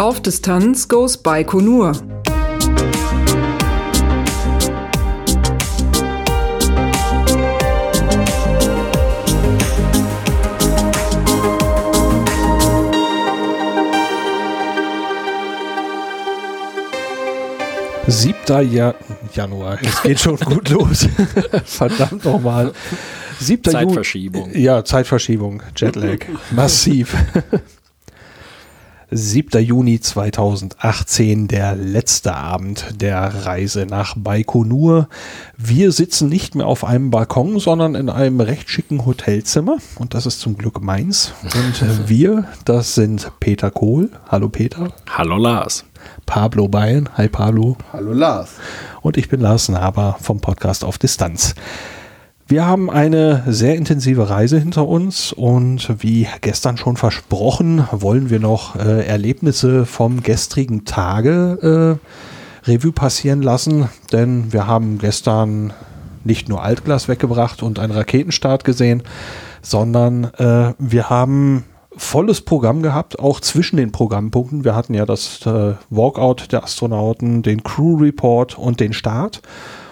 Auf Distanz goes Baikonur. Siebter ja Januar. Es geht schon gut los. Verdammt nochmal. Siebter Zeitverschiebung. Ju ja, Zeitverschiebung. Jetlag. Massiv. 7. Juni 2018, der letzte Abend der Reise nach Baikonur. Wir sitzen nicht mehr auf einem Balkon, sondern in einem recht schicken Hotelzimmer. Und das ist zum Glück meins. Und wir, das sind Peter Kohl. Hallo Peter. Hallo Lars. Pablo Bein. Hi Pablo. Hallo Lars. Und ich bin Lars Naber vom Podcast auf Distanz. Wir haben eine sehr intensive Reise hinter uns und wie gestern schon versprochen, wollen wir noch äh, Erlebnisse vom gestrigen Tage äh, Revue passieren lassen, denn wir haben gestern nicht nur Altglas weggebracht und einen Raketenstart gesehen, sondern äh, wir haben volles Programm gehabt, auch zwischen den Programmpunkten. Wir hatten ja das äh, Walkout der Astronauten, den Crew Report und den Start.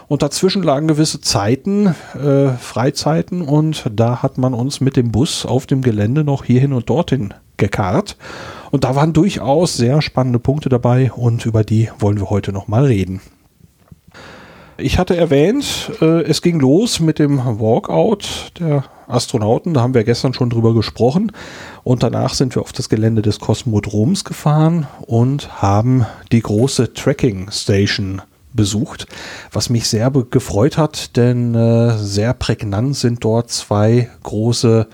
Und dazwischen lagen gewisse Zeiten, äh, Freizeiten und da hat man uns mit dem Bus auf dem Gelände noch hierhin und dorthin gekarrt. Und da waren durchaus sehr spannende Punkte dabei und über die wollen wir heute nochmal reden. Ich hatte erwähnt, äh, es ging los mit dem Walkout der Astronauten. Da haben wir gestern schon drüber gesprochen. Und danach sind wir auf das Gelände des Kosmodroms gefahren und haben die große Tracking Station besucht, was mich sehr gefreut hat, denn äh, sehr prägnant sind dort zwei große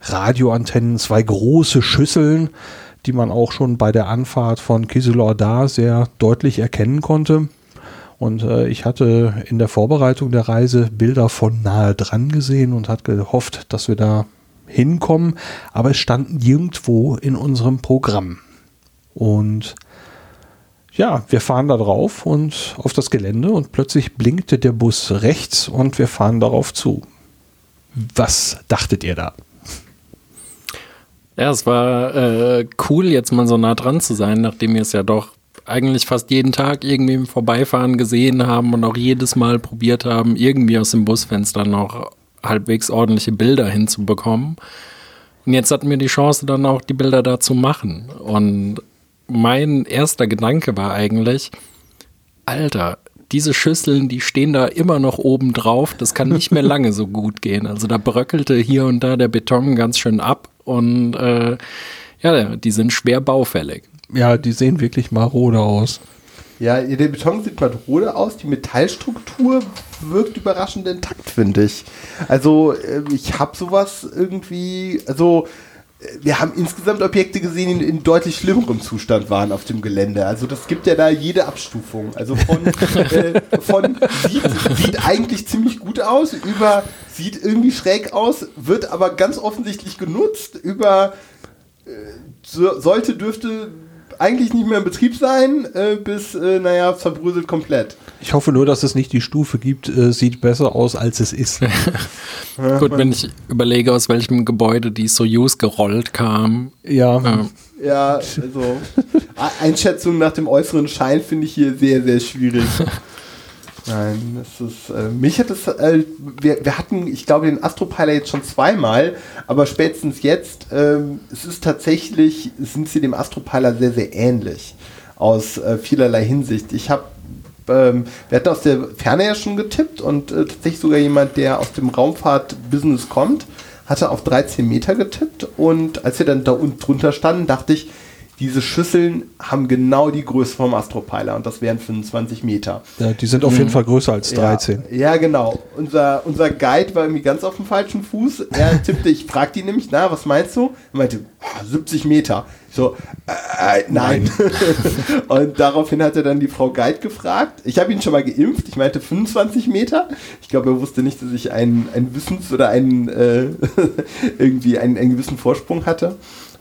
Radioantennen, zwei große Schüsseln, die man auch schon bei der Anfahrt von Kiselor sehr deutlich erkennen konnte. Und äh, ich hatte in der Vorbereitung der Reise Bilder von nahe dran gesehen und hat gehofft, dass wir da hinkommen, aber es stand nirgendwo in unserem Programm. Und ja, wir fahren da drauf und auf das Gelände und plötzlich blinkte der Bus rechts und wir fahren darauf zu. Was dachtet ihr da? Ja, es war äh, cool, jetzt mal so nah dran zu sein, nachdem wir es ja doch eigentlich fast jeden Tag irgendwie im Vorbeifahren gesehen haben und auch jedes Mal probiert haben, irgendwie aus dem Busfenster noch halbwegs ordentliche Bilder hinzubekommen. Und jetzt hatten wir die Chance, dann auch die Bilder da zu machen. Und mein erster Gedanke war eigentlich, Alter, diese Schüsseln, die stehen da immer noch oben drauf. Das kann nicht mehr lange so gut gehen. Also da bröckelte hier und da der Beton ganz schön ab und äh, ja, die sind schwer baufällig. Ja, die sehen wirklich marode aus. Ja, der Beton sieht marode aus, die Metallstruktur wirkt überraschend intakt, finde ich. Also äh, ich habe sowas irgendwie, also wir haben insgesamt Objekte gesehen, die in deutlich schlimmerem Zustand waren auf dem Gelände. Also das gibt ja da jede Abstufung. Also von, äh, von sieht, sieht eigentlich ziemlich gut aus, über sieht irgendwie schräg aus, wird aber ganz offensichtlich genutzt, über äh, so, sollte, dürfte eigentlich nicht mehr in Betrieb sein, äh, bis, äh, naja, zerbröselt komplett. Ich hoffe nur, dass es nicht die Stufe gibt, äh, sieht besser aus, als es ist. Gut, wenn ich überlege, aus welchem Gebäude die Soyuz gerollt kam. Ja. Ja, also Einschätzung nach dem äußeren Schein finde ich hier sehr, sehr schwierig. Nein, das ist, äh, mich hat es, äh, wir, wir hatten, ich glaube, den Astropilot jetzt schon zweimal, aber spätestens jetzt, ähm, es ist tatsächlich, sind sie dem Astropilot sehr, sehr ähnlich aus äh, vielerlei Hinsicht. Ich habe, ähm, wir hatten aus der Ferne ja schon getippt und äh, tatsächlich sogar jemand, der aus dem Raumfahrt-Business kommt, hatte auf 13 Meter getippt und als wir dann da unten drunter standen, dachte ich, diese Schüsseln haben genau die Größe vom Astropeiler und das wären 25 Meter. Ja, die sind auf jeden mhm. Fall größer als 13. Ja, ja, genau. Unser, unser Guide war irgendwie ganz auf dem falschen Fuß. Er tippte, ich fragte ihn nämlich, na, was meinst du? Er meinte, 70 Meter. Ich so, äh, nein. nein. und daraufhin hat er dann die Frau Guide gefragt. Ich habe ihn schon mal geimpft. Ich meinte 25 Meter. Ich glaube, er wusste nicht, dass ich einen, einen Wissens- oder einen, äh, irgendwie einen, einen gewissen Vorsprung hatte.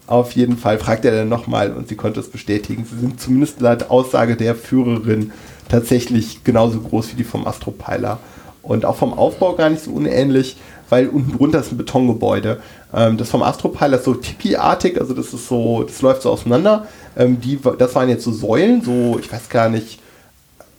Auf jeden Fall fragt er dann nochmal und sie konnte es bestätigen. Sie sind zumindest laut Aussage der Führerin tatsächlich genauso groß wie die vom Astropeiler. Und auch vom Aufbau gar nicht so unähnlich. weil unten drunter ist ein Betongebäude. Ähm, das vom Astropilot ist so Tipi-artig, also das ist so, das läuft so auseinander. Ähm, die, das waren jetzt so Säulen, so, ich weiß gar nicht,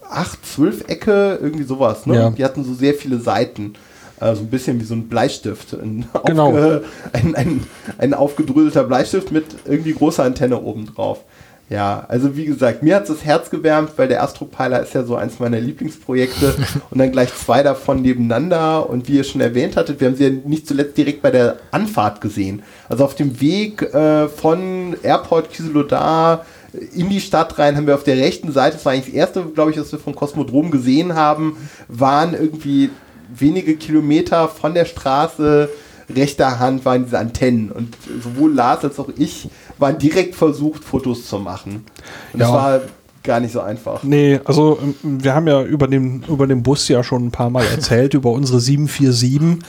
acht, zwölf Ecke, irgendwie sowas. Ne? Ja. Die hatten so sehr viele Seiten. Äh, so ein bisschen wie so ein Bleistift. Ein, Genau. aufge, ein, ein, ein aufgedröselter Bleistift mit irgendwie großer Antenne oben drauf. Ja, also wie gesagt, mir hat das Herz gewärmt, weil der Astropilot ist ja so eins meiner Lieblingsprojekte und dann gleich zwei davon nebeneinander und wie ihr schon erwähnt hattet, wir haben sie ja nicht zuletzt direkt bei der Anfahrt gesehen. Also auf dem Weg äh, von Airport Kieselodar in die Stadt rein haben wir auf der rechten Seite, das war eigentlich das erste, glaube ich, was wir vom Kosmodrom gesehen haben, waren irgendwie wenige Kilometer von der Straße rechter Hand waren diese Antennen und sowohl Lars als auch ich waren direkt versucht, Fotos zu machen. Und das Ja. war gar nicht so einfach. Nee, also ähm, wir haben ja über den, über den Bus ja schon ein paar Mal erzählt, über unsere 747,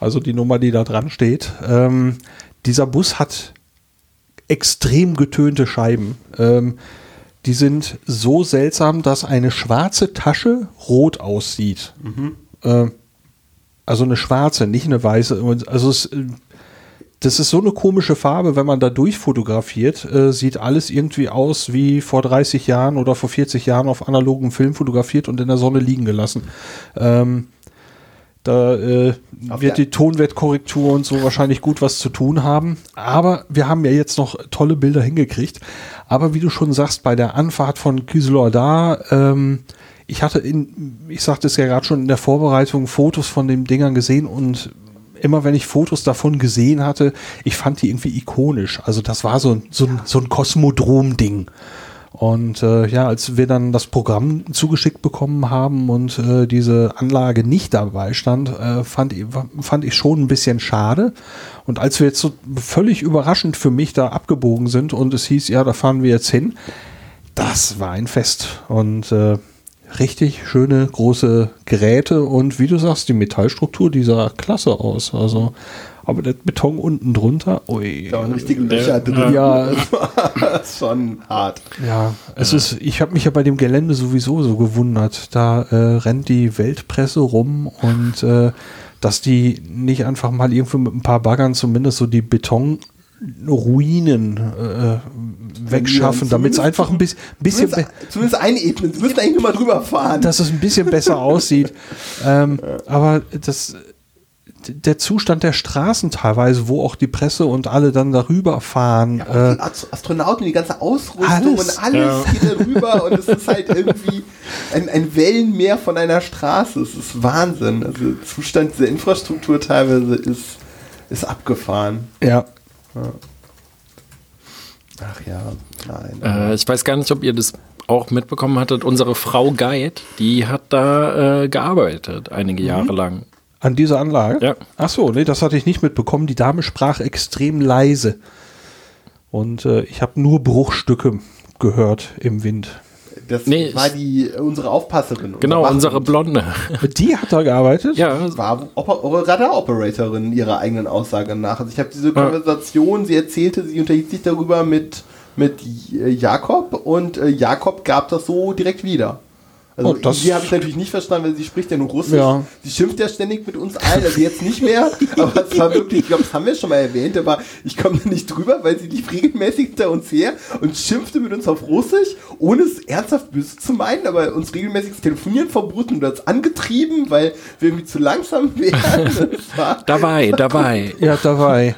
also die Nummer, die da dran steht. Ähm, dieser Bus hat extrem getönte Scheiben. Ähm, die sind so seltsam, dass eine schwarze Tasche rot aussieht. Ähm, also eine schwarze, nicht eine weiße. Also es, äh, das ist so eine komische Farbe, wenn man da durchfotografiert, äh, sieht alles irgendwie aus wie vor 30 Jahren oder vor 40 Jahren auf analogem Film fotografiert und in der Sonne liegen gelassen. Ähm, da äh, wird die Tonwertkorrektur und so wahrscheinlich gut was zu tun haben. Aber wir haben ja jetzt noch tolle Bilder hingekriegt. Aber wie du schon sagst, bei der Anfahrt von Küselor ähm, ich hatte in, ich sagte es ja gerade schon in der Vorbereitung, Fotos von den Dingern gesehen und immer wenn ich Fotos davon gesehen hatte, ich fand die irgendwie ikonisch. Also das war so, ein- so, ein- so ein Kosmodrom-Ding. Und äh, ja, als wir dann das Programm zugeschickt bekommen haben und äh, diese Anlage nicht dabei stand, äh, fand, ich, fand ich schon ein bisschen schade. Und als wir jetzt so völlig überraschend für mich da abgebogen sind und es hieß, ja, da fahren wir jetzt hin, das war ein Fest. Und äh, richtig schöne große Geräte und wie du sagst, die Metallstruktur, die sah klasse aus. Also, aber der Beton unten drunter, ui. Da waren richtige Löcher drin. Ja, schon hart. ja, es ist, ich habe mich ja bei dem Gelände sowieso so gewundert. Da äh, rennt die Weltpresse rum und äh, dass die nicht einfach mal irgendwie mit ein paar Baggern zumindest so die Betonruinen äh, wegschaffen, damit es einfach ein bisschen, bisschen Zumindest, zumindest einebnen. Sie müssen eigentlich nur mal drüber fahren. dass es ein bisschen besser aussieht. Ähm, aber das, der Zustand der Straßen teilweise, wo auch die Presse und alle dann darüber fahren. Auch äh, die Ast- Astronauten, die ganze Ausrüstung Alles. und alles geht da rüber und es ist halt irgendwie ein, ein Wellenmeer von einer Straße. Es ist Wahnsinn. Also der Zustand dieser Infrastruktur teilweise ist, ist abgefahren. ja. Ach ja, nein. Äh, ich weiß gar nicht, ob ihr das auch mitbekommen hattet. Unsere Frau Guide, die hat da äh, gearbeitet einige Jahre lang. An dieser Anlage? Ja. Ach so, nee, das hatte ich nicht mitbekommen. Die Dame sprach extrem leise. Und äh, ich habe nur Bruchstücke gehört im Wind. Das nee, war die unsere Aufpasserin. Genau, unser unsere Wachhund. Blonde. Die hat da gearbeitet? ja, war Radaroperatorin ihrer eigenen Aussage nach. Also ich habe diese Konversation, sie erzählte, sie unterhielt sich darüber mit, mit äh, Jakob und äh, Jakob gab das so direkt wieder. Also Oh, das- sie habe ich natürlich nicht verstanden, weil sie spricht ja nur Russisch. Ja. Sie schimpft ja ständig mit uns allen, also jetzt nicht mehr, aber es war wirklich, ich glaube, das haben wir schon mal erwähnt, aber ich komme da nicht drüber, weil sie lief regelmäßig hinter uns her und schimpfte mit uns auf Russisch, ohne es ernsthaft böse zu meinen, aber uns regelmäßig das Telefonieren verboten und uns angetrieben, weil wir irgendwie zu langsam wären. Dabei, dabei. Ja, dabei.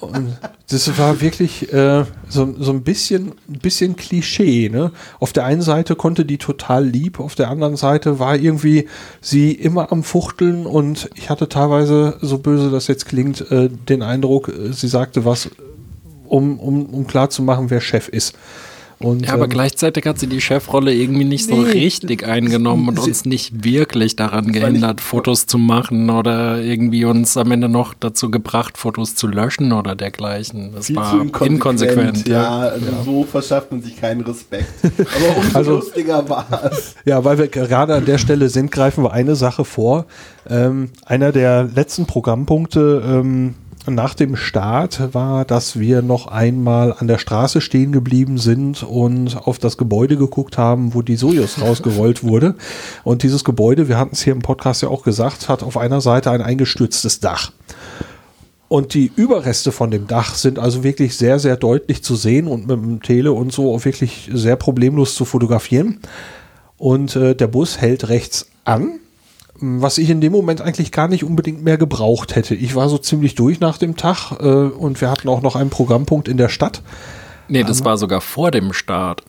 Und das war wirklich äh, so, so ein bisschen, bisschen Klischee. Ne? Auf der einen Seite konnte die total lieb, auf der anderen Seite war irgendwie sie immer am Fuchteln und ich hatte teilweise, so böse das jetzt klingt, äh, den Eindruck, äh, sie sagte was, um, um, um klarzumachen, wer Chef ist. Und, Ja, aber ähm, gleichzeitig hat sie die Chefrolle irgendwie nicht so Nee. richtig eingenommen und Sie- uns nicht wirklich daran gehindert, Fotos zu machen oder irgendwie uns am Ende noch dazu gebracht, Fotos zu löschen oder dergleichen. Das war zu inkonsequent. inkonsequent. ja, also so verschafft man sich keinen Respekt. Aber umso Also- lustiger war es. Ja, weil wir gerade an der Stelle sind, greifen wir eine Sache vor. Ähm, einer der letzten Programmpunkte, ähm, nach dem Start war, dass wir noch einmal an der Straße stehen geblieben sind und auf das Gebäude geguckt haben, wo die Sojus rausgerollt wurde. Und dieses Gebäude, wir hatten es hier im Podcast ja auch gesagt, hat auf einer Seite ein eingestürztes Dach. Und die Überreste von dem Dach sind also wirklich sehr, sehr deutlich zu sehen und mit dem Tele und so auch wirklich sehr problemlos zu fotografieren. Und äh, der Bus hält rechts an, was ich in dem Moment eigentlich gar nicht unbedingt mehr gebraucht hätte. Ich war so ziemlich durch nach dem Tag äh, und wir hatten auch noch einen Programmpunkt in der Stadt. Nee, das war sogar vor dem Start.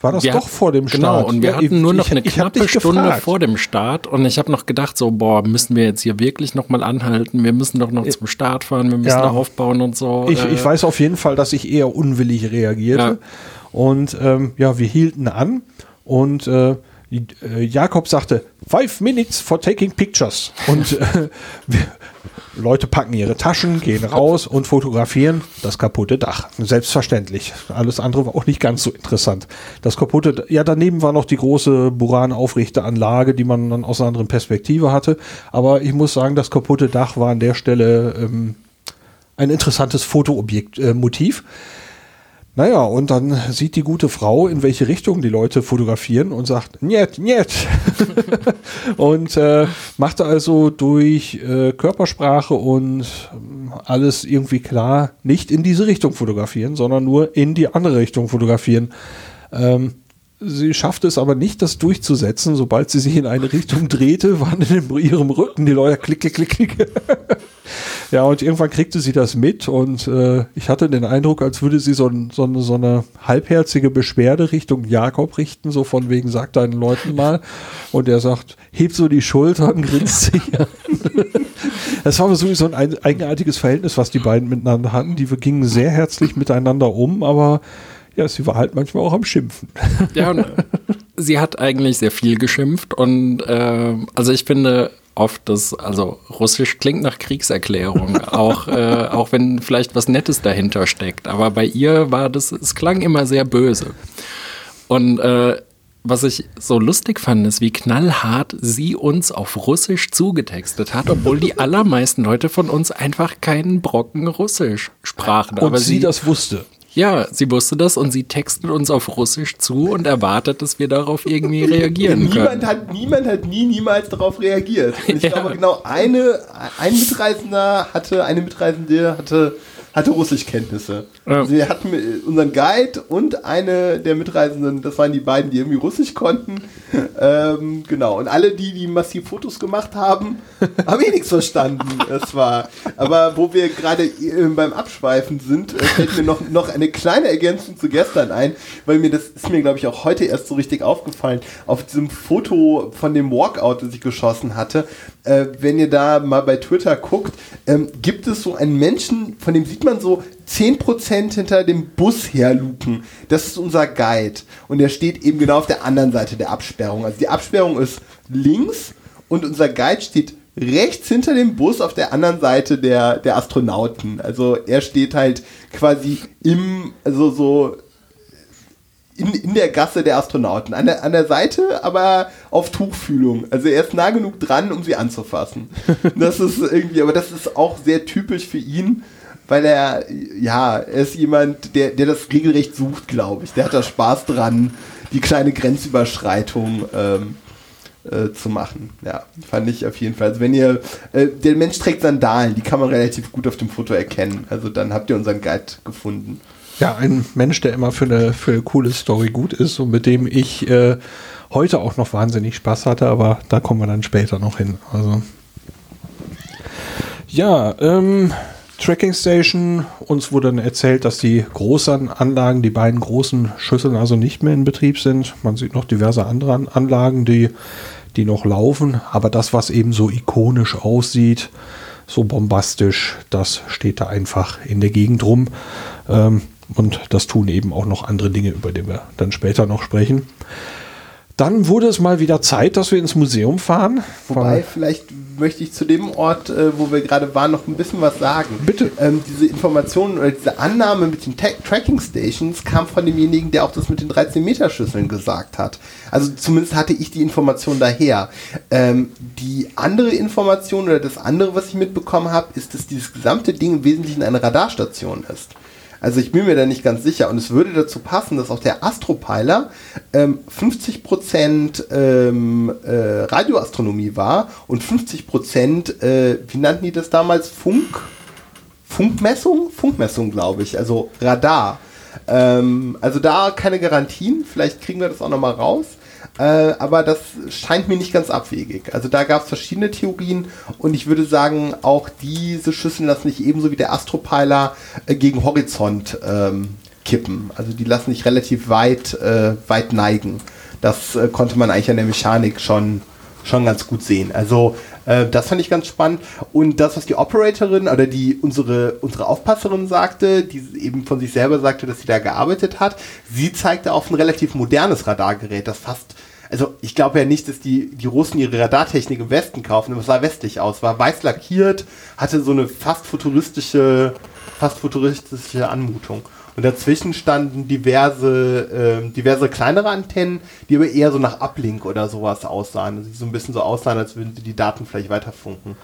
War das Wir doch hat- vor dem Start? Genau, und wir Ja, hatten ich- nur noch ich- eine ich knappe Stunde gefragt. vor dem Start und ich habe noch gedacht, so, boah, müssen wir jetzt hier wirklich nochmal anhalten? Wir müssen doch noch zum Start fahren, wir müssen Ja. aufbauen und so. Ich, Äh, ich weiß auf jeden Fall, dass ich eher unwillig reagierte. Ja. Und ähm, ja, wir hielten an und äh, äh, Jakob sagte, five minutes for taking pictures. Und äh, Leute packen ihre Taschen, gehen raus und fotografieren das kaputte Dach. Selbstverständlich. Alles andere war auch nicht ganz so interessant. Das kaputte, ja, daneben war noch die große Buran-Aufrichteanlage, die man dann aus einer anderen Perspektive hatte. Aber ich muss sagen, das kaputte Dach war an der Stelle ähm, ein interessantes Fotoobjekt, äh. Naja, und dann sieht die gute Frau, in welche Richtung die Leute fotografieren und sagt, njet, njet. und äh, machte also durch äh, Körpersprache und ähm, alles irgendwie klar, nicht in diese Richtung fotografieren, sondern nur in die andere Richtung fotografieren. Ähm, Sie schaffte es aber nicht, das durchzusetzen. Sobald sie sich in eine Richtung drehte, waren in ihrem Rücken die Leute klick, klick, klick, klick. Ja, und irgendwann kriegte sie das mit und äh, ich hatte den Eindruck, als würde sie so, so, eine, so eine halbherzige Beschwerde Richtung Jakob richten, so von wegen, sag deinen Leuten mal. Und er sagt, hebt so die Schultern, grinst sich an. Das war sowieso ein ein- eigenartiges Verhältnis, was die beiden miteinander hatten. Die gingen sehr herzlich miteinander um, aber ja, sie war halt manchmal auch am Schimpfen. Ja, und sie hat eigentlich sehr viel geschimpft und äh, also ich finde oft, dass, also Russisch klingt nach Kriegserklärung, auch, äh, auch wenn vielleicht was Nettes dahinter steckt. Aber bei ihr war das, es klang immer sehr böse. Und äh, was ich so lustig fand, ist, wie knallhart sie uns auf Russisch zugetextet hat, obwohl die allermeisten Leute von uns einfach keinen Brocken Russisch sprachen. Und Aber sie, das wusste. Ja, sie wusste das und sie textet uns auf Russisch zu und erwartet, dass wir darauf irgendwie reagieren Niemand können. hat, niemand hat nie, niemals darauf reagiert. Und ich Ja. glaube, genau eine, ein Mitreisender hatte, eine Mitreisende hatte, hatte Russischkenntnisse. Ja. Also wir hatten unseren Guide und eine der Mitreisenden, das waren die beiden, die irgendwie Russisch konnten. Ähm, genau. Und alle, die, die massiv Fotos gemacht haben, haben eh nichts verstanden. Es war, aber wo wir gerade äh, beim Abschweifen sind, äh, fällt mir noch, noch eine kleine Ergänzung zu gestern ein, weil mir das ist mir, glaube ich, auch heute erst so richtig aufgefallen. Auf diesem Foto von dem Walkout, das ich geschossen hatte, äh, wenn ihr da mal bei Twitter guckt, ähm, gibt es so einen Menschen, von dem sieht man so 10% hinter dem Bus herluken. Das ist unser Guide. Und der steht eben genau auf der anderen Seite der Absperrung. Also die Absperrung ist links und unser Guide steht rechts hinter dem Bus auf der anderen Seite der, der Astronauten. Also er steht halt quasi im, also so in, in der Gasse der Astronauten. An der, an der Seite, aber auf Tuchfühlung. Also er ist nah genug dran, um sie anzufassen. Das ist irgendwie, aber das ist auch sehr typisch für ihn, weil er, ja, er ist jemand, der, der das regelrecht sucht, glaube ich. Der hat da Spaß dran, die kleine Grenzüberschreitung ähm, äh, zu machen. Ja, fand ich auf jeden Fall. Also wenn ihr, äh, der Mensch trägt Sandalen, die kann man relativ gut auf dem Foto erkennen. Also dann habt ihr unseren Guide gefunden. Ja, ein Mensch, der immer für eine, für eine coole Story gut ist und mit dem ich äh, heute auch noch wahnsinnig Spaß hatte, aber da kommen wir dann später noch hin. Also ja, ähm, Tracking Station, uns wurde dann erzählt, dass die großen Anlagen, die beiden großen Schüsseln also nicht mehr in Betrieb sind. Man sieht noch diverse andere An- Anlagen, die, die noch laufen, aber das, was eben so ikonisch aussieht, so bombastisch, das steht da einfach in der Gegend rum. Ähm, und das tun eben auch noch andere Dinge, über die wir dann später noch sprechen. Dann wurde es mal wieder Zeit, dass wir ins Museum fahren. Wobei, vielleicht möchte ich zu dem Ort, äh, wo wir gerade waren, noch ein bisschen was sagen. Bitte. Ähm, diese Informationen oder diese Annahme mit den Ta Tracking Stations kam von demjenigen, der auch das mit den 13-Meter-Schüsseln gesagt hat. Also zumindest hatte ich die Information daher. Ähm, die andere Information oder das andere, was ich mitbekommen habe, ist, dass dieses gesamte Ding im Wesentlichen eine Radarstation ist. Also ich bin mir da nicht ganz sicher und es würde dazu passen, dass auch der Astropeiler ähm, 50% ähm, äh, Radioastronomie war und 50%, äh, wie nannten die das damals, Funk? Funkmessung? Funkmessung, glaube ich, also Radar. Ähm, also da keine Garantien, vielleicht kriegen wir das auch nochmal raus. Äh, aber das scheint mir nicht ganz abwegig. Also da gab es verschiedene Theorien und ich würde sagen, auch diese Schüsseln lassen sich ebenso wie der Astropeiler äh, gegen Horizont ähm, kippen. Also die lassen sich relativ weit, äh, weit neigen. Das äh, konnte man eigentlich an der Mechanik schon, schon ganz gut sehen. Also äh, das fand ich ganz spannend. Und das, was die Operatorin oder die unsere, unsere Aufpasserin sagte, die eben von sich selber sagte, dass sie da gearbeitet hat, sie zeigte auf ein relativ modernes Radargerät, das fast also ich glaube ja nicht, dass die, die Russen ihre Radartechnik im Westen kaufen, aber es sah westlich aus, war weiß lackiert, hatte so eine fast futuristische, fast futuristische Anmutung. Und dazwischen standen diverse, äh, diverse kleinere Antennen, die aber eher so nach Uplink oder sowas aussahen. Also die so ein bisschen so aussahen, als würden sie die Daten vielleicht weiterfunken.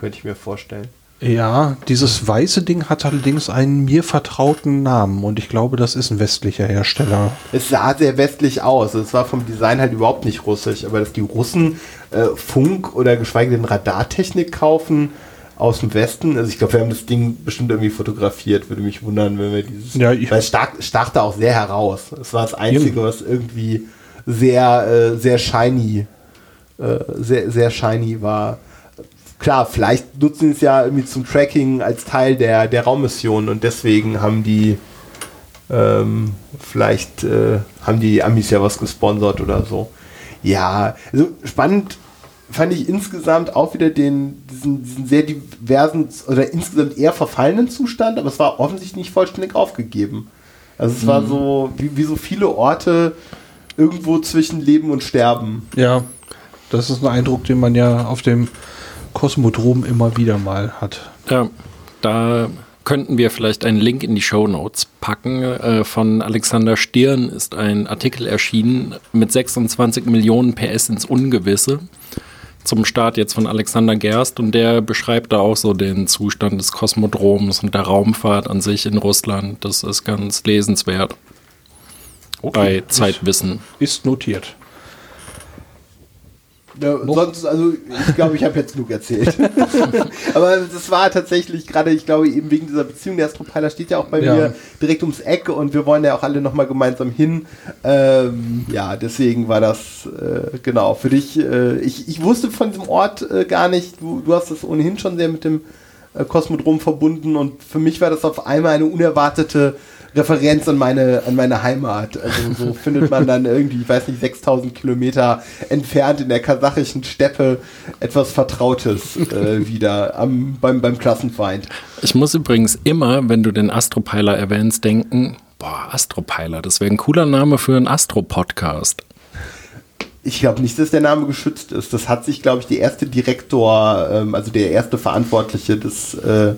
Könnte ich mir vorstellen. Ja, dieses weiße Ding hat allerdings einen mir vertrauten Namen und ich glaube, das ist ein westlicher Hersteller. Es sah sehr westlich aus. Es war vom Design halt überhaupt nicht russisch, aber dass die Russen äh, Funk oder geschweige denn Radartechnik kaufen aus dem Westen, also ich glaube, wir haben das Ding bestimmt irgendwie fotografiert, würde mich wundern, wenn wir dieses. Ja, ich weil es stach, stach da auch sehr heraus. Es war das Einzige, was irgendwie sehr, äh, sehr shiny, äh, sehr, sehr shiny war klar, vielleicht nutzen sie es ja irgendwie zum Tracking als Teil der, der Raummission und deswegen haben die ähm, vielleicht äh, haben die Amis ja was gesponsert oder so. Ja, also spannend fand ich insgesamt auch wieder den, diesen, diesen sehr diversen oder insgesamt eher verfallenen Zustand, aber es war offensichtlich nicht vollständig aufgegeben. Also es mhm. war so, wie, wie so viele Orte irgendwo zwischen Leben und Sterben. Ja, das ist ein Eindruck, den man ja auf dem Kosmodrom immer wieder mal hat. Ja, da könnten wir vielleicht einen Link in die Show Notes packen. Äh, von Alexander Stirn ist ein Artikel erschienen mit 26 Millionen PS ins Ungewisse. Zum Start jetzt von Alexander Gerst und der beschreibt da auch so den Zustand des Kosmodroms und der Raumfahrt an sich in Russland. Das ist ganz lesenswert. Okay. Bei Zeitwissen. Ist notiert. Ja, sonst, also ich glaube, ich habe jetzt genug erzählt. Aber das war tatsächlich gerade, ich glaube, eben wegen dieser Beziehung, der Astropeiler steht ja auch bei ja. mir direkt ums Eck und wir wollen ja auch alle nochmal gemeinsam hin. Ähm, ja, deswegen war das äh, genau für dich. Äh, ich, ich wusste von diesem Ort äh, gar nicht, du, du hast das ohnehin schon sehr mit dem äh, Kosmodrom verbunden und für mich war das auf einmal eine unerwartete Referenz an meine, an meine Heimat. Also so findet man dann irgendwie, ich weiß nicht, 6000 Kilometer entfernt in der kasachischen Steppe etwas Vertrautes äh, wieder am, beim, beim Klassenfeind. Ich muss übrigens immer, wenn du den Astropeiler erwähnst, denken, boah, Astropeiler, das wäre ein cooler Name für einen Astro-Podcast. Ich glaube nicht, dass der Name geschützt ist. Das hat sich, glaube ich, der erste Direktor, ähm, also der erste Verantwortliche des äh,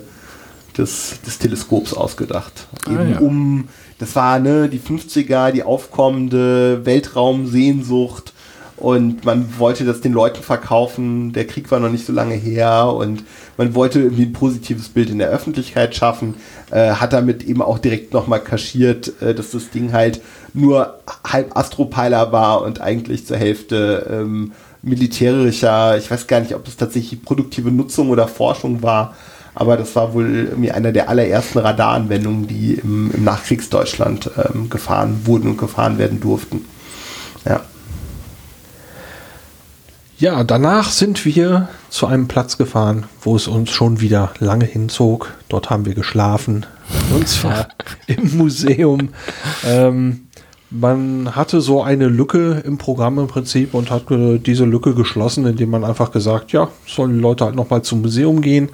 des, des Teleskops ausgedacht. Ah, Eben ja. um, das war ne, die 50er, die aufkommende Weltraumsehnsucht und man wollte das den Leuten verkaufen. Der Krieg war noch nicht so lange her und man wollte irgendwie ein positives Bild in der Öffentlichkeit schaffen. Äh, hat damit eben auch direkt nochmal kaschiert, äh, dass das Ding halt nur halb Astropeiler war und eigentlich zur Hälfte ähm, militärischer, ich weiß gar nicht, ob es tatsächlich produktive Nutzung oder Forschung war aber das war wohl irgendwie einer der allerersten Radaranwendungen, die im, im Nachkriegsdeutschland ähm, gefahren wurden und gefahren werden durften. Ja. Ja, danach sind wir zu einem Platz gefahren, wo es uns schon wieder lange hinzog. Dort haben wir geschlafen. Und zwar im Museum. Ähm, man hatte so eine Lücke im Programm im Prinzip und hat diese Lücke geschlossen, indem man einfach gesagt, ja, sollen die Leute halt nochmal zum Museum gehen.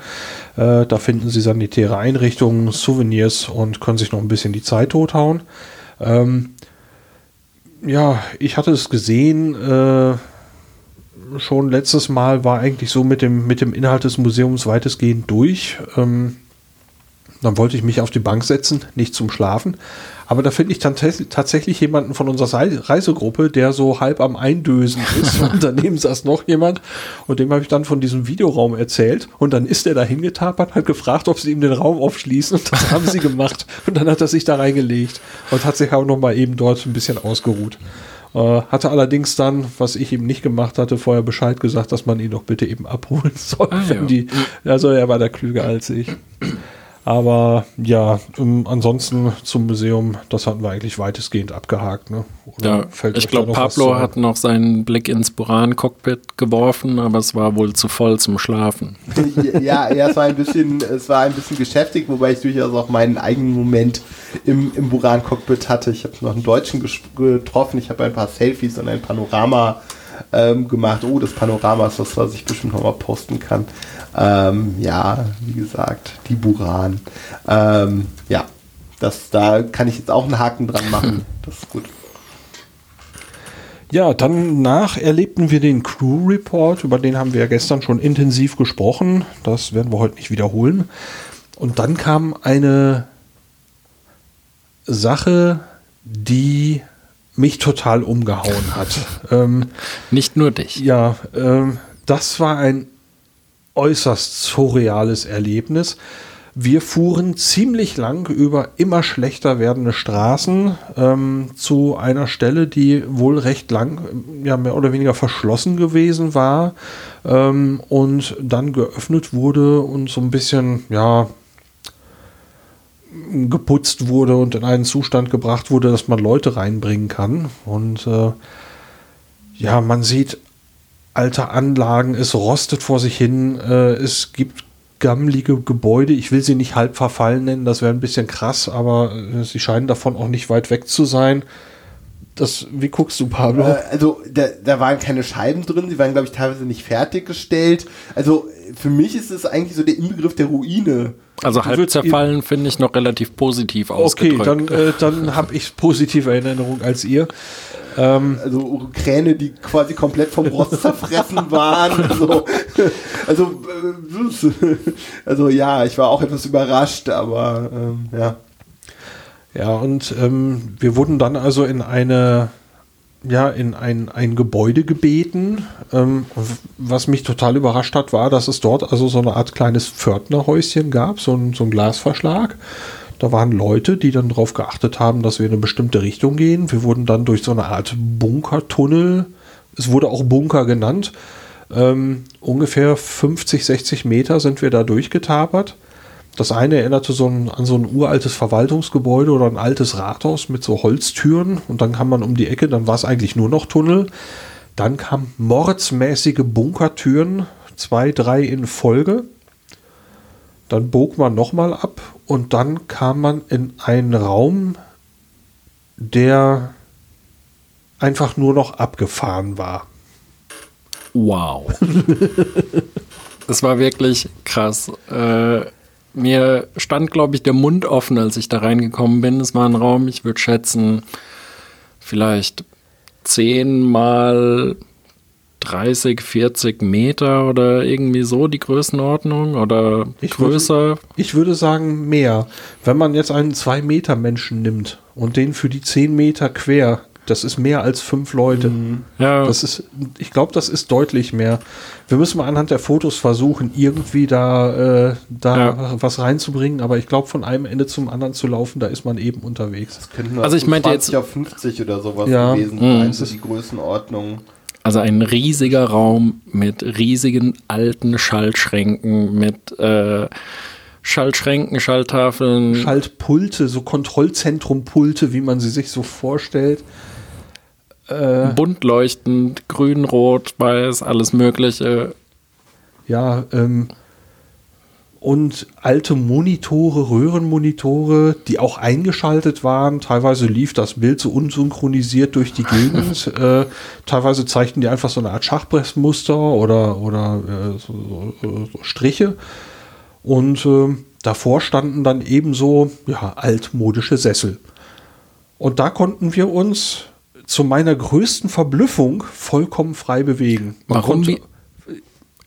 Äh, da finden sie sanitäre Einrichtungen, Souvenirs und können sich noch ein bisschen die Zeit tothauen. Ähm, ja, ich hatte es gesehen, äh, schon letztes Mal war eigentlich so mit dem, mit dem Inhalt des Museums weitestgehend durch. Ähm, dann wollte ich mich auf die Bank setzen, nicht zum Schlafen. Aber da finde ich dann tatsächlich jemanden von unserer Reisegruppe, der so halb am Eindösen ist. und daneben saß noch jemand und dem habe ich dann von diesem Videoraum erzählt. Und dann ist er da hingetapert, hat gefragt, ob sie ihm den Raum aufschließen. Und das haben sie gemacht. Und dann hat er sich da reingelegt und hat sich auch noch mal eben dort ein bisschen ausgeruht. Äh, hatte allerdings dann, was ich ihm nicht gemacht hatte, vorher Bescheid gesagt, dass man ihn doch bitte eben abholen soll. Ah, ja. die, also er war da klüger als ich. Aber ja, um, ansonsten zum Museum, das hatten wir eigentlich weitestgehend abgehakt. Ne? ja, ich glaube, Pablo hat noch seinen Blick ins Buran-Cockpit geworfen, aber es war wohl zu voll zum Schlafen. ja, ja, es war ein bisschen, es war ein bisschen geschäftig, wobei ich durchaus auch meinen eigenen Moment im, im Buran-Cockpit hatte. Ich habe noch einen Deutschen getroffen, ich habe ein paar Selfies und ein Panorama ähm, gemacht. Oh, das Panorama ist was, was ich bestimmt noch mal posten kann. Ähm, ja, wie gesagt, die Buran. Ähm, ja, das, da kann ich jetzt auch einen Haken dran machen. Das ist gut. Ja, dann nach erlebten wir den Crew Report, über den haben wir ja gestern schon intensiv gesprochen. Das werden wir heute nicht wiederholen. Und dann kam eine Sache, die mich total umgehauen hat. ähm, nicht nur dich. Ja, ähm, das war ein äußerst surreales Erlebnis. Wir fuhren ziemlich lang über immer schlechter werdende Straßen ähm, zu einer Stelle, die wohl recht lang, ja mehr oder weniger verschlossen gewesen war ähm, und dann geöffnet wurde und so ein bisschen, ja, geputzt wurde und in einen Zustand gebracht wurde, dass man Leute reinbringen kann. Und äh, ja, man sieht alte Anlagen, es rostet vor sich hin, äh, es gibt gammelige Gebäude. Ich will sie nicht halb verfallen nennen, das wäre ein bisschen krass, aber äh, sie scheinen davon auch nicht weit weg zu sein. Das, wie guckst du, Pablo? Äh, also, da, da waren keine Scheiben drin, sie waren, glaube ich, teilweise nicht fertiggestellt. Also, für mich ist es eigentlich so der Inbegriff der Ruine. Also halb zerfallen finde ich noch relativ positiv ausgedrückt. Okay, dann, äh, dann habe ich positive Erinnerung als ihr. Ähm, also Kräne, die quasi komplett vom Rost zerfressen waren. Also, also, äh, also ja, ich war auch etwas überrascht, aber ähm, ja. Ja, und ähm, wir wurden dann also in eine ja, in ein, ein Gebäude gebeten. Ähm, was mich total überrascht hat, war, dass es dort also so eine Art kleines Pförtnerhäuschen gab, so ein, so ein Glasverschlag. Da waren Leute, die dann darauf geachtet haben, dass wir in eine bestimmte Richtung gehen. Wir wurden dann durch so eine Art Bunkertunnel, es wurde auch Bunker genannt, ähm, ungefähr 50, 60 Meter sind wir da durchgetapert. Das eine erinnerte so ein, an so ein uraltes Verwaltungsgebäude oder ein altes Rathaus mit so Holztüren und dann kam man um die Ecke, dann war es eigentlich nur noch Tunnel. Dann kamen mordsmäßige Bunkertüren, zwei, drei in Folge. Dann bog man nochmal ab und dann kam man in einen Raum, der einfach nur noch abgefahren war. Wow. das war wirklich krass. Äh, mir stand, glaube ich, der Mund offen, als ich da reingekommen bin. Es war ein Raum, ich würde schätzen, vielleicht 10 mal 30, 40 Meter oder irgendwie so die Größenordnung oder ich größer? Würde, ich würde sagen mehr. Wenn man jetzt einen 2 Meter Menschen nimmt und den für die 10 Meter quer das ist mehr als fünf Leute. Mhm. Ja. Das ist, ich glaube, das ist deutlich mehr. Wir müssen mal anhand der Fotos versuchen, irgendwie da, äh, da ja. was reinzubringen. Aber ich glaube, von einem Ende zum anderen zu laufen, da ist man eben unterwegs. also ich meinte jetzt auf 50 oder sowas ja. gewesen sein, mhm. so die Größenordnung. Also ein riesiger Raum mit riesigen alten Schaltschränken, mit äh, Schaltschränken, Schalttafeln. Schaltpulte, so Kontrollzentrumpulte, wie man sie sich so vorstellt. Äh, Bunt leuchtend, grün, rot, weiß, alles Mögliche. Ja, ähm, und alte Monitore, Röhrenmonitore, die auch eingeschaltet waren. Teilweise lief das Bild so unsynchronisiert durch die Gegend. äh, teilweise zeigten die einfach so eine Art Schachpressmuster oder, oder äh, so, so, so, Striche. Und äh, davor standen dann ebenso ja, altmodische Sessel. Und da konnten wir uns zu meiner größten Verblüffung vollkommen frei bewegen. Man Warum, konnte- wir,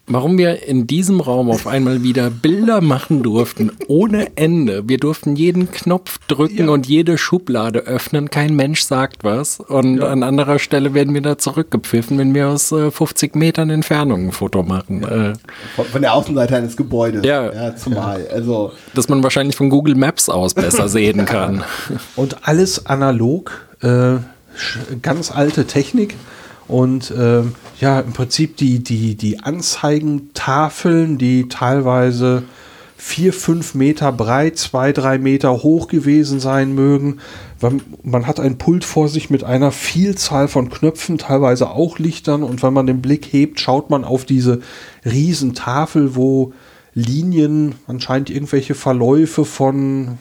warum wir in diesem Raum auf einmal wieder Bilder machen durften, ohne Ende. Wir durften jeden Knopf drücken und jede Schublade öffnen. Kein Mensch sagt was. Und an anderer Stelle werden wir da zurückgepfiffen, wenn wir aus äh, 50 Metern Entfernung ein Foto machen. Äh, Von, von der Außenseite eines Gebäudes. Ja. zumal. Also, dass man wahrscheinlich von Google Maps aus besser sehen kann. Und alles analog, äh, ganz alte Technik. Und ähm, ja, im Prinzip die, die, die Anzeigentafeln, die teilweise vier, fünf Meter breit, zwei, drei Meter hoch gewesen sein mögen. Man, hat ein Pult vor sich mit einer Vielzahl von Knöpfen, teilweise auch Lichtern. Und wenn man den Blick hebt, schaut man auf diese Riesentafel, wo Linien, anscheinend irgendwelche Verläufe von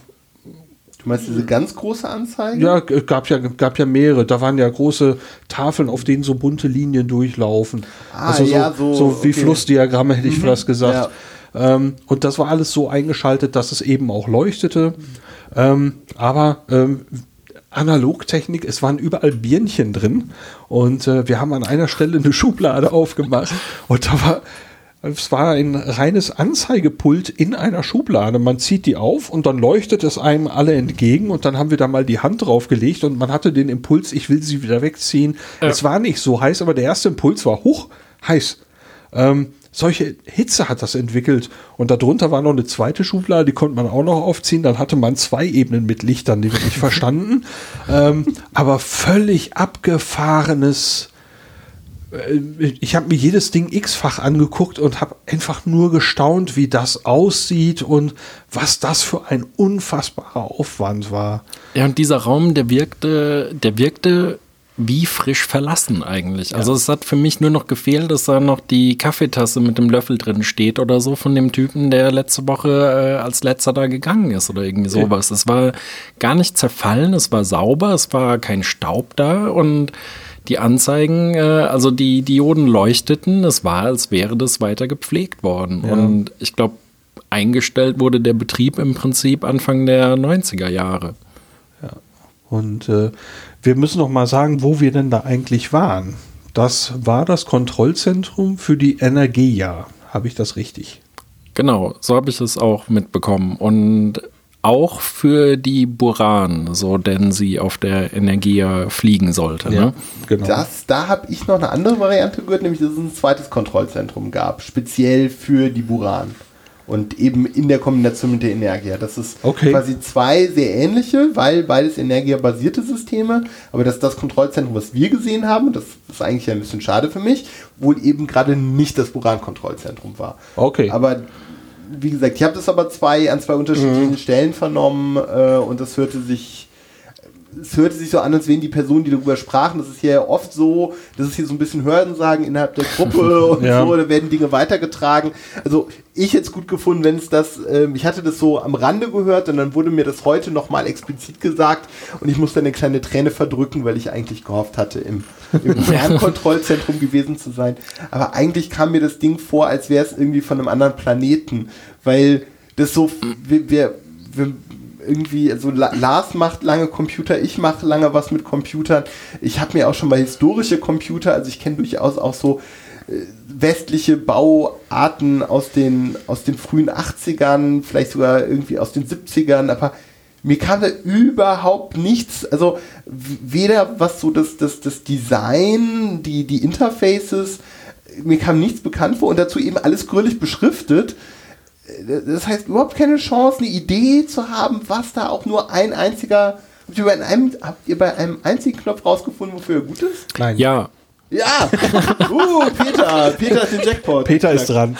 du meinst diese ganz große Anzeige? ja, gab ja, gab ja mehrere. Da waren ja große Tafeln, auf denen so bunte Linien durchlaufen. Ah, also so, ja, so, so wie okay. Flussdiagramme hätte ich fast gesagt. Ähm, und das war alles so eingeschaltet, dass es eben auch leuchtete. Ähm, aber ähm, Analogtechnik, es waren überall Birnchen drin. Und äh, wir haben an einer Stelle eine Schublade aufgemacht. Und da war, es war ein reines Anzeigepult in einer Schublade. Man zieht die auf und dann leuchtet es einem alle entgegen und dann haben wir da mal die Hand drauf gelegt und man hatte den Impuls, ich will sie wieder wegziehen. Es war nicht so heiß, aber der erste Impuls war hoch heiß. Ähm, solche Hitze hat das entwickelt. Und darunter war noch eine zweite Schublade, die konnte man auch noch aufziehen. Dann hatte man zwei Ebenen mit Lichtern, die wir nicht verstanden. Ähm, aber völlig abgefahrenes ich habe mir jedes Ding x-fach angeguckt und habe einfach nur gestaunt, wie das aussieht und was das für ein unfassbarer Aufwand war. Ja, und dieser Raum, der wirkte, der wirkte wie frisch verlassen eigentlich. Also es hat für mich nur noch gefehlt, dass da noch die Kaffeetasse mit dem Löffel drin steht oder so von dem Typen, der letzte Woche äh, als letzter da gegangen ist oder irgendwie sowas. Es war gar nicht zerfallen, es war sauber, es war kein Staub da und die Anzeigen, äh, also die Dioden leuchteten, es war, als wäre das weiter gepflegt worden. Und ich glaube, eingestellt wurde der Betrieb im Prinzip Anfang der 90er Jahre. Und äh, wir müssen noch mal sagen, wo wir denn da eigentlich waren. Das war das Kontrollzentrum für die Energia. Habe ich das richtig? Genau, so habe ich es auch mitbekommen. Und auch für die Buran, so denn sie auf der Energia fliegen sollte. Ne? genau. Das, da habe ich noch eine andere Variante gehört, nämlich dass es ein zweites Kontrollzentrum gab, speziell für die Buran. Und eben in der Kombination mit der Energia. Das ist Okay. quasi zwei sehr ähnliche, weil beides Energia-basierte Systeme, aber das ist das Kontrollzentrum, was wir gesehen haben, das ist eigentlich ein bisschen schade für mich, wohl eben gerade nicht das Buran-Kontrollzentrum war. Okay. Aber wie gesagt, ich habe das aber zwei an zwei unterschiedlichen Stellen vernommen äh, und das hörte sich es hörte sich so an, als wären die Personen, die darüber sprachen, das ist hier oft so, das ist hier so ein bisschen Hörensagen innerhalb der Gruppe und Ja. so, da werden Dinge weitergetragen. Also ich hätte es gut gefunden, wenn es das, ähm, ich hatte das so am Rande gehört und dann wurde mir das heute nochmal explizit gesagt und ich musste eine kleine Träne verdrücken, weil ich eigentlich gehofft hatte, im, im Fernkontrollzentrum gewesen zu sein. Aber eigentlich kam mir das Ding vor, als wäre es irgendwie von einem anderen Planeten, weil das so, wir, wir, wir irgendwie, also La- Lars macht lange Computer, ich mache lange was mit Computern. Ich habe mir auch schon mal historische Computer, also ich kenne durchaus auch so äh, westliche Bauarten aus den, aus den frühen 80ern, vielleicht sogar irgendwie aus den 70ern, aber mir kam da überhaupt nichts, also weder was so das, das, das Design, die, die Interfaces, mir kam nichts bekannt vor und dazu eben alles gründlich beschriftet. Das heißt, überhaupt keine Chance, eine Idee zu haben, was da auch nur ein einziger. Habt ihr bei einem, habt ihr bei einem einzigen Knopf rausgefunden, wofür er gut ist? Nein. Ja, Ja! Uh, Peter! Peter ist den Jackpot. Peter ist dran.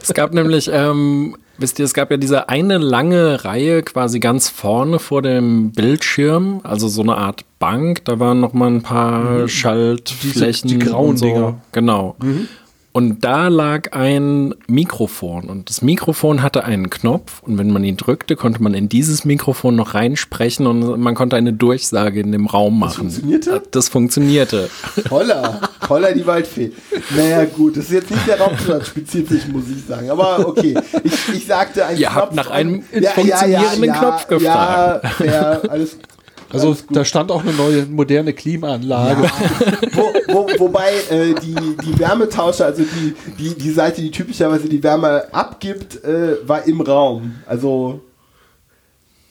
es gab nämlich, ähm, wisst ihr, es gab ja diese eine lange Reihe quasi ganz vorne vor dem Bildschirm, also so eine Art Bank, da waren noch mal ein paar Schaltflächen. die grauen und so. Dinger. Genau. Und da lag ein Mikrofon und das Mikrofon hatte einen Knopf und wenn man ihn drückte, konnte man in dieses Mikrofon noch reinsprechen und man konnte eine Durchsage in dem Raum machen. funktionierte? Das funktionierte. Holla! Holla die Waldfee. Naja, gut, das ist jetzt nicht der Raumspezifisch, muss ich sagen. Aber okay. Ich, ich sagte ein Ihr habt nach einem ja, funktionierenden Knopf gefragt. Ja, fair, alles. Also da stand auch eine neue moderne Klimaanlage. wo, wo, wobei äh, die, die Wärmetauscher, also die, die, die Seite, die typischerweise die Wärme abgibt, äh, war im Raum. Also,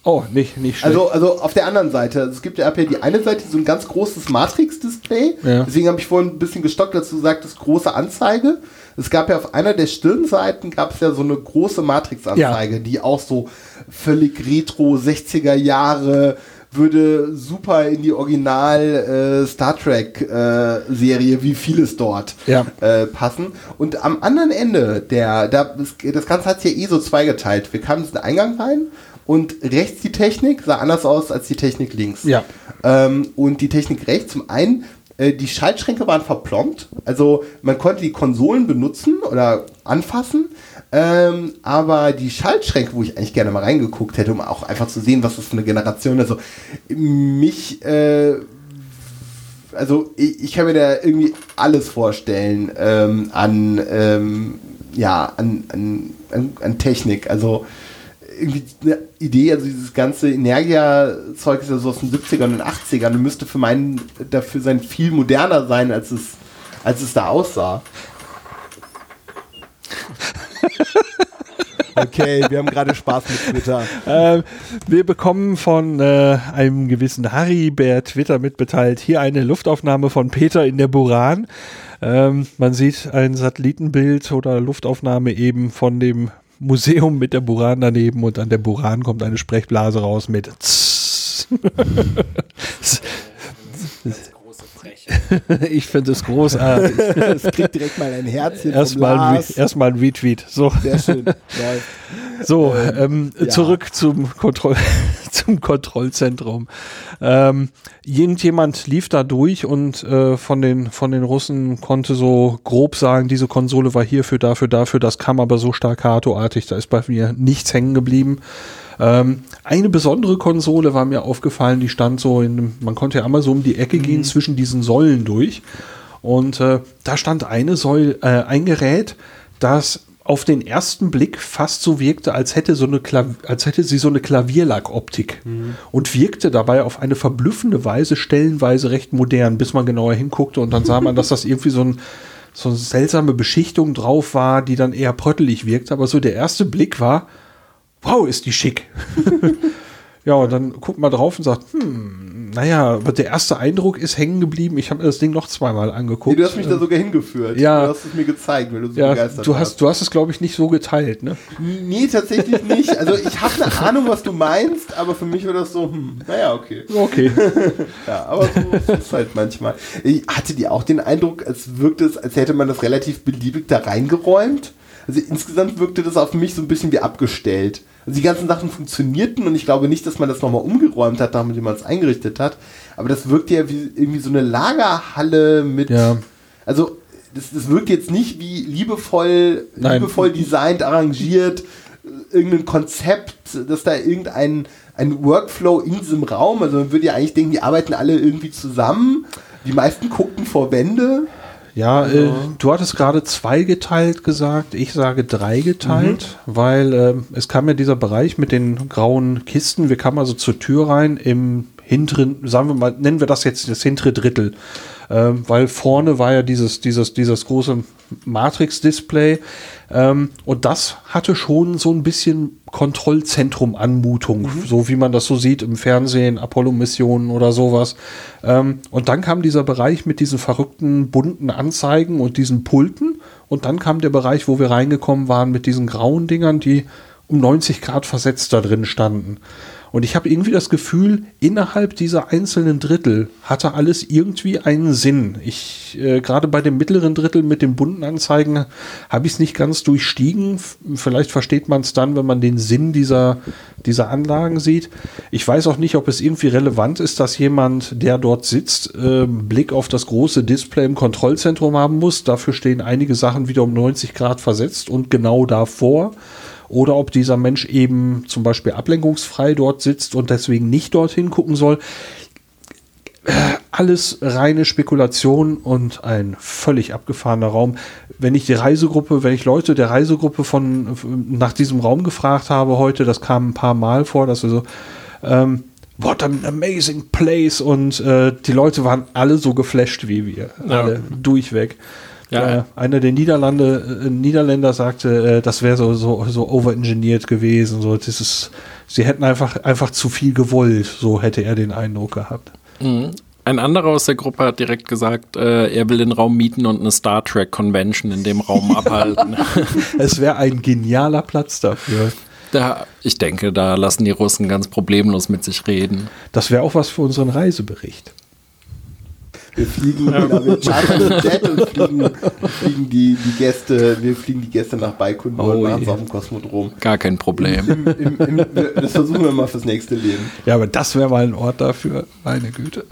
Oh, nicht, nicht schlecht. also, also auf der anderen Seite. Also es gibt ja die eine Seite, so ein ganz großes Matrix-Display. Ja. Deswegen habe ich vorhin ein bisschen gestockt, dazu gesagt, das große Anzeige. Es gab ja auf einer der Stirnseiten gab es ja so eine große Matrix-Anzeige, die auch so völlig retro 60er Jahre würde super in die Original äh, Star Trek äh, Serie, wie vieles dort Ja. äh, passen. Und am anderen Ende der, da, das, Ganze hat sich ja eh so zweigeteilt. Wir kamen in diesen Eingang rein und rechts die Technik sah anders aus als die Technik links. Ja. Ähm, und die Technik rechts, zum einen, äh, die Schaltschränke waren verplombt. Also man konnte die Konsolen benutzen oder anfassen. Ähm, aber die Schaltschränke, wo ich eigentlich gerne mal reingeguckt hätte, um auch einfach zu sehen, was das für eine Generation ist. Also mich, äh, also ich, ich kann mir da irgendwie alles vorstellen ähm, an, ähm, ja, an, an, an, an Technik. Also irgendwie eine Idee, also dieses ganze Energia-Zeug ist ja so aus den 70ern und 80ern und müsste für meinen dafür sein viel moderner sein, als es, als es da aussah. Okay, wir haben gerade Spaß mit Twitter. Ähm, wir bekommen von äh, einem gewissen Harry per Twitter mitbeteilt hier eine Luftaufnahme von Peter in der Buran. Ähm, man sieht ein Satellitenbild oder Luftaufnahme eben von dem Museum mit der Buran daneben und an der Buran kommt eine Sprechblase raus mit Tss. Ich finde es großartig. Es kriegt direkt mal ein Herzchen Erstmal ein, erstmal ein Retweet. So. Sehr schön. So, ähm, ja. zurück zum, Kontroll zum Kontrollzentrum. Ähm, irgendjemand lief da durch und äh, von, den, von den Russen konnte so grob sagen, diese Konsole war hierfür, dafür, dafür. Das kam aber so staccatoartig, da ist bei mir nichts hängen geblieben. Ähm, eine besondere Konsole war mir aufgefallen, die stand so in, man konnte ja einmal so um die Ecke gehen zwischen diesen Säulen durch. Und äh, da stand eine Säule, äh, ein Gerät, das auf den ersten Blick fast so wirkte, als hätte, so eine Klav als hätte sie so eine Klavierlackoptik. Und wirkte dabei auf eine verblüffende Weise stellenweise recht modern, bis man genauer hinguckte und dann sah man, dass das irgendwie so ein so eine seltsame Beschichtung drauf war, die dann eher pröttelig wirkte, aber so der erste Blick war, wow, ist die schick. ja, und dann guckt man drauf und sagt, hm, naja, aber der erste Eindruck ist hängen geblieben. Ich habe mir das Ding noch zweimal angeguckt. Nee, du hast mich da sogar hingeführt. Ja. Du hast es mir gezeigt, weil du so ja, begeistert du warst. hast, du hast es, glaube ich, nicht so geteilt, ne? Nee, tatsächlich nicht. Also ich habe eine Ahnung, was du meinst, aber für mich war das so, hm, naja, okay. Okay. Ja, aber so ist es halt manchmal. Ich hatte dir auch den Eindruck, als wirkte es, als hätte man das relativ beliebig da reingeräumt? Also insgesamt wirkte das auf mich so ein bisschen wie abgestellt. Also die ganzen Sachen funktionierten und ich glaube nicht, dass man das nochmal umgeräumt hat, nachdem man es eingerichtet hat. Aber das wirkte ja wie irgendwie so eine Lagerhalle mit. Ja. Also das, das wirkt jetzt nicht wie liebevoll, Nein. liebevoll designt, arrangiert, äh, irgendein Konzept, dass da irgendein ein Workflow in diesem Raum, also man würde ja eigentlich denken, die arbeiten alle irgendwie zusammen. Die meisten guckten vor Wände. Ja, äh, du hattest gerade zwei geteilt gesagt, ich sage drei geteilt, weil ähm, es kam ja dieser Bereich mit den grauen Kisten, wir kamen also zur Tür rein im hinteren, sagen wir mal, nennen wir das jetzt das hintere Drittel, ähm, weil vorne war ja dieses, dieses, dieses große Matrix-Display ähm, und das hatte schon so ein bisschen Kontrollzentrum-Anmutung, so wie man das so sieht im Fernsehen, Apollo-Missionen oder sowas. Ähm, und dann kam dieser Bereich mit diesen verrückten bunten Anzeigen und diesen Pulten und dann kam der Bereich, wo wir reingekommen waren mit diesen grauen Dingern, die um 90 Grad versetzt da drin standen. Und ich habe irgendwie das Gefühl, innerhalb dieser einzelnen Drittel hatte alles irgendwie einen Sinn. Ich, äh, gerade bei dem mittleren Drittel mit den bunten Anzeigen habe ich es nicht ganz durchstiegen. Vielleicht versteht man es dann, wenn man den Sinn dieser, dieser Anlagen sieht. Ich weiß auch nicht, ob es irgendwie relevant ist, dass jemand, der dort sitzt, äh, Blick auf das große Display im Kontrollzentrum haben muss. Dafür stehen einige Sachen wieder um 90 Grad versetzt und genau davor oder ob dieser Mensch eben zum Beispiel ablenkungsfrei dort sitzt und deswegen nicht dorthin gucken soll. Alles reine Spekulation und ein völlig abgefahrener Raum. Wenn ich die Reisegruppe, wenn ich Leute der Reisegruppe von nach diesem Raum gefragt habe heute, das kam ein paar Mal vor, dass wir so, ähm, what an amazing place und äh, die Leute waren alle so geflasht wie wir, Ja. alle durchweg. Ja. Äh, einer der Niederlande, äh, Niederländer sagte, äh, das wäre so, so, so overengineert gewesen. So, das ist, sie hätten einfach, einfach zu viel gewollt, so hätte er den Eindruck gehabt. Mhm. Ein anderer aus der Gruppe hat direkt gesagt, äh, er will den Raum mieten und eine Star Trek Convention in dem Raum abhalten. Es wäre ein genialer Platz dafür. Da, ich denke, da lassen die Russen ganz problemlos mit sich reden. Das wäre auch was für unseren Reisebericht. Wir fliegen, genau, wir chartern ein Jet und fliegen, fliegen die, die Gäste, wir fliegen die Gäste nach Baikonur Oh und machen es auf dem Kosmodrom. Gar kein Problem. Im, im, im, das versuchen wir mal fürs nächste Leben. Ja, aber das wäre mal ein Ort dafür. Meine Güte.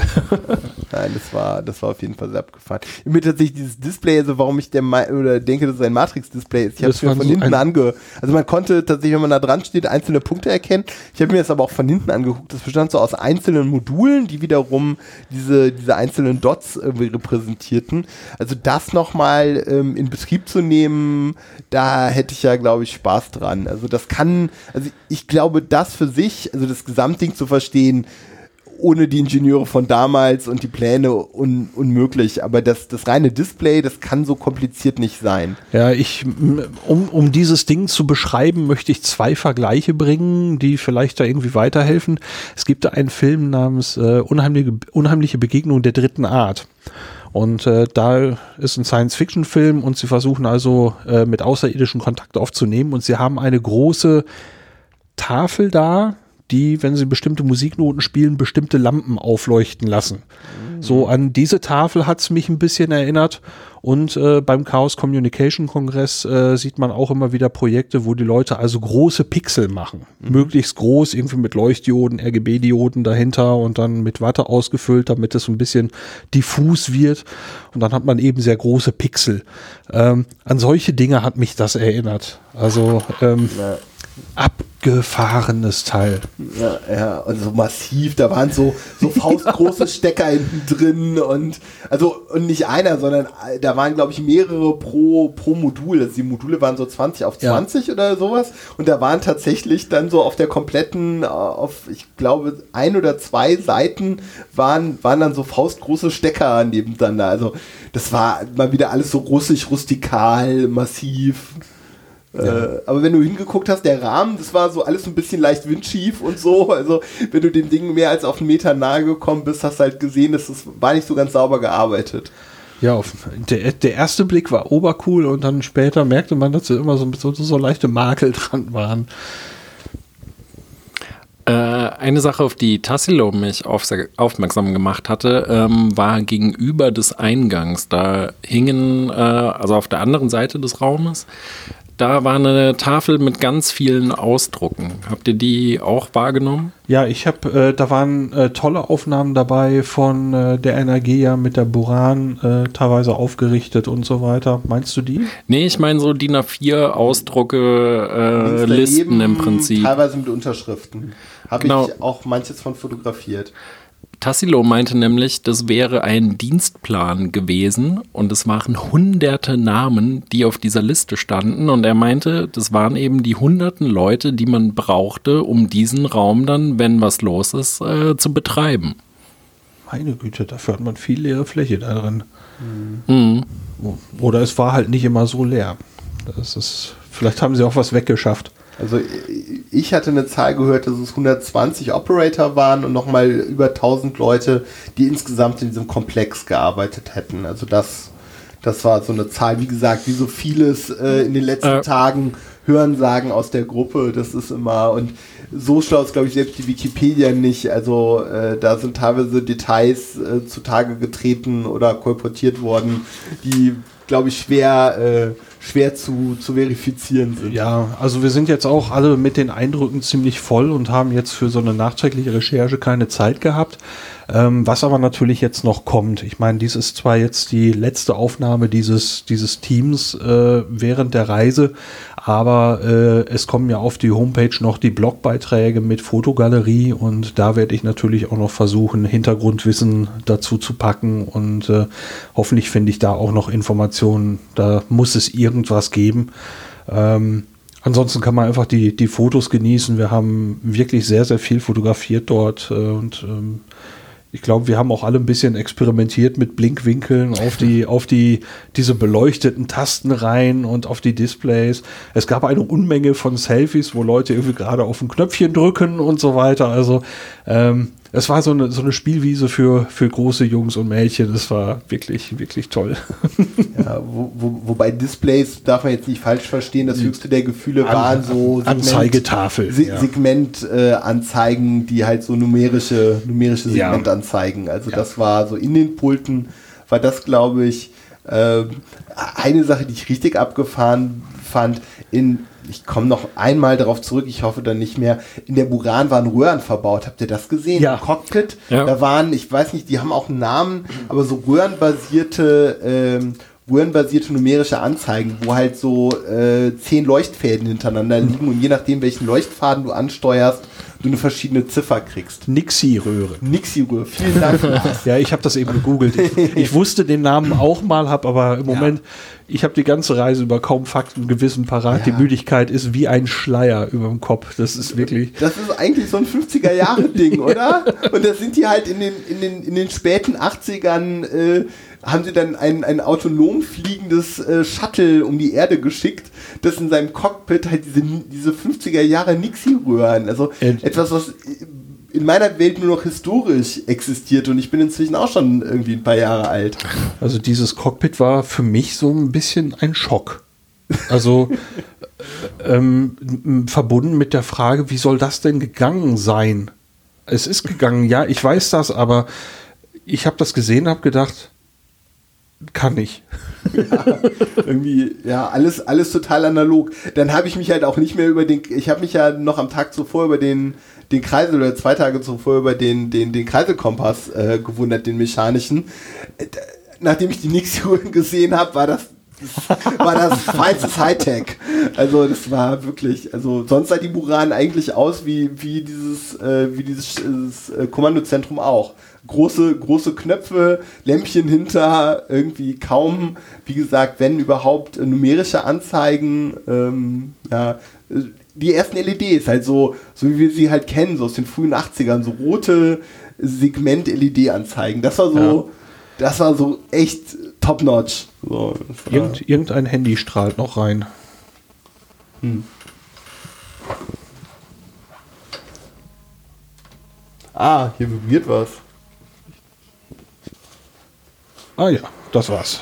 Nein, das war, das war auf jeden Fall sehr abgefahren. Mir tatsächlich dieses Display, also warum ich der Ma oder denke, dass es ein Matrix-Display ist. Ich habe es mir von so hinten ange. Also man konnte tatsächlich, wenn man da dran steht, einzelne Punkte erkennen. Ich habe mir das aber auch von hinten angeguckt. Das bestand so aus einzelnen Modulen, die wiederum diese, diese einzelnen Dots irgendwie repräsentierten. Also das nochmal ähm, in Betrieb zu nehmen, da hätte ich ja, glaube ich, Spaß dran. Also das kann, also ich glaube, das für sich, also das Gesamtding zu verstehen, ohne die Ingenieure von damals und die Pläne un unmöglich. Aber das, das reine Display, das kann so kompliziert nicht sein. Ja, ich, um, um dieses Ding zu beschreiben, möchte ich zwei Vergleiche bringen, die vielleicht da irgendwie weiterhelfen. Es gibt da einen Film namens äh, Unheimliche, Unheimliche Begegnung der dritten Art. Und äh, da ist ein Science-Fiction-Film und sie versuchen also äh, mit Außerirdischen Kontakt aufzunehmen und sie haben eine große Tafel da, die, wenn sie bestimmte Musiknoten spielen, bestimmte Lampen aufleuchten lassen. So an diese Tafel hat es mich ein bisschen erinnert. Und äh, beim Chaos Communication Kongress äh, sieht man auch immer wieder Projekte, wo die Leute also große Pixel machen. Möglichst groß, irgendwie mit Leuchtdioden, RGB-Dioden dahinter und dann mit Watte ausgefüllt, damit es so ein bisschen diffus wird. Und dann hat man eben sehr große Pixel. Ähm, an solche Dinge hat mich das erinnert. Also ähm, Ja. Abgefahrenes Teil. Ja, ja, und so massiv, da waren so, so faustgroße Stecker hinten drin und also und nicht einer, sondern da waren, glaube ich, mehrere pro, pro Modul. Also die Module waren so 20 auf Ja. 20 oder sowas. Und da waren tatsächlich dann so auf der kompletten, auf, ich glaube, ein oder zwei Seiten waren, waren dann so faustgroße Stecker nebeneinander. Also das war mal wieder alles so russisch, rustikal, massiv. Äh, aber wenn du hingeguckt hast, der Rahmen, das war so alles so ein bisschen leicht windschief und so. Also wenn du dem Ding mehr als auf einen Meter nahe gekommen bist, hast du halt gesehen, dass das war nicht so ganz sauber gearbeitet. Ja, auf, der, der erste Blick war obercool und dann später merkte man, dass da immer so, so, so leichte Makel dran waren. Äh, eine Sache, auf die Tassilo mich auf, aufmerksam gemacht hatte, ähm, war gegenüber des Eingangs. Da hingen, äh, also auf der anderen Seite des Raumes, da war eine Tafel mit ganz vielen Ausdrucken. Habt ihr die auch wahrgenommen? Ja, ich habe, äh, da waren äh, tolle Aufnahmen dabei von äh, der Energia mit der Buran äh, teilweise aufgerichtet und so weiter. Meinst du die? Nee, ich meine so DIN A4-Ausdrucke, äh, Listen im Prinzip. Teilweise mit Unterschriften. Habe Genau. ich auch manches von fotografiert. Tassilo meinte nämlich, das wäre ein Dienstplan gewesen und es waren hunderte Namen, die auf dieser Liste standen und er meinte, das waren eben die hunderten Leute, die man brauchte, um diesen Raum dann, wenn was los ist, äh, zu betreiben. Meine Güte, dafür hat man viel leere Fläche da drin. Mhm. Oder es war halt nicht immer so leer. Das ist, vielleicht haben sie auch was weggeschafft. Also ich hatte eine Zahl gehört, dass es 120 Operator waren und nochmal über 1000 Leute, die insgesamt in diesem Komplex gearbeitet hätten. Also das, das war so eine Zahl, wie gesagt, wie so vieles äh, in den letzten Äh. Tagen Hörensagen aus der Gruppe. Das ist immer und so schlau ist, glaube ich, selbst die Wikipedia nicht. Also äh, da sind teilweise Details äh, zutage getreten oder kolportiert worden, die, glaube ich, schwer, äh, schwer zu, zu verifizieren sind. Ja, also wir sind jetzt auch alle mit den Eindrücken ziemlich voll und haben jetzt für so eine nachträgliche Recherche keine Zeit gehabt. Ähm, was aber natürlich jetzt noch kommt. Ich meine, dies ist zwar jetzt die letzte Aufnahme dieses, dieses Teams äh, während der Reise, aber äh, es kommen ja auf die Homepage noch die Blogbeiträge mit Fotogalerie und da werde ich natürlich auch noch versuchen, Hintergrundwissen dazu zu packen und äh, hoffentlich finde ich da auch noch Informationen. Da muss es irgendwas geben. Ähm, Ansonsten kann man einfach die, die Fotos genießen. Wir haben wirklich sehr, sehr viel fotografiert dort äh, und ähm, ich glaube, wir haben auch alle ein bisschen experimentiert mit Blinkwinkeln auf die, auf die, diese beleuchteten Tasten rein und auf die Displays. Es gab eine Unmenge von Selfies, wo Leute irgendwie gerade auf ein Knöpfchen drücken und so weiter. Also, ähm, es war so eine, so eine Spielwiese für, für große Jungs und Mädchen. Das war wirklich, wirklich toll. Ja, wo, wo, wobei Displays darf man jetzt nicht falsch verstehen. Das höchste der Gefühle An- waren so Anzeigetafel, Se ja. Segmentanzeigen, die halt so numerische, numerische. Segmentanzeigen. Also Ja. das war so in den Pulten, war das, glaube ich, ähm, eine Sache, die ich richtig abgefahren fand. In, ich komme noch einmal darauf zurück, ich hoffe dann nicht mehr. In der Buran waren Röhren verbaut. Habt ihr das gesehen? Ja. Im Cockpit. Ja. Da waren, ich weiß nicht, die haben auch einen Namen, aber so röhrenbasierte, ähm, röhrenbasierte numerische Anzeigen, wo halt so äh, zehn Leuchtfäden hintereinander liegen und je nachdem, welchen Leuchtfaden du ansteuerst, du eine verschiedene Ziffer kriegst. Nixie-Röhre. Nixi-Röhre, vielen Dank. Ja, ich habe das eben gegoogelt. Ich, ich wusste den Namen auch mal, habe aber im Moment, ich habe die ganze Reise über kaum Fakten, Gewissen parat. Die Ja. Müdigkeit ist wie ein Schleier über dem Kopf. Das ist wirklich. Das ist eigentlich so ein 50er-Jahre-Ding, oder? Und da sind die halt in den, in den, in den späten 80ern, äh, haben sie dann ein, ein autonom fliegendes äh, Shuttle um die Erde geschickt, das in seinem Cockpit halt diese, diese 50er-Jahre Nixie-Röhren, also Äh, etwas, was in meiner Welt nur noch historisch existiert und ich bin inzwischen auch schon irgendwie ein paar Jahre alt. Also dieses Cockpit war für mich so ein bisschen ein Schock. Also ähm, verbunden mit der Frage, wie soll das denn gegangen sein? Es ist gegangen, ja, ich weiß das, aber ich habe das gesehen, habe gedacht, kann ich. irgendwie, ja, alles, alles total analog. Dann habe ich mich halt auch nicht mehr über den, ich habe mich ja noch am Tag zuvor über den, den Kreisel oder zwei Tage zuvor über den, den, den Kreiselkompass äh, gewundert, den mechanischen. Äh, Nachdem ich die Nix-Uhren gesehen habe, war das war das feinstes Hightech. Also das war wirklich, also sonst sah die Buran eigentlich aus wie, wie dieses, äh, wie dieses äh, Kommandozentrum auch. Große, große Knöpfe, Lämpchen hinter, irgendwie kaum, wie gesagt, wenn überhaupt äh, numerische Anzeigen, ähm, ja, die ersten LEDs, halt so, so wie wir sie halt kennen, so aus den frühen 80ern, so rote Segment-LED-Anzeigen. Das war so, das war so echt top-notch. So, Irgend, irgendein Handy strahlt noch rein. Ah, hier vibriert was. Ah ja, das war's.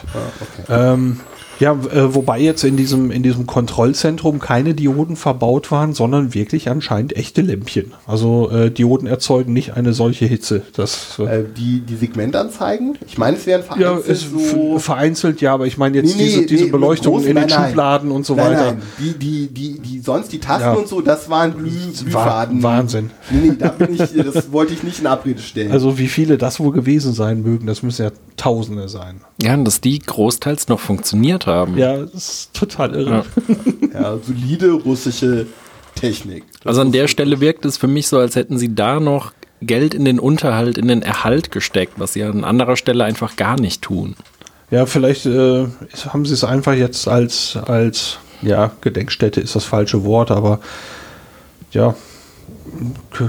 Ah, Ähm, ja, äh, wobei jetzt in diesem, in diesem Kontrollzentrum keine Dioden verbaut waren, sondern wirklich anscheinend echte Lämpchen. Also äh, Dioden erzeugen nicht eine solche Hitze. Das äh, Äh, die, die Segmentanzeigen? Ich meine, es wären ja, vereinzelt ist f- vereinzelt, ja, aber ich meine jetzt Nee, nee, diese, diese nee, Beleuchtung in den nein, nein. Schubladen und so nein, weiter. Nein, die, die, die, die, sonst die Tasten Ja. und so, das waren Glüh, Glühfaden. Wahnsinn. Nee, nee, da bin ich, das wollte ich nicht in Abrede stellen. Also wie viele das wohl gewesen sein mögen, das müssen ja Tausende sein. Ja, und dass die großteils noch funktioniert haben. Ja, das ist total irre. Ja. ja, solide russische Technik. Das Also an der Stelle wirkt es für mich so, als hätten sie da noch Geld in den Unterhalt, in den Erhalt gesteckt, was sie an anderer Stelle einfach gar nicht tun. Ja, vielleicht äh, haben sie es einfach jetzt als, als, ja, Gedenkstätte ist das falsche Wort, aber ja,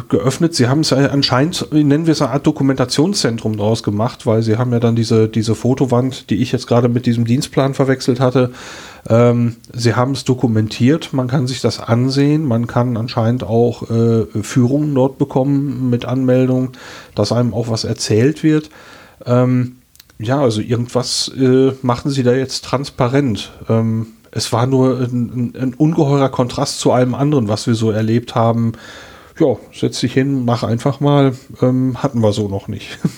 geöffnet. Sie haben es anscheinend, nennen wir es eine Art Dokumentationszentrum draus gemacht, weil sie haben ja dann diese, diese Fotowand, die ich jetzt gerade mit diesem Dienstplan verwechselt hatte. Ähm, sie haben es dokumentiert, man kann sich das ansehen, man kann anscheinend auch äh, Führungen dort bekommen mit Anmeldung, dass einem auch was erzählt wird. Ähm, ja, also irgendwas äh, machen sie da jetzt transparent. Ähm, es war nur ein, ein ungeheurer Kontrast zu allem anderen, was wir so erlebt haben. Ja, setz dich hin, mach einfach mal. Ähm, hatten wir so noch nicht.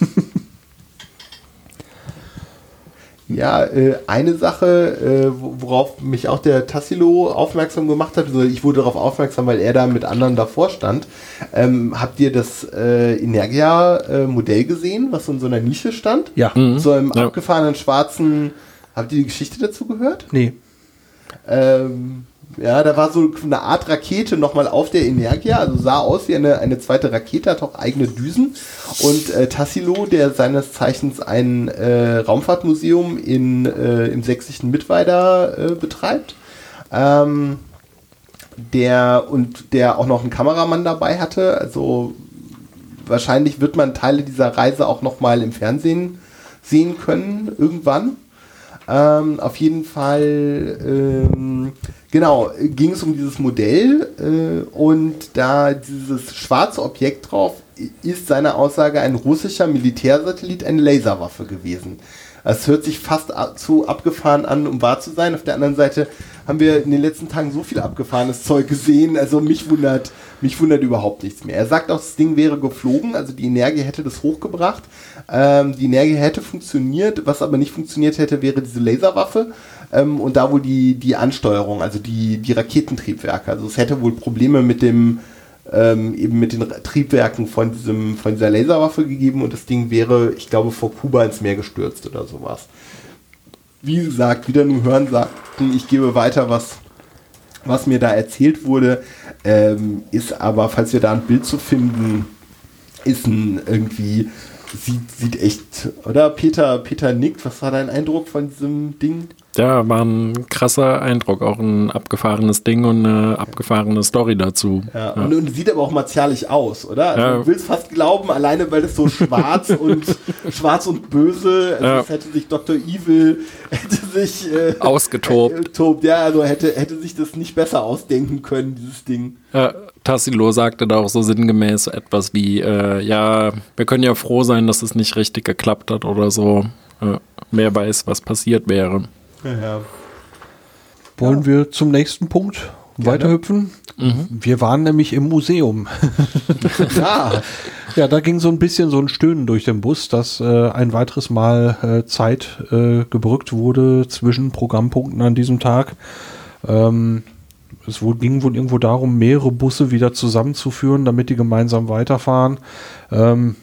Ja, äh, eine Sache, äh, wo- worauf mich auch der Tassilo aufmerksam gemacht hat, also ich wurde darauf aufmerksam, weil er da mit anderen davor stand. Ähm, habt ihr das äh, Energia-Modell gesehen, was so in so einer Nische stand? ja. So im Ja. abgefahrenen schwarzen. Habt ihr die Geschichte dazu gehört? Nee. Ähm, ja, da war so eine Art Rakete nochmal auf der Energia, also sah aus wie eine, eine zweite Rakete, hat auch eigene Düsen. Und äh, Tassilo, der seines Zeichens ein äh, Raumfahrtmuseum in, äh, im sächsischen Mittweida äh, betreibt, ähm, der und der auch noch einen Kameramann dabei hatte. Also wahrscheinlich wird man Teile dieser Reise auch noch mal im Fernsehen sehen können irgendwann. Ähm, auf jeden Fall, ähm, genau, ging es um dieses Modell äh, und da dieses schwarze Objekt drauf ist seine Aussage ein russischer Militärsatellit, eine Laserwaffe gewesen. Es hört sich fast zu abgefahren an, um wahr zu sein. Auf der anderen Seite haben wir in den letzten Tagen so viel abgefahrenes Zeug gesehen. Also mich wundert, mich wundert überhaupt nichts mehr. Er sagt auch, das Ding wäre geflogen, also die Energie hätte das hochgebracht. Ähm, die Energie hätte funktioniert, was aber nicht funktioniert hätte, wäre diese Laserwaffe. Ähm, und da wohl die, die Ansteuerung, also die, die Raketentriebwerke. Also es hätte wohl Probleme mit dem, ähm, eben mit den Triebwerken von, diesem, von dieser Laserwaffe gegeben und das Ding wäre, ich glaube, vor Kuba ins Meer gestürzt oder sowas. Wie gesagt, wieder nur hören sagten, ich gebe weiter, was, was mir da erzählt wurde, ähm, ist aber, falls wir da ein Bild zu finden, ist ein irgendwie, sieht, sieht echt, oder? Peter, Peter nickt, was war dein Eindruck von diesem Ding? Ja, war ein krasser Eindruck, auch ein abgefahrenes Ding und eine abgefahrene Story dazu. Ja, ja. Und, und, sieht aber auch martialisch aus, oder? Also ja. Du willst fast glauben, alleine weil es so schwarz und schwarz und böse, also ja. es hätte sich Dr. Evil hätte sich äh, ausgetobt. Äh, tobt, ja, also hätte, hätte sich das nicht besser ausdenken können, dieses Ding. Ja, Tassilo sagte da auch so sinngemäß etwas wie, äh, ja, wir können ja froh sein, dass es nicht richtig geklappt hat oder so. Äh, wer weiß, was passiert wäre. Ja. Wollen ja. wir zum nächsten Punkt Gerne. weiterhüpfen? Mhm. Wir waren nämlich im Museum. ja. ja, da ging so ein bisschen so ein Stöhnen durch den Bus, dass äh, ein weiteres Mal äh, Zeit äh, gebrückt wurde zwischen Programmpunkten an diesem Tag. Ähm, es wohl, ging wohl irgendwo darum, mehrere Busse wieder zusammenzuführen, damit die gemeinsam weiterfahren. Ähm,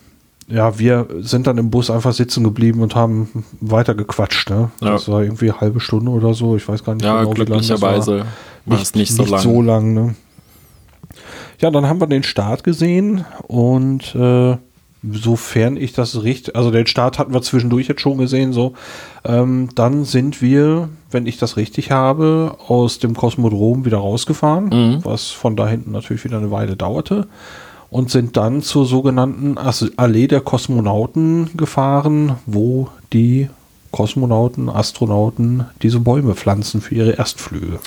ja, wir sind dann im Bus einfach sitzen geblieben und haben weiter gequatscht. Ne? Ja. Das war irgendwie eine halbe Stunde oder so. Ich weiß gar nicht ja, genau, glücklicherweise war. war nicht, nicht so nicht lang. So lang ne? Ja, dann haben wir den Start gesehen und äh, sofern ich das richtig, also den Start hatten wir zwischendurch jetzt schon gesehen, so. Ähm, dann sind wir, wenn ich das richtig habe, aus dem Kosmodrom wieder rausgefahren, mhm. was von da hinten natürlich wieder eine Weile dauerte und sind dann zur sogenannten Allee der Kosmonauten gefahren, wo die Kosmonauten, Astronauten diese Bäume pflanzen für ihre Erstflüge.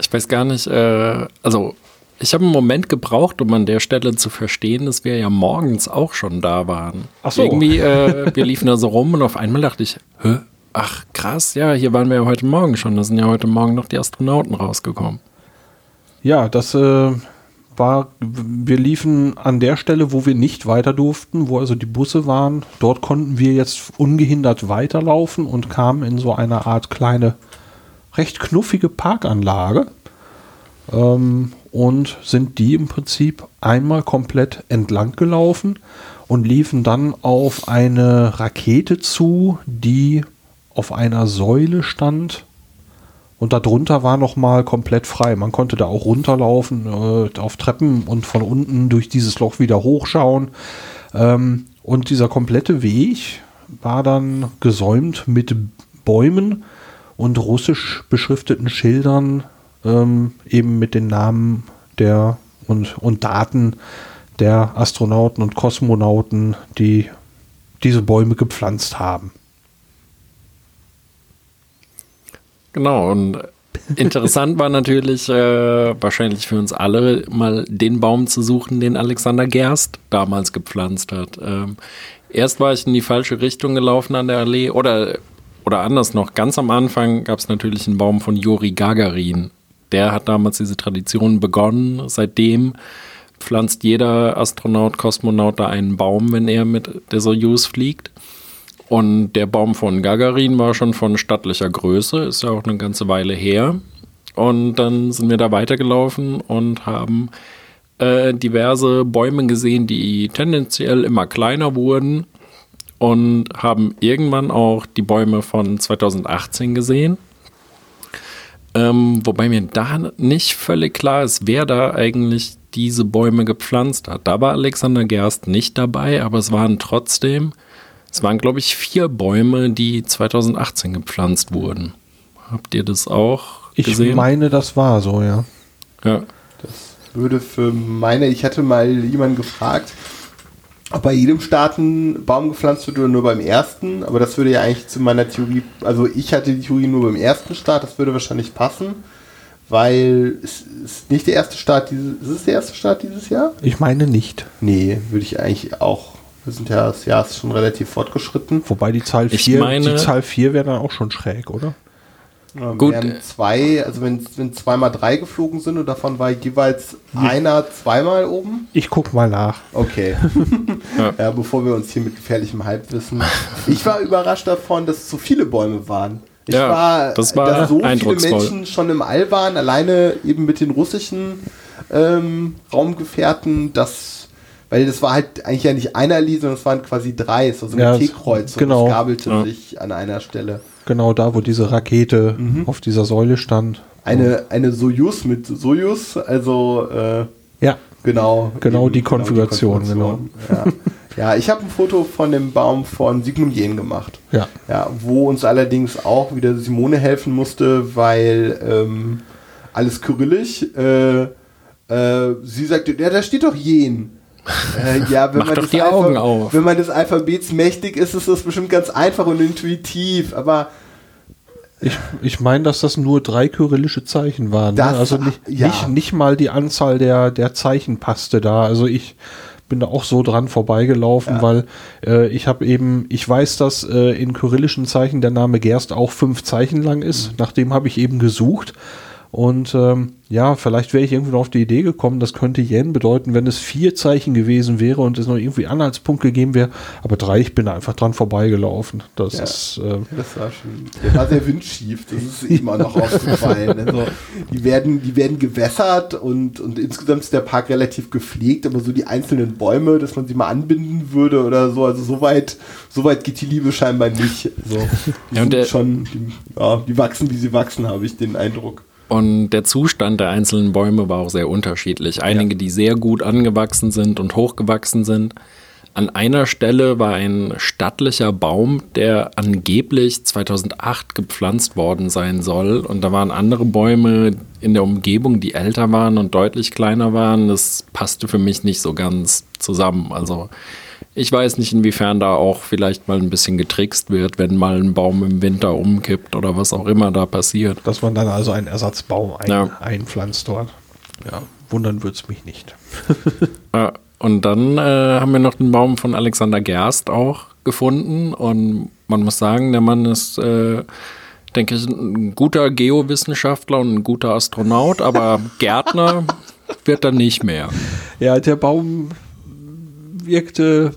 Ich weiß gar nicht, äh, also ich habe einen Moment gebraucht, um an der Stelle zu verstehen, dass wir ja morgens auch schon da waren. Ach so. Irgendwie, äh, wir liefen da so rum und auf einmal dachte ich, Hä? ach krass, ja, hier waren wir ja heute Morgen schon. Da sind ja heute Morgen noch die Astronauten rausgekommen. Ja, das äh, war, wir liefen an der Stelle, wo wir nicht weiter durften, wo also die Busse waren. Dort konnten wir jetzt ungehindert weiterlaufen und kamen in so eine Art kleine, recht knuffige Parkanlage. Ähm, und sind die im Prinzip einmal komplett entlang gelaufen und liefen dann auf eine Rakete zu, die auf einer Säule stand und darunter war nochmal komplett frei. Man konnte da auch runterlaufen, äh, auf Treppen und von unten durch dieses Loch wieder hochschauen. Ähm, und dieser komplette Weg war dann gesäumt mit Bäumen und russisch beschrifteten Schildern, ähm, eben mit den Namen der und, und Daten der Astronauten und Kosmonauten, die diese Bäume gepflanzt haben. Genau, und interessant war natürlich äh, wahrscheinlich für uns alle mal den Baum zu suchen, den Alexander Gerst damals gepflanzt hat. Ähm, erst war ich in die falsche Richtung gelaufen an der Allee oder, oder anders noch, ganz am Anfang gab es natürlich einen Baum von Juri Gagarin. Der hat damals diese Tradition begonnen. Seitdem pflanzt jeder Astronaut, Kosmonaut da einen Baum, wenn er mit der Soyuz fliegt. Und der Baum von Gagarin war schon von stattlicher Größe, ist ja auch eine ganze Weile her. Und dann sind wir da weitergelaufen und haben äh, diverse Bäume gesehen, die tendenziell immer kleiner wurden. Und haben irgendwann auch die Bäume von 2018 gesehen. Ähm, wobei mir da nicht völlig klar ist, wer da eigentlich diese Bäume gepflanzt hat. Da war Alexander Gerst nicht dabei, aber es waren trotzdem es waren, glaube ich, vier Bäume, die 2018 gepflanzt wurden. Habt ihr das auch gesehen? Ich meine, das war so, ja. Ja. würde für meine, ich hatte mal jemanden gefragt, ob bei jedem Start ein Baum gepflanzt wird oder nur beim ersten, aber das würde ja eigentlich zu meiner Theorie, also ich hatte die Theorie nur beim ersten Start, das würde wahrscheinlich passen, weil es ist nicht der erste Start dieses, ist es der erste Start dieses Jahr? Ich meine nicht. Nee, würde ich eigentlich auch. Wir sind ja, das Jahr ist schon relativ fortgeschritten. Wobei die Zahl Ich 4, meine- die Zahl 4 wäre dann auch schon schräg, oder? Ja, Gut. Wären zwei, also wenn, wenn zweimal drei geflogen sind und davon war jeweils einer zweimal oben. Ich guck mal nach. Okay. Ja. ja. bevor wir uns hier mit gefährlichem Halbwissen. Ich war überrascht davon, dass es so viele Bäume waren. Ich Ja, war, das war dass so viele. Menschen schon im All waren, alleine eben mit den russischen ähm, Raumgefährten, das, weil das war halt eigentlich ja nicht einer Lied, sondern es waren quasi drei, es war so Ja, ein T-Kreuz und genau. es gabelte Ja. sich an einer Stelle. Genau da, wo diese Rakete Mhm. auf dieser Säule stand. Eine, eine Sojus mit Sojus, also äh, Ja, Genau. Genau eben, die Konfiguration, Konfiguration, Ja, ja ich habe ein Foto von dem Baum von Sigmund Jähn gemacht. ja. Ja, wo uns allerdings auch wieder Simone helfen musste, weil ähm, alles kyrillisch. Äh, äh, sie sagte, ja, da steht doch Jen. Äh, ja, wenn Mach man doch des die Alpha- Augen auf. Wenn man des Alphabets mächtig ist, ist das bestimmt ganz einfach und intuitiv. Aber Ich, ich meine, dass das nur drei kyrillische Zeichen waren. Ne? Also nicht, ja. nicht, nicht mal die Anzahl der, der Zeichen passte da. Also ich bin da auch so dran vorbeigelaufen, Ja. weil äh, ich habe eben, ich weiß, dass äh, in kyrillischen Zeichen der Name Gerst auch fünf Zeichen lang ist. Mhm. Nach dem habe ich eben gesucht. Und ähm, ja, vielleicht wäre ich irgendwie noch auf die Idee gekommen, das könnte Yen bedeuten, wenn es vier Zeichen gewesen wäre und es noch irgendwie Anhaltspunkt gegeben wäre. Aber drei, ich bin da einfach dran vorbeigelaufen. Das Ja. ist äh, Das war schon, der war sehr windschief, das ist auch noch aufgefallen. Also, die werden, die werden gewässert und, und insgesamt ist der Park relativ gepflegt, aber so die einzelnen Bäume, dass man sie mal anbinden würde oder so, also so weit, so weit geht die Liebe scheinbar nicht. Also, die Ja, und sind der- schon, die, ja, die wachsen, wie sie wachsen, habe ich den Eindruck. Und der Zustand der einzelnen Bäume war auch sehr unterschiedlich. Einige, die sehr gut angewachsen sind und hochgewachsen sind. An einer Stelle war ein stattlicher Baum, der angeblich 2008 gepflanzt worden sein soll. Und da waren andere Bäume in der Umgebung, die älter waren und deutlich kleiner waren. Das passte für mich nicht so ganz zusammen. Also ich weiß nicht, inwiefern da auch vielleicht mal ein bisschen getrickst wird, wenn mal ein Baum im Winter umkippt oder was auch immer da passiert. dass man dann also einen Ersatzbaum ein, Ja. einpflanzt dort. Ja, wundern würde es mich nicht. Ja, und dann äh, haben wir noch den Baum von Alexander Gerst auch gefunden. Und man muss sagen, der Mann ist, äh, denke ich, ein guter Geowissenschaftler und ein guter Astronaut, aber Gärtner wird er nicht mehr. Ja, der Baum wirkte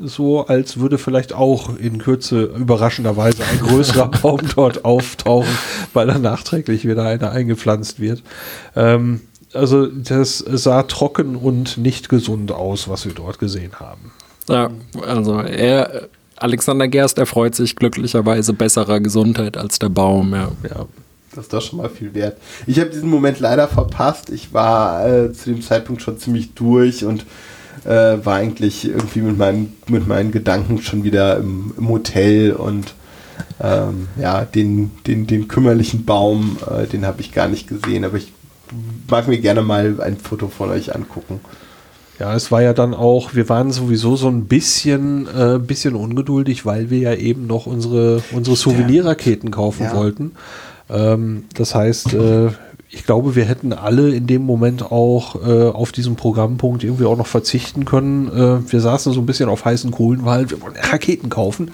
so, als würde vielleicht auch in Kürze überraschenderweise ein größerer Baum dort auftauchen, weil da nachträglich wieder einer eingepflanzt wird. Ähm, also das sah trocken und nicht gesund aus, was wir dort gesehen haben. Ja, also er, Alexander Gerst erfreut sich glücklicherweise besserer Gesundheit als der Baum. Ja. Ja, Das ist doch schon mal viel wert. Ich habe diesen Moment leider verpasst. Ich war äh, zu dem Zeitpunkt schon ziemlich durch und äh, war eigentlich irgendwie mit meinen, mit meinen Gedanken schon wieder im, im Hotel und ähm, ja, den, den, den kümmerlichen Baum, äh, den habe ich gar nicht gesehen, aber ich mag mir gerne mal ein Foto von euch angucken. Ja, es war ja dann auch, wir waren sowieso so ein bisschen, äh, bisschen ungeduldig, weil wir ja eben noch unsere, unsere Souvenirraketen kaufen Ja. wollten. Ähm, das heißt, äh, ich glaube, wir hätten alle in dem Moment auch äh, auf diesen Programmpunkt irgendwie auch noch verzichten können. Äh, wir saßen so ein bisschen auf heißen Kohlen, weil wir wollen Raketen kaufen.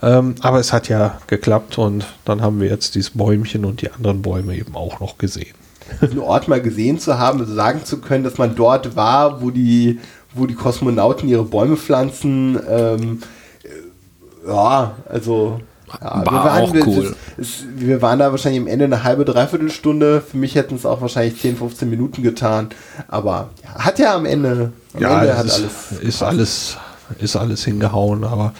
Ähm, aber es hat ja geklappt und dann haben wir jetzt dieses Bäumchen und die anderen Bäume eben auch noch gesehen. diesen Ort mal gesehen zu haben, also sagen zu können, dass man dort war, wo die, wo die Kosmonauten ihre Bäume pflanzen. Ähm, äh, ja, also ja, War auch wir, cool. Es, es, wir waren da wahrscheinlich am Ende eine halbe, dreiviertel Stunde. Für mich hätten es auch wahrscheinlich 10, 15 Minuten getan. Aber ja, hat ja am Ende, am Ende das hat ist, alles. ist alles ist alles hingehauen, aber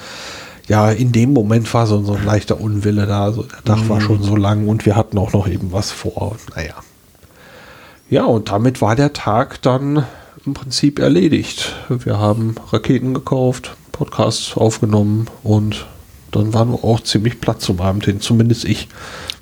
ja, in dem Moment war so, so ein leichter Unwille da. Also der Dach Mhm. war schon so lang und wir hatten auch noch eben was vor. Und naja. Ja, und damit war der Tag dann im Prinzip erledigt. Wir haben Raketen gekauft, Podcasts aufgenommen und dann waren wir auch ziemlich platt zum Abend hin, zumindest ich.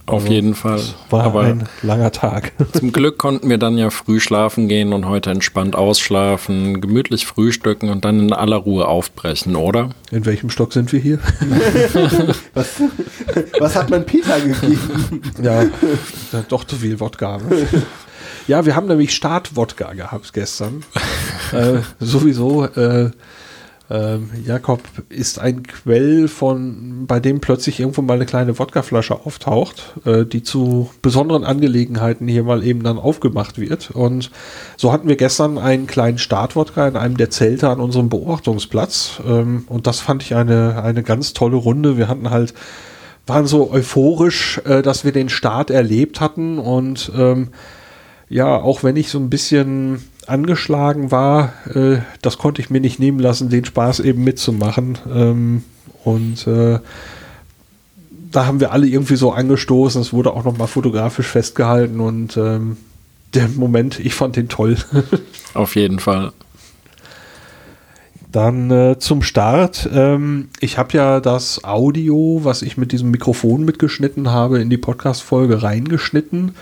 Auf Also, jeden Fall. War Aber ein langer Tag. zum Glück konnten wir dann ja früh schlafen gehen und heute entspannt ausschlafen, gemütlich frühstücken und dann in aller Ruhe aufbrechen, oder? In welchem Stock sind wir hier? Was, was hat man Peter gegeben? Ja, doch zu viel Wodka. Ne? Ja, wir haben nämlich Start-Wodka gehabt gestern. äh, sowieso, äh, ähm, Jakob ist ein Quell von, bei dem plötzlich irgendwo mal eine kleine Wodkaflasche auftaucht, äh, die zu besonderen Angelegenheiten hier mal eben dann aufgemacht wird. Und so hatten wir gestern einen kleinen Start-Wodka in einem der Zelte an unserem Beobachtungsplatz. Ähm, und das fand ich eine, eine ganz tolle Runde. Wir hatten halt waren so euphorisch, äh, dass wir den Start erlebt hatten und ähm, ja, auch wenn ich so ein bisschen angeschlagen war, äh, das konnte ich mir nicht nehmen lassen, den Spaß eben mitzumachen. Ähm, und äh, da haben wir alle irgendwie so angestoßen. Es wurde auch noch mal fotografisch festgehalten und ähm, der Moment, ich fand den toll. Auf jeden Fall. Dann äh, zum Start. Ähm, ich habe ja das Audio, was ich mit diesem Mikrofon mitgeschnitten habe, in die Podcast-Folge reingeschnitten.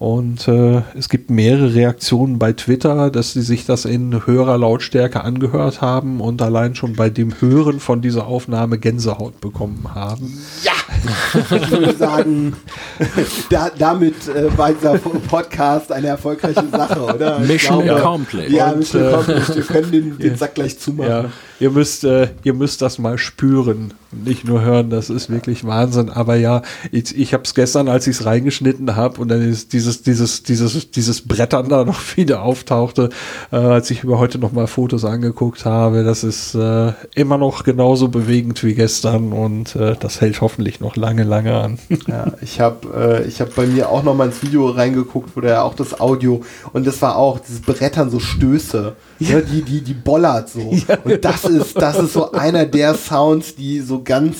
Und äh, es gibt mehrere Reaktionen bei Twitter, dass sie sich das in höherer Lautstärke angehört haben und allein schon bei dem Hören von dieser Aufnahme Gänsehaut bekommen haben. Ich würde sagen, da, damit äh, war dieser Podcast eine erfolgreiche Sache, oder? Mission glaube, accomplished. Ja, Und, Mission äh, accomplished. Wir können den, den Sack gleich zumachen. Ja, ihr müsst, äh, ihr müsst das mal spüren, nicht nur hören. Das ist wirklich Wahnsinn. Aber ja, ich, ich habe es gestern, als ich es reingeschnitten habe und dann ist dieses, dieses, dieses, dieses Brettern da noch wieder auftauchte, äh, als ich mir heute noch mal Fotos angeguckt habe. Das ist äh, immer noch genauso bewegend wie gestern und äh, das hält hoffentlich noch lange, lange an. Ja, ich habe äh, ich hab bei mir auch noch mal ins Video reingeguckt, wo der auch das Audio und das war auch dieses Brettern so Stöße, ne, die die die bollert so und das ist das ist so einer der Sounds, die so ganz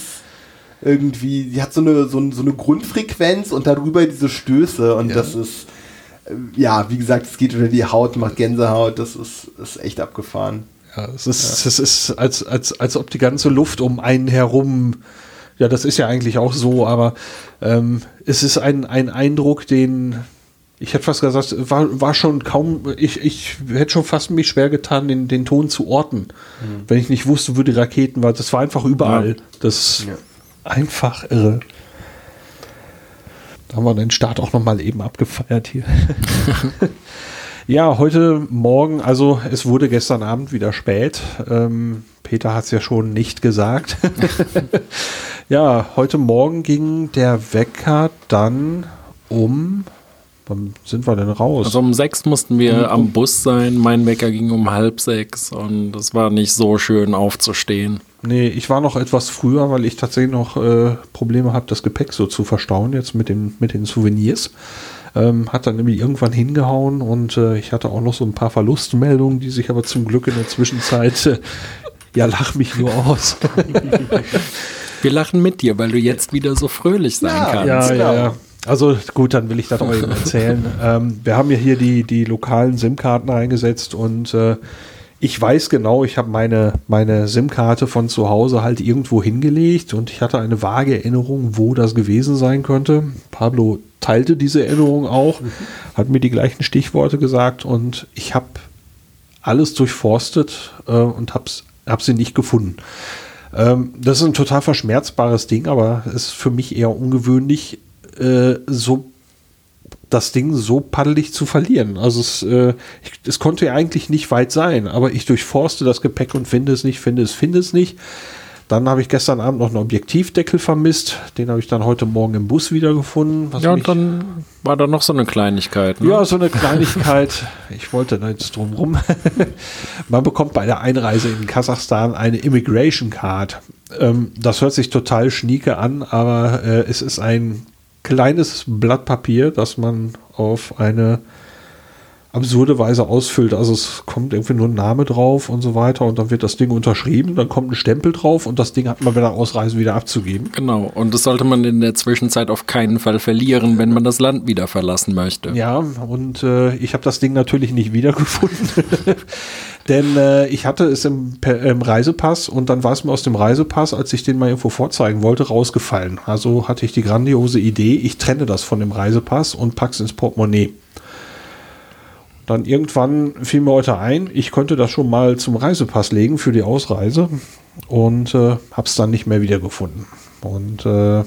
irgendwie, die hat so eine so, so eine Grundfrequenz und darüber diese Stöße und Ja. das ist äh, ja, wie gesagt, es geht unter die Haut, macht Gänsehaut, das ist, ist echt abgefahren. Ja, es ist, es ist als, als, als ob die ganze Luft um einen herum, ja, das ist ja eigentlich auch so, aber ähm, es ist ein, ein Eindruck, den, ich hätte fast gesagt, war, war schon kaum, ich, ich hätte schon fast mich schwer getan, den, den Ton zu orten, wenn ich nicht wusste, wo die Raketen waren. Das war einfach überall. Das ist Ja. einfach irre. Da haben wir den Start auch nochmal eben abgefeiert hier. Ja, heute Morgen, also es wurde gestern Abend wieder spät. Ähm, Peter hat es ja schon nicht gesagt. ja, heute Morgen ging der Wecker dann um. Wann sind wir denn raus? Also um sechs mussten wir am Bus sein. Mein Wecker ging um halb sechs und es war nicht so schön aufzustehen. nee, ich war noch etwas früher, weil ich tatsächlich noch äh, Probleme habe, das Gepäck so zu verstauen, jetzt mit, dem, mit den Souvenirs. Ähm, hat dann nämlich irgendwann hingehauen und äh, ich hatte auch noch so ein paar Verlustmeldungen, die sich aber zum Glück in der Zwischenzeit, äh, ja, lach mich nur aus. Wir lachen mit dir, weil du jetzt wieder so fröhlich sein Ja, kannst. Ja, ja, ja. Also gut, dann will ich das auch eben erzählen. ähm, wir haben ja hier die, die lokalen SIM-Karten eingesetzt und äh, ich weiß genau, ich habe meine, meine SIM-Karte von zu Hause halt irgendwo hingelegt und ich hatte eine vage Erinnerung, wo das gewesen sein könnte. Pablo teilte diese Erinnerung auch, hat mir die gleichen Stichworte gesagt und ich habe alles durchforstet äh, und habe hab sie nicht gefunden. Ähm, das ist ein total verschmerzbares Ding, aber es ist für mich eher ungewöhnlich, äh, so das Ding so paddelig zu verlieren. Also es, äh, ich, es konnte ja eigentlich nicht weit sein, aber ich durchforste das Gepäck und finde es nicht, finde es, finde es nicht. Dann habe ich gestern Abend noch einen Objektivdeckel vermisst. Den habe ich dann heute Morgen im Bus wiedergefunden. Ja, und dann war da noch so eine Kleinigkeit. Ne? ja, so eine Kleinigkeit. Ich wollte da jetzt drum rum. Man bekommt bei der Einreise in Kasachstan eine Immigration Card. Ähm, das hört sich total schnieke an, aber äh, es ist ein kleines Blatt Papier, das man auf eine absurde Weise ausfüllt. Also es kommt irgendwie nur ein Name drauf und so weiter und dann wird das Ding unterschrieben, dann kommt ein Stempel drauf und das Ding hat man bei der Ausreise wieder abzugeben. Genau, und das sollte man in der Zwischenzeit auf keinen Fall verlieren, wenn man das Land wieder verlassen möchte. Ja, und äh, ich habe das Ding natürlich nicht wiedergefunden. Denn äh, ich hatte es im, im, Reisepass und dann war es mir aus dem Reisepass, als ich den mal irgendwo vorzeigen wollte, rausgefallen. Also hatte ich die grandiose Idee, ich trenne das von dem Reisepass und pack's ins Portemonnaie. Dann irgendwann fiel mir heute ein, ich könnte das schon mal zum Reisepass legen für die Ausreise und äh, habe es dann nicht mehr wiedergefunden. Und äh,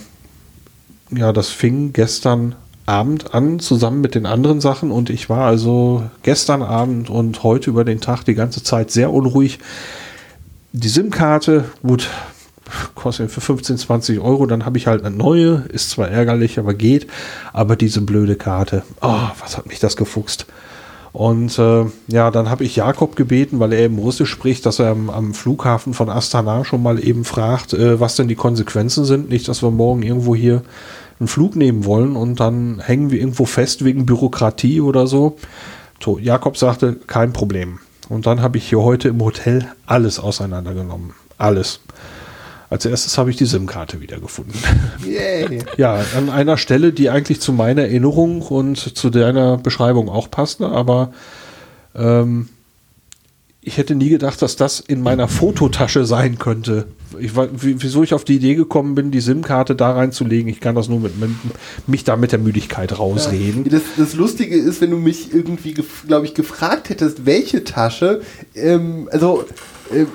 ja, das fing gestern Abend an, zusammen mit den anderen Sachen. Und ich war also gestern Abend und heute über den Tag die ganze Zeit sehr unruhig. Die SIM-Karte, gut, kostet für 15, 20 Euro, dann habe ich halt eine neue, ist zwar ärgerlich, aber geht. Aber diese blöde Karte, oh, was hat mich das gefuchst. Und äh, ja, dann habe ich Jakob gebeten, weil er eben Russisch spricht, dass er am, am Flughafen von Astana schon mal eben fragt, äh, was denn die Konsequenzen sind. Nicht, dass wir morgen irgendwo hier einen Flug nehmen wollen und dann hängen wir irgendwo fest wegen Bürokratie oder so. So, Jakob sagte, kein Problem. Und dann habe ich hier heute im Hotel alles auseinandergenommen. Alles. Als erstes habe ich die SIM-Karte wiedergefunden. Yay. Ja, an einer Stelle, die eigentlich zu meiner Erinnerung und zu deiner Beschreibung auch passte, aber ähm, ich hätte nie gedacht, dass das in meiner Fototasche sein könnte. Ich wieso ich auf die Idee gekommen bin, die SIM-Karte da reinzulegen, ich kann das nur mit, mit mich da mit der Müdigkeit rausreden. Ja, das, das, Lustige ist, wenn du mich irgendwie, glaube ich, gefragt hättest, welche Tasche, ähm, also äh,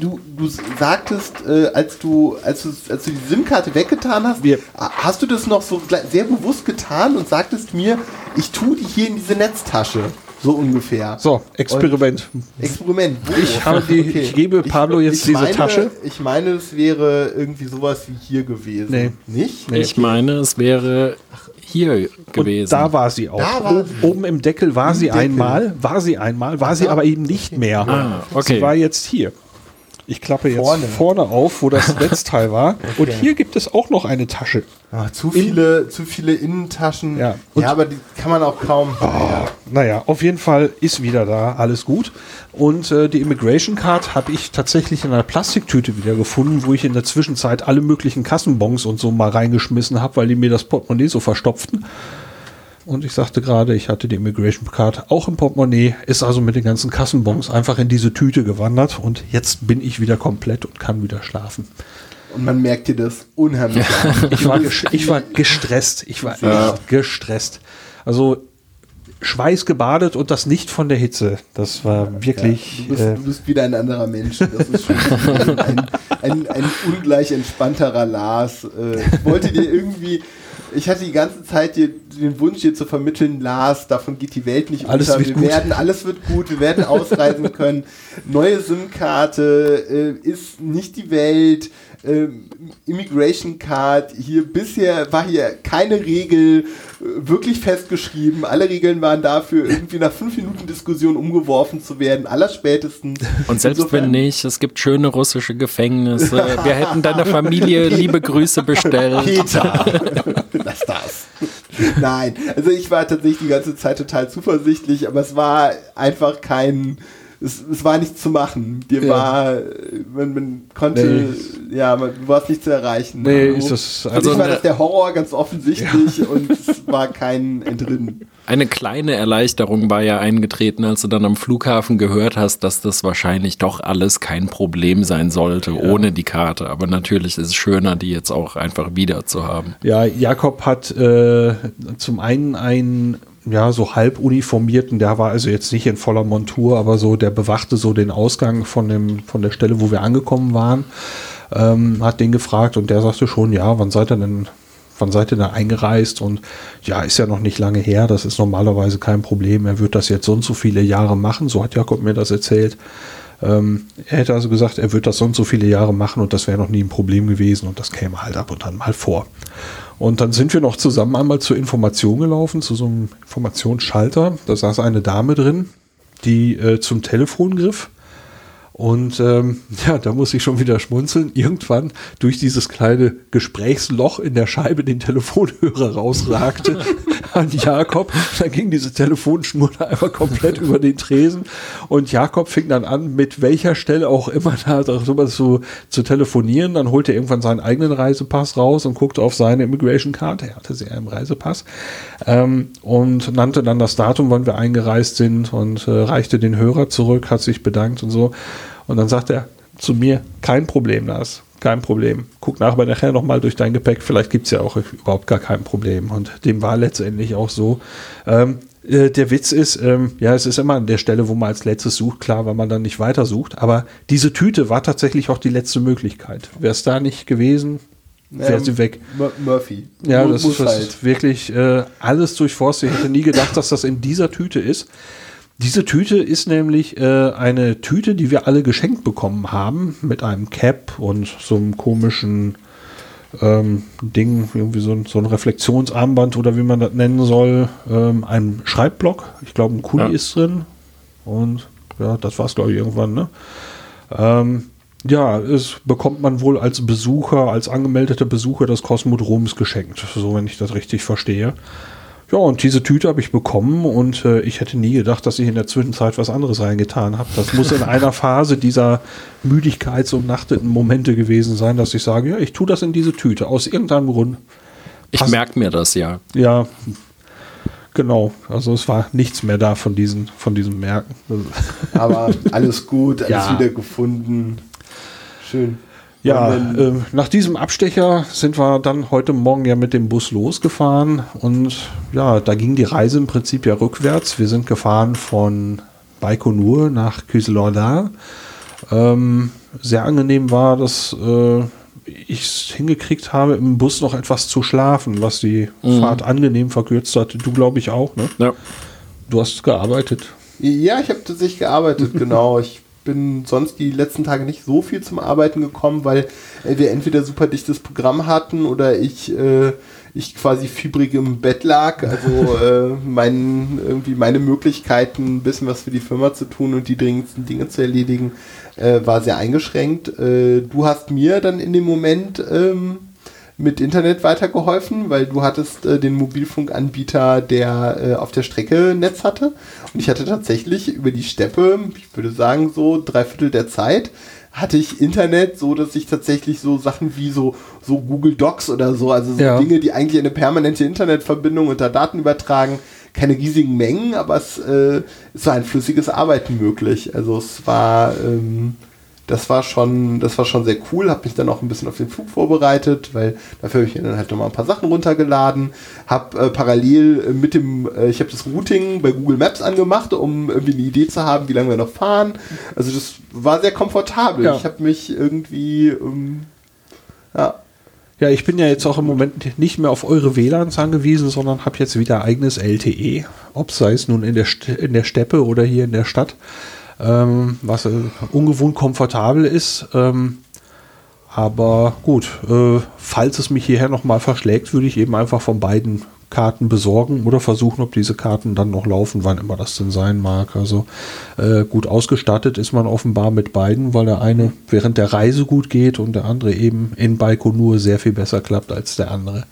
du, du sagtest, äh, als du, als du, als du die SIM-Karte weggetan hast, Wir hast du das noch so sehr bewusst getan und sagtest mir, ich tue die hier in diese Netztasche. So ungefähr. So, Experiment. Und Experiment. Wo? Ich, habe die, okay. ich gebe Pablo jetzt ich diese meine, Tasche. Ich meine, es wäre irgendwie sowas wie hier gewesen. Nee. Nicht? Nee. Ich meine, es wäre hier gewesen. Und da war sie auch. War sie. Oben im Deckel war Im sie Deckel. einmal, war sie einmal, war sie aber eben nicht mehr. Ah, okay. Sie war jetzt hier. Ich klappe jetzt vorne, vorne auf, wo das Netzteil war. Okay. Und hier gibt es auch noch eine Tasche. Ach, zu, viele, In zu viele Innentaschen. Ja, ja aber die kann man auch kaum. Oh, naja, auf jeden Fall ist wieder da, alles gut. Und äh, die Immigration Card habe ich tatsächlich in einer Plastiktüte wieder gefunden, wo ich in der Zwischenzeit alle möglichen Kassenbons und so mal reingeschmissen habe, weil die mir das Portemonnaie so verstopften. Und ich sagte gerade, ich hatte die Immigration Card auch im Portemonnaie, ist also mit den ganzen Kassenbons einfach in diese Tüte gewandert und jetzt bin ich wieder komplett und kann wieder schlafen. Und man merkt dir das unheimlich. ich, war ich war gestresst. Ich war ja. echt gestresst. Also schweißgebadet und das nicht von der Hitze. Das war wirklich. Ja, du, bist, äh, du, bist, wieder ein anderer Mensch. Das ist schon ein, ein, ein, ungleich entspannterer Lars. Äh, ich wollte dir irgendwie ich hatte die ganze Zeit die, den Wunsch, dir zu vermitteln, Lars, davon geht die Welt nicht alles unter. wir gut. werden, alles wird gut, wir werden ausreisen können. Neue SIM-Karte äh, ist nicht die Welt. Äh, Immigration Card, hier bisher war hier keine Regel äh, wirklich festgeschrieben. Alle Regeln waren dafür, irgendwie nach fünf Minuten Diskussion umgeworfen zu werden, allerspätestens. Und selbst Insofern, wenn nicht, es gibt schöne russische Gefängnisse. Wir hätten deiner Familie liebe Grüße bestellt. Peter, lass das. Nein, also ich war tatsächlich die ganze Zeit total zuversichtlich, aber es war einfach kein es, es war nichts zu machen. Dir ja. war, man, man konnte, nee. ja, man, du warst nicht zu erreichen. Nee, also, ist das, also, also war das der Horror ganz offensichtlich ja. und es war kein Entrinnen. Eine kleine Erleichterung war ja eingetreten, als du dann am Flughafen gehört hast, dass das wahrscheinlich doch alles kein Problem sein sollte, ja. ohne die Karte. Aber natürlich ist es schöner, die jetzt auch einfach wieder zu haben. Ja, Jakob hat äh, zum einen ein ja, so halb uniformierten, der war also jetzt nicht in voller Montur, aber so, der bewachte so den Ausgang von, dem, von der Stelle, wo wir angekommen waren, ähm, hat den gefragt und der sagte schon, ja, wann seid ihr denn, wann seid ihr da eingereist? Und ja, ist ja noch nicht lange her, das ist normalerweise kein Problem, er wird das jetzt so und so viele Jahre machen, so hat Jakob mir das erzählt. Ähm, er hätte also gesagt, er wird das so und so viele Jahre machen und das wäre noch nie ein Problem gewesen und das käme halt ab und an mal vor. Und dann sind wir noch zusammen einmal zur Information gelaufen, zu so einem Informationsschalter. Da saß eine Dame drin, die äh, zum Telefon griff. Und ähm, ja, da muss ich schon wieder schmunzeln. Irgendwann durch dieses kleine Gesprächsloch in der Scheibe den Telefonhörer rausragte an Jakob. Da ging diese Telefonschnur da einfach komplett über den Tresen. Und Jakob fing dann an, mit welcher Stelle auch immer da darüber zu, zu telefonieren. Dann holte er irgendwann seinen eigenen Reisepass raus und guckte auf seine Immigration Card. Er hatte sie ja im Reisepass. Ähm, und nannte dann das Datum, wann wir eingereist sind und äh, reichte den Hörer zurück, hat sich bedankt und so. Und dann sagt er zu mir, kein Problem, Lars, kein Problem. Guck nachher nachher nochmal durch dein Gepäck, vielleicht gibt es ja auch überhaupt gar kein Problem. Und dem war letztendlich auch so. Ähm, äh, der Witz ist, ähm, ja, es ist immer an der Stelle, wo man als letztes sucht, klar, weil man dann nicht weiter sucht. Aber diese Tüte war tatsächlich auch die letzte Möglichkeit. Wäre es da nicht gewesen, wäre Ähm, sie weg. Mur- Murphy. Ja, das das halt. ist wirklich äh, alles durchforstet. Ich hätte nie gedacht, dass das in dieser Tüte ist. Diese Tüte ist nämlich äh, eine Tüte, die wir alle geschenkt bekommen haben, mit einem Cap und so einem komischen ähm, Ding, irgendwie so ein, so ein Reflexionsarmband oder wie man das nennen soll, ähm, einem Schreibblock. Ich glaube, ein Kuli Ja. ist drin. Und ja, das war es, glaube ich, irgendwann, ne? Ähm, ja, es bekommt man wohl als Besucher, als angemeldeter Besucher des Kosmodroms geschenkt, so wenn ich das richtig verstehe. Ja, und diese Tüte habe ich bekommen und äh, ich hätte nie gedacht, dass ich in der Zwischenzeit was anderes reingetan habe. Das muss in einer Phase dieser müdigkeitsumnachteten Momente gewesen sein, dass ich sage, ja, ich tue das in diese Tüte, aus irgendeinem Grund. Ich merke mir das ja. Ja, genau. Also es war nichts mehr da von diesen, von diesem Merken. Aber alles gut, alles Ja. wieder gefunden. Schön. Ja, äh, nach diesem Abstecher sind wir dann heute Morgen ja mit dem Bus losgefahren und ja, da ging die Reise im Prinzip ja rückwärts. Wir sind gefahren von Baikonur nach Küselorda. Ähm, sehr angenehm war, dass äh, ich es hingekriegt habe, im Bus noch etwas zu schlafen, was die Fahrt angenehm verkürzt hat. Du glaube ich auch, ne? Ja. Du hast gearbeitet. Ja, ich habe tatsächlich gearbeitet, genau. Ich bin sonst die letzten Tage nicht so viel zum Arbeiten gekommen, weil äh, wir entweder super dichtes Programm hatten oder ich, äh, ich quasi fiebrig im Bett lag. Also äh, mein, irgendwie meine Möglichkeiten, ein bisschen was für die Firma zu tun und die dringendsten Dinge zu erledigen, äh, war sehr eingeschränkt. Äh, du hast mir dann in dem Moment ähm, mit Internet weitergeholfen, weil du hattest äh, den Mobilfunkanbieter, der äh, auf der Strecke Netz hatte. Und ich hatte tatsächlich über die Steppe, ich würde sagen so drei Viertel der Zeit, hatte ich Internet, so dass ich tatsächlich so Sachen wie so, so Google Docs oder so, also so Ja. Dinge, die eigentlich eine permanente Internetverbindung unter Daten übertragen, keine riesigen Mengen, aber es, äh, es war ein flüssiges Arbeiten möglich. Also es war, ähm, das war schon, das war schon sehr cool. Habe mich dann auch ein bisschen auf den Flug vorbereitet, weil dafür habe ich dann halt nochmal ein paar Sachen runtergeladen. Habe äh, parallel äh, mit dem, äh, ich habe das Routing bei Google Maps angemacht, um irgendwie eine Idee zu haben, wie lange wir noch fahren. Also das war sehr komfortabel. Ja. Ich habe mich irgendwie, ähm, ja, Ja, ich bin ja jetzt auch im Moment nicht mehr auf eure WLANs angewiesen, sondern habe jetzt wieder eigenes LTE, ob sei es nun in der, St in der Steppe oder hier in der Stadt, ähm, was äh, ungewohnt komfortabel ist. Ähm, aber gut, äh, falls es mich hierher nochmal verschlägt, würde ich eben einfach von beiden Karten besorgen oder versuchen, ob diese Karten dann noch laufen, wann immer das denn sein mag. Also äh, gut ausgestattet ist man offenbar mit beiden, weil der eine während der Reise gut geht und der andere eben in Baikonur sehr viel besser klappt als der andere.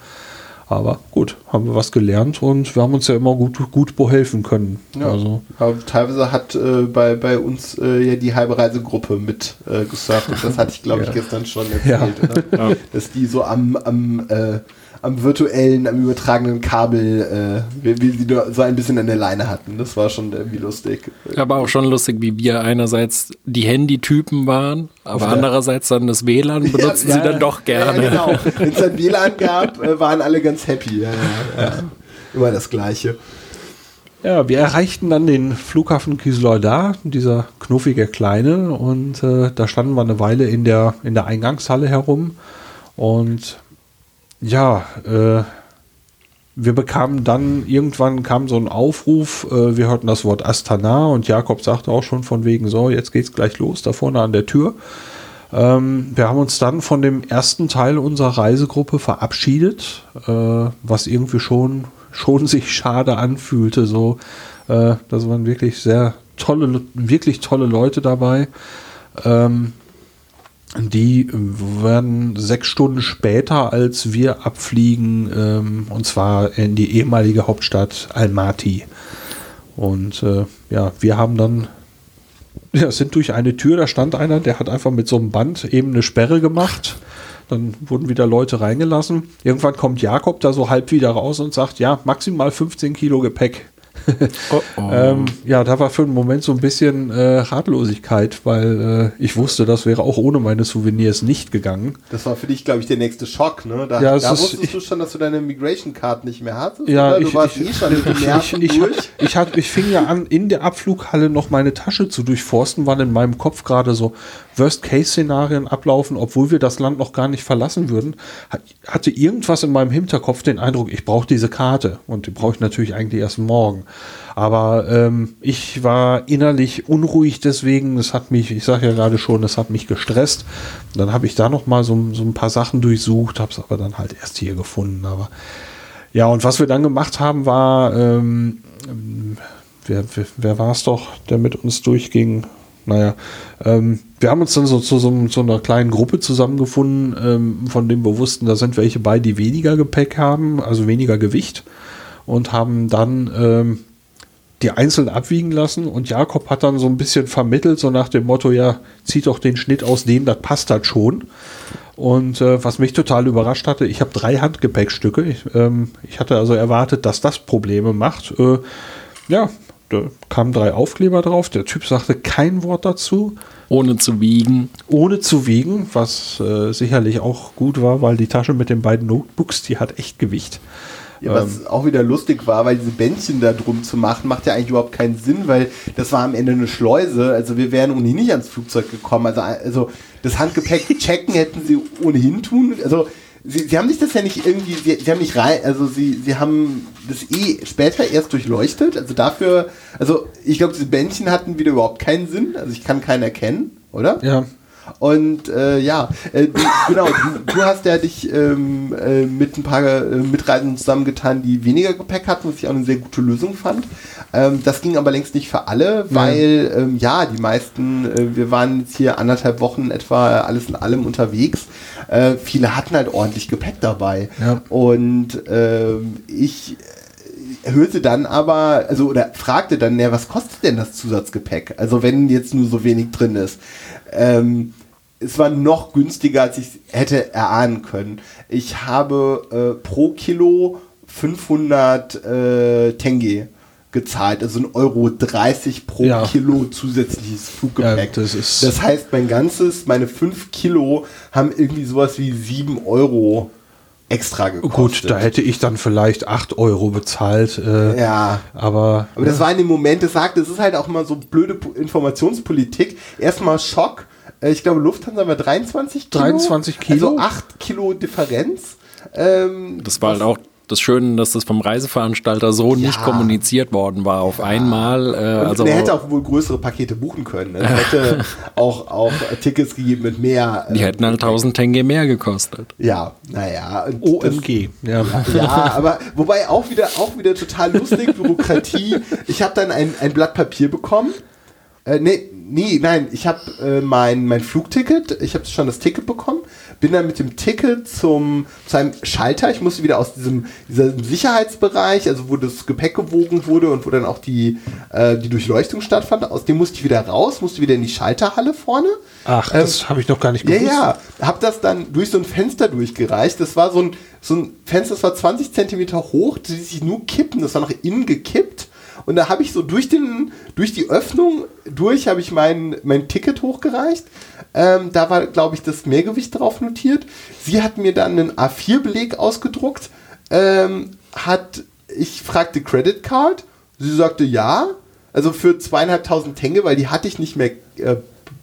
Aber gut, haben wir was gelernt und wir haben uns ja immer gut, gut behelfen können. Ja. Also Aber teilweise hat äh, bei, bei uns äh, ja die halbe Reisegruppe mit äh, gesurft. Und das hatte ich, glaube ich, Ja. gestern schon erzählt. Ja. Dass die so am, am, äh, am virtuellen, am übertragenen Kabel, äh, wie, wie sie so ein bisschen an der Leine hatten. Das war schon irgendwie lustig. Aber auch schon lustig, wie wir einerseits die Handytypen waren, aber der- andererseits dann das WLAN benutzen sie dann doch gerne. Ja, genau. Wenn es dann WLAN gab, äh, waren alle ganz happy. Ja, ja, ja. Immer das Gleiche. Ja, wir erreichten dann den Flughafen Kisloida, dieser knuffige Kleine, und äh, da standen wir eine Weile in der, in der Eingangshalle herum. Und ja, äh, wir bekamen dann, irgendwann kam so ein Aufruf, äh, wir hörten das Wort Astana und Jakob sagte auch schon von wegen, so, jetzt geht's gleich los, da vorne an der Tür. Ähm, wir haben uns dann von dem ersten Teil unserer Reisegruppe verabschiedet, äh, was irgendwie schon, schon sich schade anfühlte. So, äh, das waren wirklich sehr tolle, wirklich tolle Leute dabei. Ähm, die werden sechs Stunden später, als wir abfliegen, ähm, und zwar in die ehemalige Hauptstadt Almaty. Und äh, ja, wir haben dann, ja, sind durch eine Tür, da stand einer, der hat einfach mit so einem Band eben eine Sperre gemacht. Dann wurden wieder Leute reingelassen. Irgendwann kommt Jakob da so halb wieder raus und sagt, ja, maximal 15 Kilo Gepäck. Oh, oh. ähm, ja, da war für einen Moment so ein bisschen äh, Ratlosigkeit, weil äh, ich wusste, das wäre auch ohne meine Souvenirs nicht gegangen. Das war für dich, glaube ich, der nächste Schock, ne? Da, Ja, es da ist- wusstest ich- du schon, dass du deine Migration Card nicht mehr hattest? Ja, oder? Du ich, warst ich, eh schon mit ich, ich, durch. ich, hat, ich fing ja an, in der Abflughalle noch meine Tasche zu durchforsten, weil in meinem Kopf gerade so Worst-Case-Szenarien ablaufen, obwohl wir das Land noch gar nicht verlassen würden. Hat, hatte irgendwas in meinem Hinterkopf den Eindruck, ich brauche diese Karte und die brauche ich natürlich eigentlich erst morgen. Aber ähm, ich war innerlich unruhig deswegen, es hat mich, ich sage ja gerade schon, es hat mich gestresst. Dann habe ich da noch mal so, so ein paar Sachen durchsucht, habe es aber dann halt erst hier gefunden. Aber ja, und was wir dann gemacht haben, war, ähm, wer, wer, wer war es doch, der mit uns durchging? Naja, ähm, wir haben uns dann so zu so, so einer kleinen Gruppe zusammengefunden, ähm, von dem wir wussten, da sind welche bei, die weniger Gepäck haben, also weniger Gewicht, und haben dann ähm, die einzeln abwiegen lassen. Und Jakob hat dann so ein bisschen vermittelt, so nach dem Motto, ja, zieht doch den Schnitt aus dem, das passt halt schon. Und äh, was mich total überrascht hatte, ich habe drei Handgepäckstücke. Ich, ähm, ich hatte also erwartet, dass das Probleme macht. Äh, ja, da kamen drei Aufkleber drauf. Der Typ sagte kein Wort dazu, Ohne zu wiegen. ohne zu wiegen, was äh, sicherlich auch gut war, weil die Tasche mit den beiden Notebooks, die hat echt Gewicht. Ja, was auch wieder lustig war, weil diese Bändchen da drum zu machen, macht ja eigentlich überhaupt keinen Sinn, weil das war am Ende eine Schleuse. Also wir wären ohnehin nicht ans Flugzeug gekommen. Also, also das Handgepäck checken hätten sie ohnehin tun. Also sie, sie haben sich das ja nicht irgendwie, sie, sie haben nicht rein, also sie, sie haben das eh später erst durchleuchtet. Also dafür, also ich glaube, diese Bändchen hatten wieder überhaupt keinen Sinn. Also ich kann keinen erkennen, oder? Ja, Und äh, ja, äh, genau, du, du hast ja dich ähm, äh, mit ein paar äh, Mitreisenden zusammengetan, die weniger Gepäck hatten, was ich auch eine sehr gute Lösung fand. Ähm, das ging aber längst nicht für alle, weil ähm, ja, die meisten, äh, wir waren jetzt hier anderthalb Wochen etwa alles in allem unterwegs. Äh, viele hatten halt ordentlich Gepäck dabei. Ja. Und ähm, ich hörte dann aber, also oder fragte dann, ja, was kostet denn das Zusatzgepäck? Also wenn jetzt nur so wenig drin ist. Ähm, es war noch günstiger, als ich hätte erahnen können. Ich habe äh, pro Kilo 500 äh, Tenge gezahlt, also ein Euro 30 pro Ja. Kilo zusätzliches Fluggepäck. Ja, das ist- das heißt, mein ganzes, meine 5 Kilo haben irgendwie sowas wie 7 Euro extra gekostet. gut, da hätte ich dann vielleicht 8 Euro bezahlt. Äh, Ja. Aber, Aber das war in dem Moment, das sagt, das ist halt auch immer so blöde Informationspolitik. Erstmal Schock. Äh, Ich glaube, Lufthansa war 23 Kilo. 23 Kilo? Also 8 Kilo Differenz. Ähm, Das war halt auch das Schöne, dass das vom Reiseveranstalter so nicht kommuniziert worden war auf einmal. Äh, und also der hätte auch wohl größere Pakete buchen können. Es hätte auch, auch Tickets gegeben mit mehr. die äh, hätten halt 1000 Tenge mehr gekostet. Ja, naja. OMG. Ja. Ja, aber wobei auch wieder, auch wieder total lustig, Bürokratie. Ich habe dann ein, ein Blatt Papier bekommen. Äh, nee, nee, nein, ich habe äh, mein, mein Flugticket, ich habe schon das Ticket bekommen, bin dann mit dem Ticket zum, zu einem Schalter, ich musste wieder aus diesem, diesem Sicherheitsbereich, also wo das Gepäck gewogen wurde und wo dann auch die, äh, die Durchleuchtung stattfand, aus dem musste ich wieder raus, musste wieder in die Schalterhalle vorne. Ach, das habe ich noch gar nicht Ja, gewusst. ja. Hab das dann durch so ein Fenster durchgereicht. Das war so ein, so ein Fenster, das war 20 Zentimeter hoch, das ließ sich nur kippen, das war nach innen gekippt. Und da habe ich so durch, den, durch die Öffnung durch habe ich mein, mein Ticket hochgereicht. Ähm, da war, glaube ich, das Mehrgewicht drauf notiert. Sie hat mir dann einen A4-Beleg ausgedruckt. Ähm, hat, ich fragte Credit Card. Sie sagte ja. Also für zweieinhalbtausend Tenge, weil die hatte ich nicht mehr äh,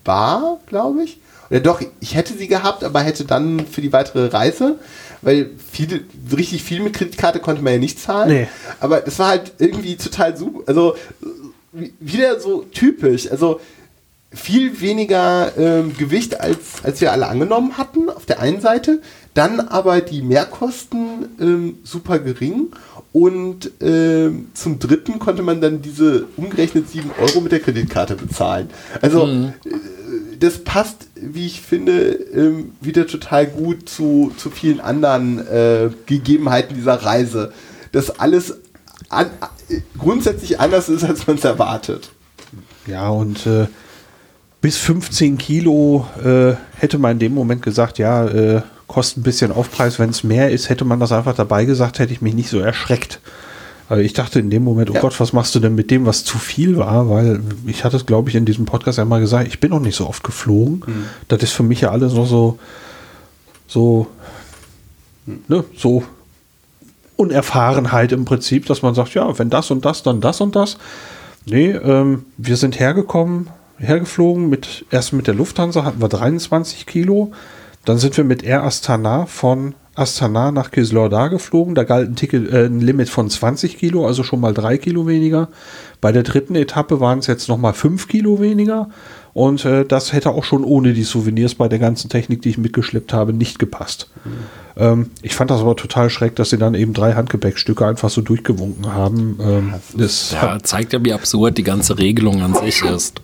bar, glaube ich. Oder doch, ich hätte sie gehabt, aber hätte dann für die weitere Reise, weil viele, richtig viel mit Kreditkarte konnte man ja nicht zahlen. Nee. Aber das war halt irgendwie total super. Also wieder so typisch. Also viel weniger ähm, Gewicht, als, als wir alle angenommen hatten, auf der einen Seite. Dann aber die Mehrkosten ähm, super gering. Und ähm, zum dritten konnte man dann diese umgerechnet 7 Euro mit der Kreditkarte bezahlen. Also äh, das passt, wie ich finde, ähm, wieder total gut zu, zu vielen anderen äh, Gegebenheiten dieser Reise. Dass alles an, äh, grundsätzlich anders ist, als man es erwartet. Ja, und äh, bis 15 Kilo äh, hätte man in dem Moment gesagt, ja, äh, kostet ein bisschen Aufpreis. Wenn es mehr ist, hätte man das einfach dabei gesagt, hätte ich mich nicht so erschreckt. Also ich dachte in dem Moment, oh Ja. Gott, was machst du denn mit dem, was zu viel war? Weil ich hatte es, glaube ich, in diesem Podcast einmal gesagt, ich bin noch nicht so oft geflogen. Das ist für mich ja alles noch so, so, ne, so Unerfahrenheit im Prinzip, dass man sagt, ja, wenn das und das, dann das und das. Nee, ähm, wir sind hergekommen, hergeflogen, mit, erst mit der Lufthansa hatten wir 23 Kilo. Dann sind wir mit Air Astana von Astana nach Kislordar geflogen. Da galt ein, Ticket, äh, ein Limit von 20 Kilo, also schon mal drei Kilo weniger. Bei der dritten Etappe waren es jetzt noch mal fünf Kilo weniger. Und äh, das hätte auch schon ohne die Souvenirs bei der ganzen Technik, die ich mitgeschleppt habe, nicht gepasst. Ähm, ich fand das aber total schreck, dass sie dann eben drei Handgepäckstücke einfach so durchgewunken haben. Ähm, das Ja, zeigt ja, wie absurd die ganze Regelung an sich ist.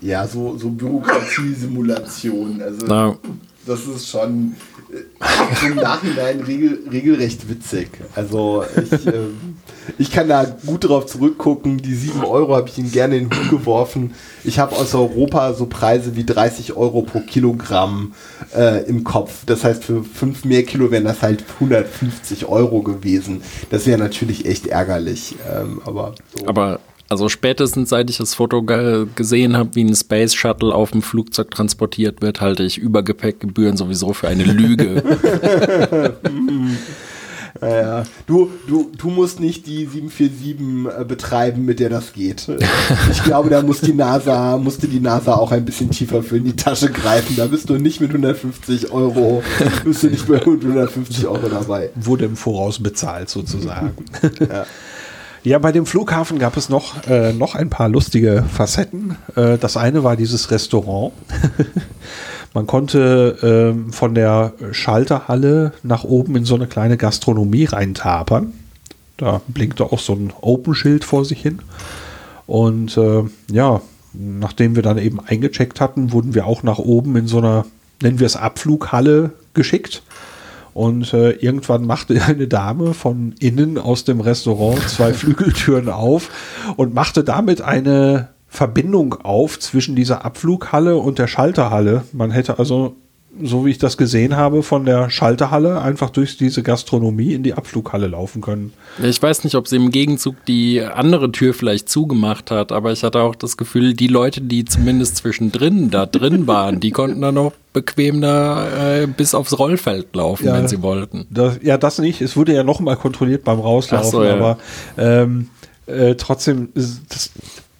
Ja, so, so Bürokratiesimulation. Also Na, das ist schon im Nachhinein regel, regelrecht witzig. Also ich, ähm, ich kann da gut drauf zurückgucken. Die 7 Euro habe ich ihnen gerne in den Hut geworfen. Ich habe aus Europa so Preise wie 30 Euro pro Kilogramm äh, im Kopf. Das heißt, für 5 mehr Kilo wären das halt 150 Euro gewesen. Das wäre natürlich echt ärgerlich. Ähm, aber so. aber also spätestens seit ich das Foto ge gesehen habe, wie ein Space Shuttle auf dem Flugzeug transportiert wird, halte ich Übergepäckgebühren sowieso für eine Lüge. Ja, ja. Du, du, du musst nicht die 747 äh, betreiben, mit der das geht. Ich glaube, da muss die NASA, musste die NASA auch ein bisschen tiefer für in die Tasche greifen. Da bist du nicht mit 150 Euro, bist du nicht mehr mit 150 Euro dabei. wurde im Voraus bezahlt sozusagen. ja. Bei dem Flughafen gab es noch, äh, noch ein paar lustige Facetten. Äh, das eine war dieses Restaurant. Man konnte ähm, von der Schalterhalle nach oben in so eine kleine Gastronomie reintapern. Da blinkte auch so ein Open-Schild vor sich hin. Und äh, ja, nachdem wir dann eben eingecheckt hatten, wurden wir auch nach oben in so einer, nennen wir es Abflughalle geschickt. Und äh, irgendwann machte eine Dame von innen aus dem Restaurant zwei Flügeltüren auf und machte damit eine Verbindung auf zwischen dieser Abflughalle und der Schalterhalle. Man hätte also, so wie ich das gesehen habe, von der Schalterhalle einfach durch diese Gastronomie in die Abflughalle laufen können. Ich weiß nicht, ob sie im Gegenzug die andere Tür vielleicht zugemacht hat, aber ich hatte auch das Gefühl, die Leute, die zumindest zwischendrin da drin waren, die konnten dann noch bequem da äh, bis aufs Rollfeld laufen, Ja. wenn sie wollten. Das, ja, das nicht. Es wurde ja noch mal kontrolliert beim Rauslaufen, so, ja. aber ähm, äh, trotzdem, ist das,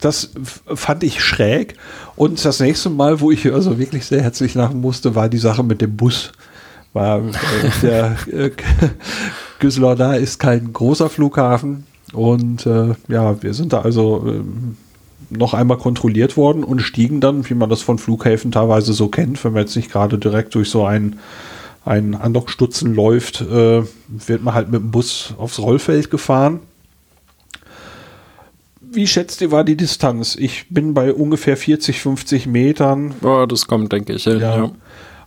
das fand ich schräg. Und das nächste Mal, wo ich also wirklich sehr herzlich lachen musste, war die Sache mit dem Bus. War, äh, der äh, Güsseldorf ist kein großer Flughafen und äh, ja, wir sind da also ähm, noch einmal kontrolliert worden und stiegen dann, wie man das von Flughäfen teilweise so kennt, wenn man jetzt nicht gerade direkt durch so einen, einen Andockstutzen läuft, äh, wird man halt mit dem Bus aufs Rollfeld gefahren. Wie schätzt ihr, war die Distanz? Ich bin bei ungefähr 40, 50 Metern. Ja, das kommt, denke ich, hin. Ja. Ja.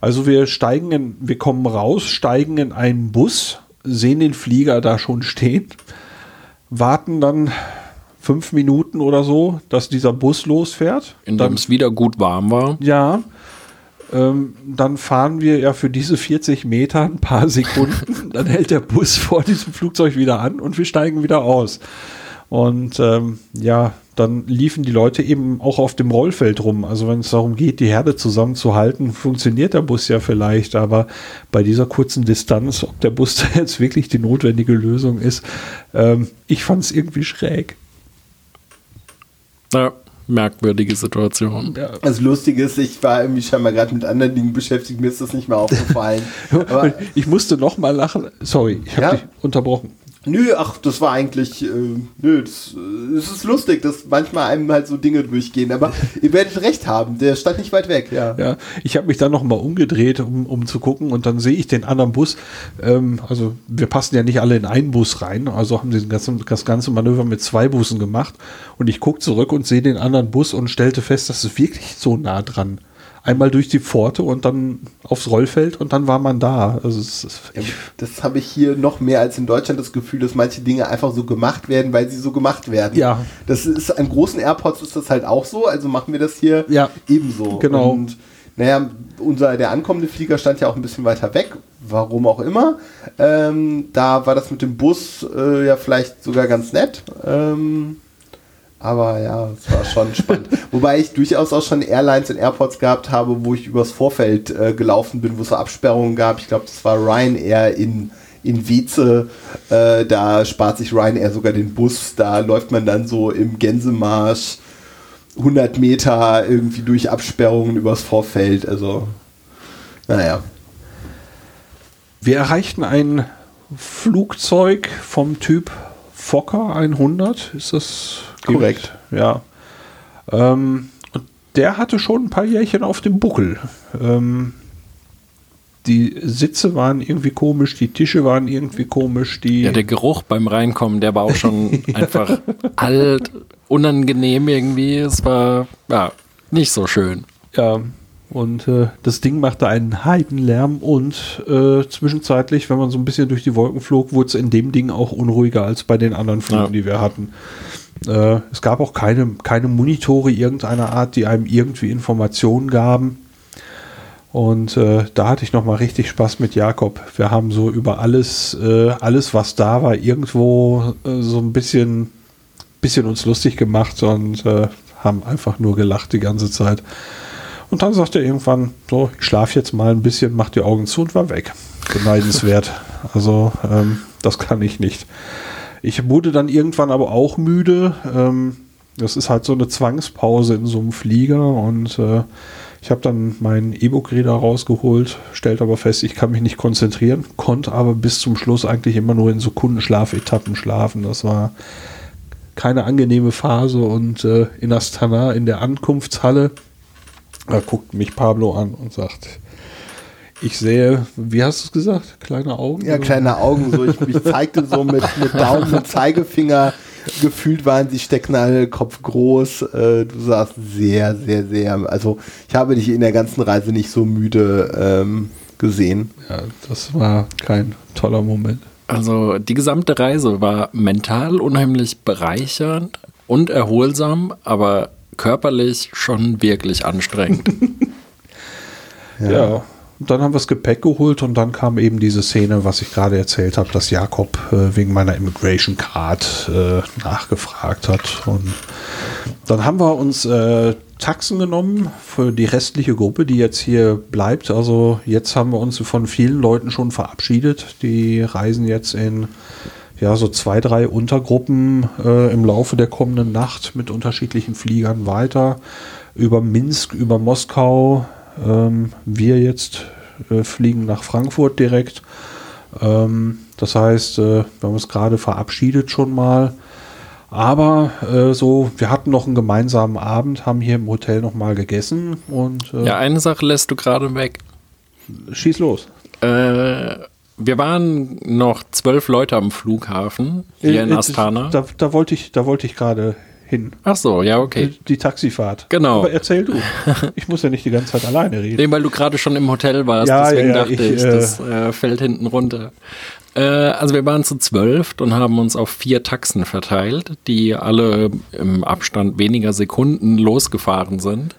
Also wir steigen in, wir kommen raus, steigen in einen Bus, sehen den Flieger da schon stehen, warten dann fünf Minuten oder so, dass dieser Bus losfährt. Indem es wieder gut warm war. ja, ähm, dann fahren wir ja für diese 40 Meter ein paar Sekunden. dann hält der Bus vor diesem Flugzeug wieder an und wir steigen wieder aus. Und ähm, ja, dann liefen die Leute eben auch auf dem Rollfeld rum. Also wenn es darum geht, die Herde zusammenzuhalten, funktioniert der Bus ja vielleicht. Aber bei dieser kurzen Distanz, ob der Bus da jetzt wirklich die notwendige Lösung ist, ähm, ich fand es irgendwie schräg. Ja, merkwürdige Situation. Ja. Das Lustige ist, ich war irgendwie scheinbar gerade mit anderen Dingen beschäftigt, mir ist das nicht mehr aufgefallen. Aber ich musste noch mal lachen. Sorry, ich habe Ja? dich unterbrochen. Nö, ach, das war eigentlich, äh, nö, das, äh, es ist lustig, dass manchmal einem halt so Dinge durchgehen, aber ihr werdet recht haben, der stand nicht weit weg, ja. Ja, ich habe mich dann noch mal umgedreht, um, um zu gucken und dann sehe ich den anderen Bus. Ähm, also wir passen ja nicht alle in einen Bus rein, also haben sie das ganze, das ganze Manöver mit zwei Bussen gemacht und ich gucke zurück und sehe den anderen Bus und stellte fest, das ist wirklich so nah dran. Einmal durch die Pforte und dann aufs Rollfeld und dann war man da. Also es, Ja, das habe ich hier noch mehr als in Deutschland das Gefühl, dass manche Dinge einfach so gemacht werden, weil sie so gemacht werden. Ja. Das ist an großen Airports ist das halt auch so, also machen wir das hier Ja. ebenso. Genau. Und naja, unser der ankommende Flieger stand ja auch ein bisschen weiter weg, warum auch immer. Ähm, da war das mit dem Bus äh, ja vielleicht sogar ganz nett. Ähm, aber ja, es war schon spannend. Wobei ich durchaus auch schon Airlines und Airports gehabt habe, wo ich übers Vorfeld äh, gelaufen bin, wo es so Absperrungen gab. Ich glaube, das war Ryanair in, in Weze. Äh, da spart sich Ryanair sogar den Bus. Da läuft man dann so im Gänsemarsch 100 Meter irgendwie durch Absperrungen übers Vorfeld. Also, naja. Wir erreichten ein Flugzeug vom Typ Fokker 100. Ist das Korrekt. Ja. Ähm, und der hatte schon ein paar Jährchen auf dem Buckel. Ähm, die Sitze waren irgendwie komisch, die Tische waren irgendwie komisch, die. Ja, der Geruch beim Reinkommen, der war auch schon einfach alt, unangenehm irgendwie. Es war ja nicht so schön. Ja, und äh, das Ding machte einen Heidenlärm und äh, zwischenzeitlich, wenn man so ein bisschen durch die Wolken flog, wurde es in dem Ding auch unruhiger als bei den anderen Flügen, Ja. die wir hatten. Äh, es gab auch keine, keine Monitore irgendeiner Art, die einem irgendwie Informationen gaben. Und äh, da hatte ich nochmal richtig Spaß mit Jakob. Wir haben so über alles, äh, alles was da war, irgendwo äh, so ein bisschen, bisschen uns lustig gemacht und äh, haben einfach nur gelacht die ganze Zeit. Und dann sagte er irgendwann, so, ich schlafe jetzt mal ein bisschen, mach die Augen zu und war weg. Beneidenswert. also, ähm, das kann ich nicht. Ich wurde dann irgendwann aber auch müde. Ähm, das ist halt so eine Zwangspause in so einem Flieger und äh, ich habe dann meinen E-Book-Reader rausgeholt, stellte aber fest, ich kann mich nicht konzentrieren, konnte aber bis zum Schluss eigentlich immer nur in Sekundenschlaf-Etappen schlafen. Das war keine angenehme Phase und äh, in Astana in der Ankunftshalle da guckt mich Pablo an und sagt, ich sehe, wie hast du es gesagt? Kleine Augen? Ja, kleine Augen. So, ich, ich zeigte so mit, mit Daumen und Zeigefinger. Gefühlt waren sie Stecknadel, Kopf groß. Äh, du sahst sehr, sehr, sehr. Also, ich habe dich in der ganzen Reise nicht so müde ähm, gesehen. Ja, das war kein toller Moment. Also die gesamte Reise war mental unheimlich bereichernd und erholsam, aber körperlich schon wirklich anstrengend. Ja. Und dann haben wir das Gepäck geholt und dann kam eben diese Szene, was ich gerade erzählt habe, dass Jakob äh, wegen meiner Immigration Card äh, nachgefragt hat. Und dann haben wir uns äh, Taxen genommen für die restliche Gruppe, die jetzt hier bleibt. Also jetzt haben wir uns von vielen Leuten schon verabschiedet. Die reisen jetzt in ja, so zwei, drei Untergruppen äh, im Laufe der kommenden Nacht mit unterschiedlichen Fliegern weiter. Über Minsk, über Moskau. Ähm, wir jetzt äh, fliegen nach Frankfurt direkt. Ähm, das heißt, äh, wir haben uns gerade verabschiedet schon mal. Aber äh, so, wir hatten noch einen gemeinsamen Abend, haben hier im Hotel noch mal gegessen und äh, ja, eine Sache lässt du gerade weg. schieß los. Äh, wir waren noch zwölf Leute am Flughafen hier in Äh, Astana. Da, da wollte ich, da wollte ich gerade hin. Ach so, ja, okay. Die, die Taxifahrt. Genau. Aber erzähl du. Ich muss ja nicht die ganze Zeit alleine reden. Nee, weil du gerade schon im Hotel warst, Ja, deswegen ja, ja, dachte ich, ich, äh, das äh, fällt hinten runter. Äh, also wir waren zu zwölf und haben uns auf vier Taxen verteilt, die alle im Abstand weniger Sekunden losgefahren sind.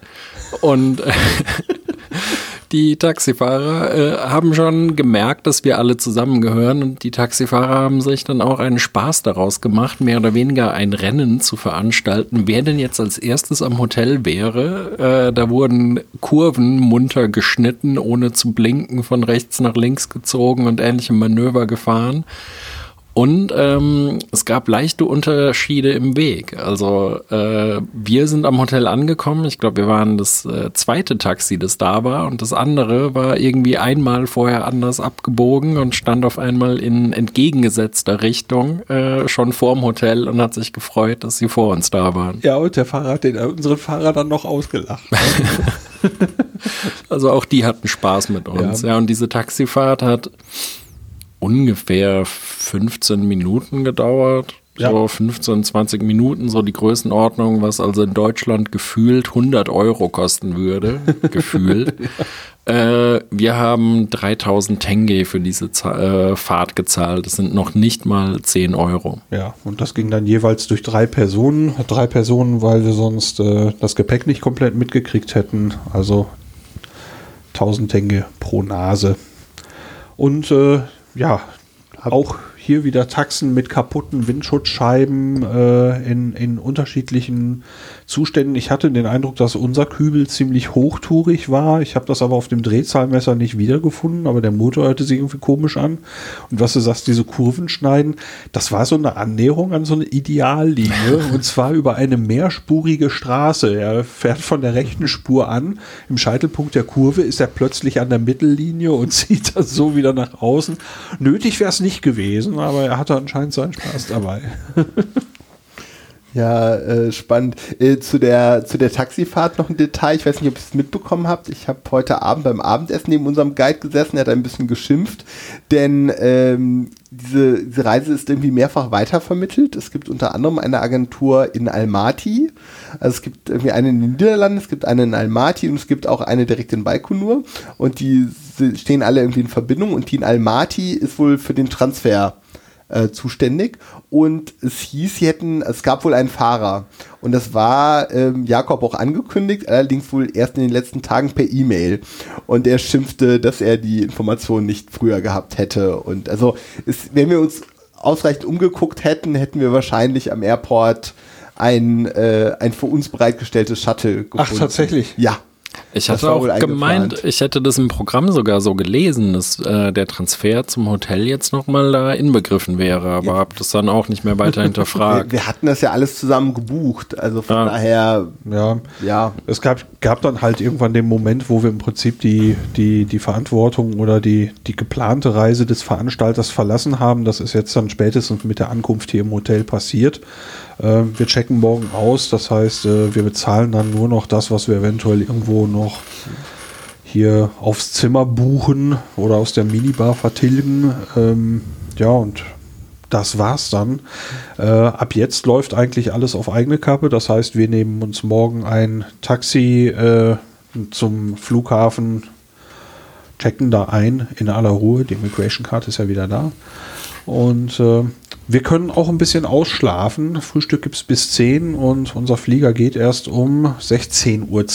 Und äh, die Taxifahrer äh, haben schon gemerkt, dass wir alle zusammengehören und die Taxifahrer haben sich dann auch einen Spaß daraus gemacht, mehr oder weniger ein Rennen zu veranstalten, wer denn jetzt als erstes am Hotel wäre. Äh, da wurden Kurven munter geschnitten, ohne zu blinken, von rechts nach links gezogen und ähnliche Manöver gefahren. Und ähm, es gab leichte Unterschiede im Weg. Also äh, wir sind am Hotel angekommen. Ich glaube, wir waren das äh, zweite Taxi, das da war. Und das andere war irgendwie einmal vorher anders abgebogen und stand auf einmal in entgegengesetzter Richtung äh, schon vorm Hotel und hat sich gefreut, dass sie vor uns da waren. Ja, und der Fahrer hat den, unseren Fahrer dann noch ausgelacht. Also auch die hatten Spaß mit uns. Ja. Ja, und diese Taxifahrt hat ungefähr 15 Minuten gedauert. Ja. So 15, 20 Minuten, so die Größenordnung, was also in Deutschland gefühlt 100 Euro kosten würde. gefühlt. Äh, wir haben 3000 Tenge für diese äh, Fahrt gezahlt. Das sind noch nicht mal 10 Euro. Ja, und das ging dann jeweils durch drei Personen. Drei Personen, weil wir sonst äh, das Gepäck nicht komplett mitgekriegt hätten. Also 1000 Tenge pro Nase. Und äh, ja, auch hier wieder Taxen mit kaputten Windschutzscheiben äh, in, in unterschiedlichen Zuständen. Ich hatte den Eindruck, dass unser Kübel ziemlich hochtourig war. Ich habe das aber auf dem Drehzahlmesser nicht wiedergefunden, aber der Motor hörte sich irgendwie komisch an. Und was du sagst, diese Kurven schneiden, das war so eine Annäherung an so eine Ideallinie und zwar über eine mehrspurige Straße. Er fährt von der rechten Spur an. Im Scheitelpunkt der Kurve ist er plötzlich an der Mittellinie und zieht das so wieder nach außen. Nötig wäre es nicht gewesen, aber er hatte anscheinend seinen Spaß dabei. Ja, äh, spannend. Äh, zu, der, zu der Taxifahrt noch ein Detail. Ich weiß nicht, ob ihr es mitbekommen habt. Ich habe heute Abend beim Abendessen neben unserem Guide gesessen. Er hat ein bisschen geschimpft, denn ähm, diese, diese Reise ist irgendwie mehrfach weitervermittelt. Es gibt unter anderem eine Agentur in Almaty. Also es gibt irgendwie eine in den Niederlanden, es gibt eine in Almaty und es gibt auch eine direkt in Baikonur. Und die stehen alle irgendwie in Verbindung. Und die in Almaty ist wohl für den Transfer äh, zuständig und es hieß, sie hätten, es gab wohl einen Fahrer und das war ähm, Jakob auch angekündigt, allerdings wohl erst in den letzten Tagen per E-Mail und er schimpfte, dass er die Information nicht früher gehabt hätte und also es, wenn wir uns ausreichend umgeguckt hätten, hätten wir wahrscheinlich am Airport ein, äh, ein für uns bereitgestelltes Shuttle gefunden. Ach, tatsächlich? Ja. Ich hatte auch gemeint, ich hätte das im Programm sogar so gelesen, dass äh, der Transfer zum Hotel jetzt nochmal da inbegriffen wäre, aber ja. habe das dann auch nicht mehr weiter hinterfragt. wir, wir, hatten das ja alles zusammen gebucht, also von ja. daher. Ja. ja. Es gab, gab dann halt irgendwann den Moment, wo wir im Prinzip die, die, die Verantwortung oder die, die geplante Reise des Veranstalters verlassen haben. Das ist jetzt dann spätestens mit der Ankunft hier im Hotel passiert. Äh, wir checken morgen aus, das heißt, äh, wir bezahlen dann nur noch das, was wir eventuell irgendwo noch hier aufs Zimmer buchen oder aus der Minibar vertilgen. Ähm, ja, und das war's dann. Äh, ab jetzt läuft eigentlich alles auf eigene Kappe. Das heißt, wir nehmen uns morgen ein Taxi äh, zum Flughafen, checken da ein in aller Ruhe. Die Immigration Card ist ja wieder da. Und äh, wir können auch ein bisschen ausschlafen. Frühstück gibt es bis 10 und unser Flieger geht erst um 16.10 Uhr.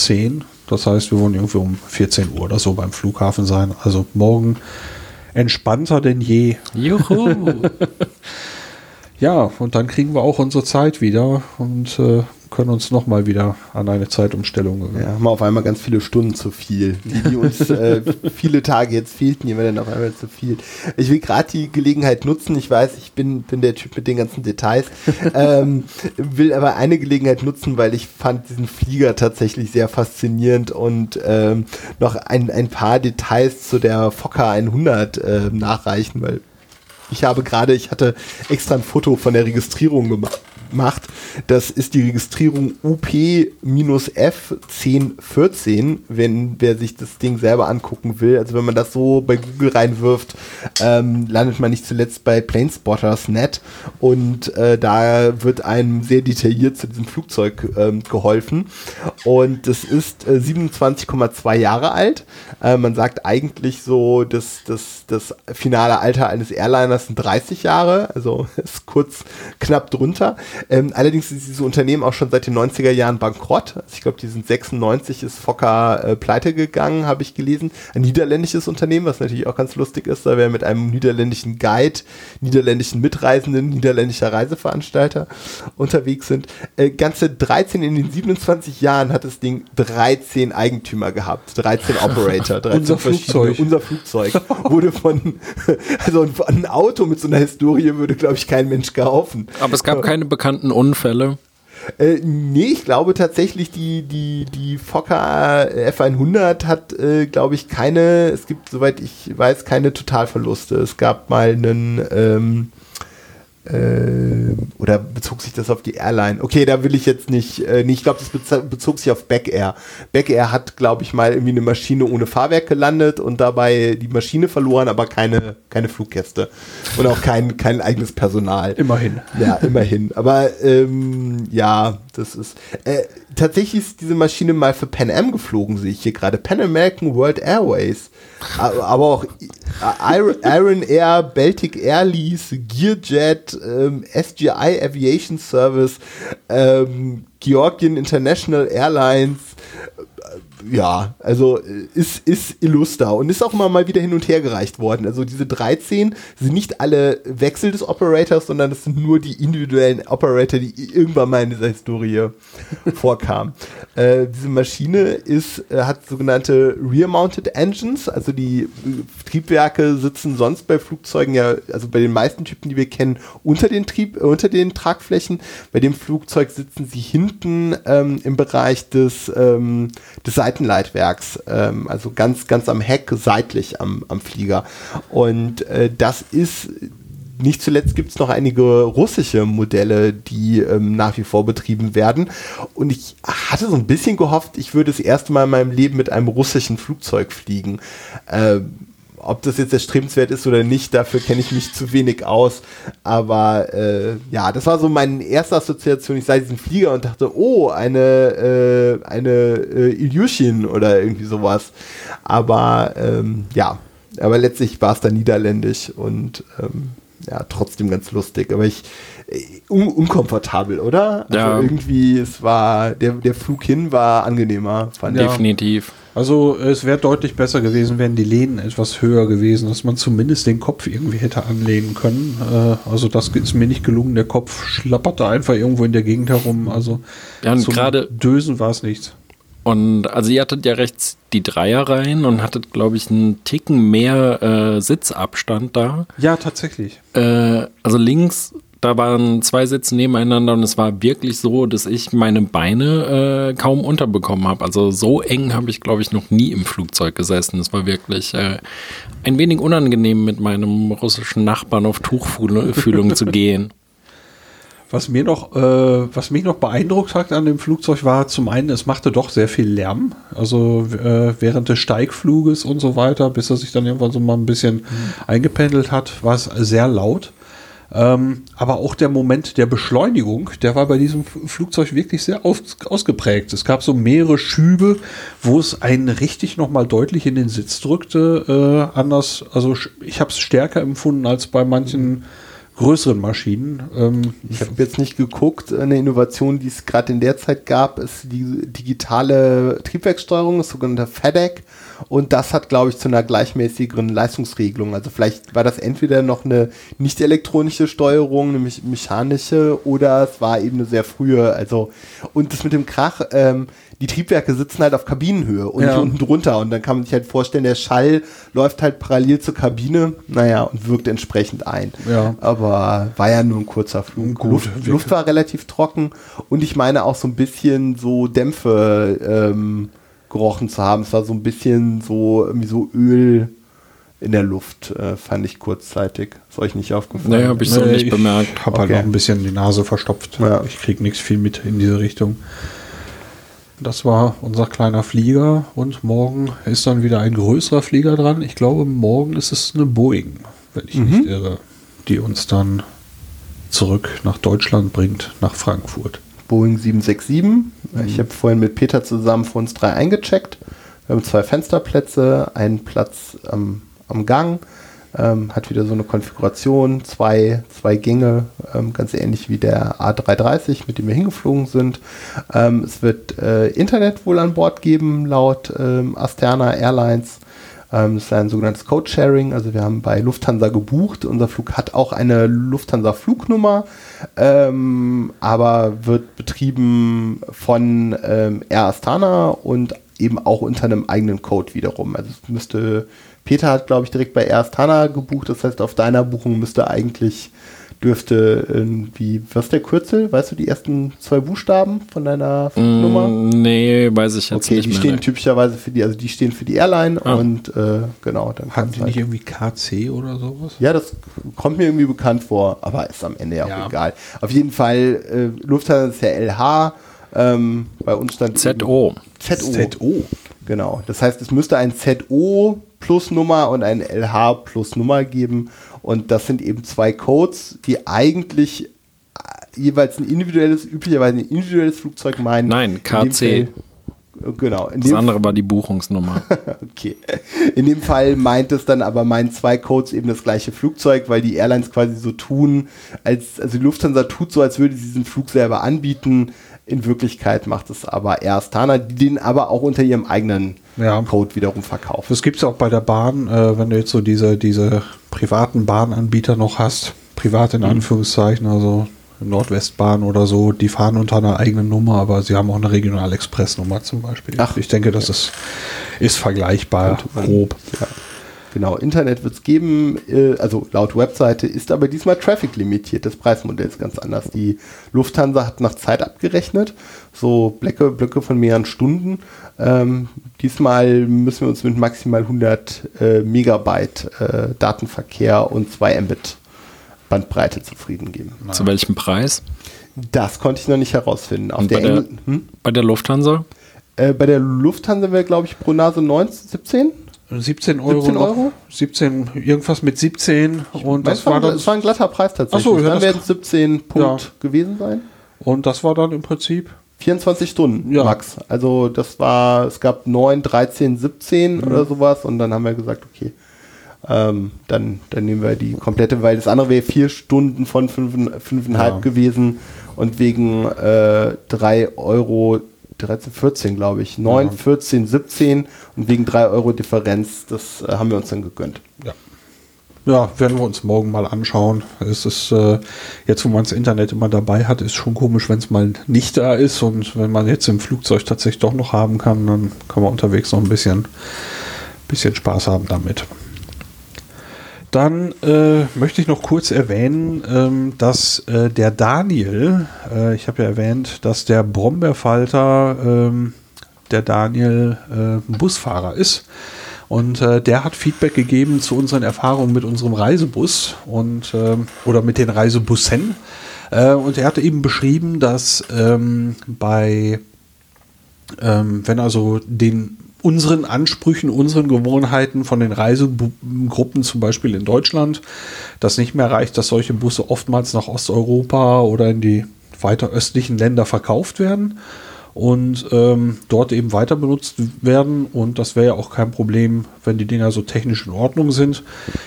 Das heißt, wir wollen irgendwie um 14 Uhr oder so beim Flughafen sein. Also morgen entspannter denn je. Juhu! ja, und dann kriegen wir auch unsere Zeit wieder und äh, können uns nochmal wieder an eine Zeitumstellung gewöhnen. Ja, haben wir auf einmal ganz viele Stunden zu viel, die, die uns äh, viele Tage jetzt fehlten, die wir dann auf einmal zu viel. Ich will gerade die Gelegenheit nutzen, ich weiß, ich bin, bin der Typ mit den ganzen Details, ähm, will aber eine Gelegenheit nutzen, weil ich fand diesen Flieger tatsächlich sehr faszinierend und ähm, noch ein, ein paar Details zu der Fokker 100 äh, nachreichen, weil ich habe gerade, ich hatte extra ein Foto von der Registrierung gemacht macht. Das ist die Registrierung UP-F1014, wenn wer sich das Ding selber angucken will. Also wenn man das so bei Google reinwirft, ähm, landet man nicht zuletzt bei Planespotters.net und äh, da wird einem sehr detailliert zu diesem Flugzeug ähm, geholfen. Und das ist äh, 27,2 Jahre alt. Äh, man sagt eigentlich so, dass das, das finale Alter eines Airliners sind 30 Jahre, also ist kurz knapp drunter. Ähm, allerdings ist dieses Unternehmen auch schon seit den 90er Jahren bankrott. Also ich glaube, die sind 96 ist Fokker äh, pleite gegangen, habe ich gelesen. Ein niederländisches Unternehmen, was natürlich auch ganz lustig ist, da wir mit einem niederländischen Guide, niederländischen Mitreisenden, niederländischer Reiseveranstalter unterwegs sind. Äh, ganze 13 in den 27 Jahren hat das Ding 13 Eigentümer gehabt, 13 Operator, 13 unser Flugzeug. Unser Flugzeug wurde von, also ein Auto mit so einer Historie würde, glaube ich, kein Mensch kaufen. Aber es gab keine bekannten bekannten Unfälle? Äh, nee, ich glaube tatsächlich, die, die, die Fokker F100 hat, äh, glaube ich, keine, es gibt, soweit ich weiß, keine Totalverluste. Es gab mal einen, ähm, äh, oder bezog sich das auf die Airline? Okay, da will ich jetzt nicht, äh, nee, ich glaube, das bezog sich auf Back Air. Back Air hat, glaube ich, mal irgendwie eine Maschine ohne Fahrwerk gelandet und dabei die Maschine verloren, aber keine, keine Fluggäste und auch kein, kein eigenes Personal. Immerhin. Ja, immerhin. Aber ähm, ja, das ist. Äh, tatsächlich ist diese Maschine mal für Pan Am geflogen, sehe ich hier gerade. Pan American World Airways. Aber auch Iron Air, Baltic Air Lease, Gearjet, ähm, SGI Aviation Service, ähm, Georgian International Airlines, ja, also äh, ist, ist illuster und ist auch immer mal wieder hin und her gereicht worden. Also diese 13 sind nicht alle Wechsel des Operators, sondern es sind nur die individuellen Operator, die irgendwann mal in dieser Historie vorkamen. Äh, diese Maschine ist, äh, hat sogenannte Rear-Mounted Engines, also die Triebwerke sitzen sonst bei Flugzeugen ja, also bei den meisten Typen, die wir kennen, unter den, Trieb, äh, unter den Tragflächen. Bei dem Flugzeug sitzen sie hinten ähm, im Bereich des, ähm, des Seitenleitwerks, ähm, also ganz, ganz am Heck, seitlich am, am Flieger. Und äh, das ist nicht zuletzt gibt es noch einige russische Modelle, die ähm, nach wie vor betrieben werden. Und ich hatte so ein bisschen gehofft, ich würde das erste Mal in meinem Leben mit einem russischen Flugzeug fliegen. Ähm, ob das jetzt erstrebenswert ist oder nicht, dafür kenne ich mich zu wenig aus. Aber äh, ja, das war so meine erste Assoziation. Ich sah diesen Flieger und dachte, oh, eine, äh, eine äh, Ilyushin oder irgendwie sowas. Aber ähm, ja, aber letztlich war es dann niederländisch und ähm, ja, trotzdem ganz lustig. Aber ich, äh, un unkomfortabel, oder? Also ja. irgendwie, es war, der, der Flug hin war angenehmer, fand ja. Definitiv. Also es wäre deutlich besser gewesen, wären die Lehnen etwas höher gewesen, dass man zumindest den Kopf irgendwie hätte anlehnen können. Äh, also das ist mir nicht gelungen. Der Kopf schlapperte einfach irgendwo in der Gegend herum. Also ja, gerade Dösen war es nichts. Und also ihr hattet ja rechts die Dreierreihen und hattet, glaube ich, einen Ticken mehr äh, Sitzabstand da. Ja, tatsächlich. Äh, also links da waren zwei Sitze nebeneinander und es war wirklich so, dass ich meine Beine äh, kaum unterbekommen habe. Also so eng habe ich, glaube ich, noch nie im Flugzeug gesessen. Es war wirklich äh, ein wenig unangenehm, mit meinem russischen Nachbarn auf Tuchfühlung zu gehen. Was mir noch, äh, was mich noch beeindruckt hat an dem Flugzeug war zum einen, es machte doch sehr viel Lärm. Also äh, während des Steigfluges und so weiter, bis er sich dann irgendwann so mal ein bisschen mhm. eingependelt hat, war es sehr laut. Ähm, aber auch der Moment der Beschleunigung, der war bei diesem Flugzeug wirklich sehr aus, ausgeprägt. Es gab so mehrere Schübe, wo es einen richtig nochmal deutlich in den Sitz drückte. Äh, anders, also ich habe es stärker empfunden als bei manchen größeren Maschinen. Ähm, ich habe jetzt nicht geguckt. Eine Innovation, die es gerade in der Zeit gab, ist die digitale Triebwerkssteuerung, das sogenannte FEDEC. Und das hat, glaube ich, zu einer gleichmäßigeren Leistungsregelung. Also vielleicht war das entweder noch eine nicht elektronische Steuerung, nämlich mechanische, oder es war eben eine sehr frühe. Also und das mit dem Krach. Ähm, die Triebwerke sitzen halt auf Kabinenhöhe und ja. nicht unten drunter. Und dann kann man sich halt vorstellen, der Schall läuft halt parallel zur Kabine, naja, und wirkt entsprechend ein. Ja. Aber war ja nur ein kurzer Flug. Gut, Luft, Luft war relativ trocken und ich meine auch so ein bisschen so Dämpfe ähm, gerochen zu haben. Es war so ein bisschen so, irgendwie so Öl in der Luft, äh, fand ich kurzzeitig. Ist euch nicht aufgefallen? Naja, habe ich so nee, nicht bemerkt. Ich habe halt okay. halt noch ein bisschen die Nase verstopft. Ja. Ich kriege nichts viel mit in diese Richtung. Das war unser kleiner Flieger und morgen ist dann wieder ein größerer Flieger dran. Ich glaube, morgen ist es eine Boeing, wenn ich mhm. nicht irre, die uns dann zurück nach Deutschland bringt, nach Frankfurt. Boeing 767. Mhm. Ich habe vorhin mit Peter zusammen für uns drei eingecheckt. Wir haben zwei Fensterplätze, einen Platz ähm, am Gang ähm, hat wieder so eine Konfiguration, zwei, zwei Gänge, ähm, ganz ähnlich wie der A330, mit dem wir hingeflogen sind. Ähm, es wird äh, Internet wohl an Bord geben, laut ähm, Asterna Airlines. Ähm, das ist ein sogenanntes Code-Sharing. Also wir haben bei Lufthansa gebucht. Unser Flug hat auch eine Lufthansa-Flugnummer, ähm, aber wird betrieben von Air Astana und eben auch unter einem eigenen Code wiederum. Also es müsste Peter hat, glaube ich, direkt bei Erst Hanna gebucht. Das heißt, auf deiner Buchung müsste eigentlich dürfte irgendwie, was ist der Kürzel? Weißt du die ersten zwei Buchstaben von deiner Nummer? Mm, nee, weiß ich jetzt okay, nicht die mehr. stehen ne. typischerweise für die, also die stehen für die Airline Ah. und äh, genau, dann kann's die halt- nicht irgendwie KC oder sowas? Ja, das kommt mir irgendwie bekannt vor, aber ist am Ende ja auch egal. Auf jeden Fall, äh, Lufthansa ist ja LH, ähm, bei uns stand ZO. ZO. ZO. Genau. Das heißt, es müsste ein ZO plus Nummer und ein LH plus Nummer geben. Und das sind eben zwei Codes, die eigentlich äh, jeweils ein individuelles, üblicherweise ein individuelles Flugzeug meinen. Nein, KC. Äh, Genau. In Das andere war die Buchungsnummer. okay. In dem Fall meint es dann aber meinen zwei Codes eben das gleiche Flugzeug, weil die Airlines quasi so tun, als, also die Lufthansa tut so, als würde sie diesen Flug selber anbieten. In Wirklichkeit macht es aber Air Astana, die den aber auch unter ihrem eigenen Ja. Code wiederum verkaufen. Das gibt es auch bei der Bahn, äh, wenn du jetzt so diese, diese privaten Bahnanbieter noch hast, privat Mhm. in Anführungszeichen, also Nordwestbahn oder so, die fahren unter einer eigenen Nummer, aber sie haben auch eine Regional-Express-Nummer zum Beispiel. Ach, ich denke, das ist, ist vergleichbar, grob. Ja. Genau, Internet wird es geben, äh, also laut Webseite ist aber diesmal Traffic limitiert. Das Preismodell ist ganz anders. Die Lufthansa hat nach Zeit abgerechnet, so Blöcke, Blöcke von mehreren Stunden. Ähm, diesmal müssen wir uns mit maximal 100 äh, Megabyte äh, Datenverkehr und 2 Mbit Bandbreite zufrieden geben. Zu welchem Preis? Das konnte ich noch nicht herausfinden. Auf der bei der, Engl- hm? bei der Lufthansa? äh, bei der Lufthansa wäre, glaube ich, pro Nase 19, 17. 17 Euro. 17 noch- Euro? 17, irgendwas mit 17 und das Das war dann, das war ein glatter Preis tatsächlich. Ach so, ja, dann werden es 17 Punkt Ja. gewesen sein. und das war dann im Prinzip 24 Stunden Ja. max. Also das war, es gab 9, 13, 17 Mhm. oder sowas und dann haben wir gesagt, okay, ähm, dann, dann nehmen wir die komplette, weil das andere wäre vier Stunden von fünf- fünfeinhalb Ja. gewesen und wegen äh, 3 Euro 13, 14 glaube ich, 9, Ja. 14, 17 und wegen 3 Euro Differenz, das äh, haben wir uns dann gegönnt. Ja. Ja, werden wir uns morgen mal anschauen. Es ist äh, jetzt, wo man das Internet immer dabei hat, ist schon komisch, wenn es mal nicht da ist und wenn man jetzt im Flugzeug tatsächlich doch noch haben kann, dann kann man unterwegs noch ein bisschen, bisschen Spaß haben damit. Dann äh, möchte ich noch kurz erwähnen, ähm, dass äh, der Daniel, äh, ich habe ja erwähnt, dass der Brombeerfalter, ähm, der Daniel, äh, Busfahrer ist. Und äh, der hat Feedback gegeben zu unseren Erfahrungen mit unserem Reisebus und ähm, oder mit den Reisebussen. Äh, und er hatte eben beschrieben, dass ähm, bei ähm, wenn also den unseren Ansprüchen, unseren Gewohnheiten von den Reisegruppen zum Beispiel in Deutschland das nicht mehr reicht, dass solche Busse oftmals nach Osteuropa oder in die weiter östlichen Länder verkauft werden und ähm, dort eben weiter benutzt werden. Und das wäre ja auch kein Problem, wenn die Dinger so technisch in Ordnung sind.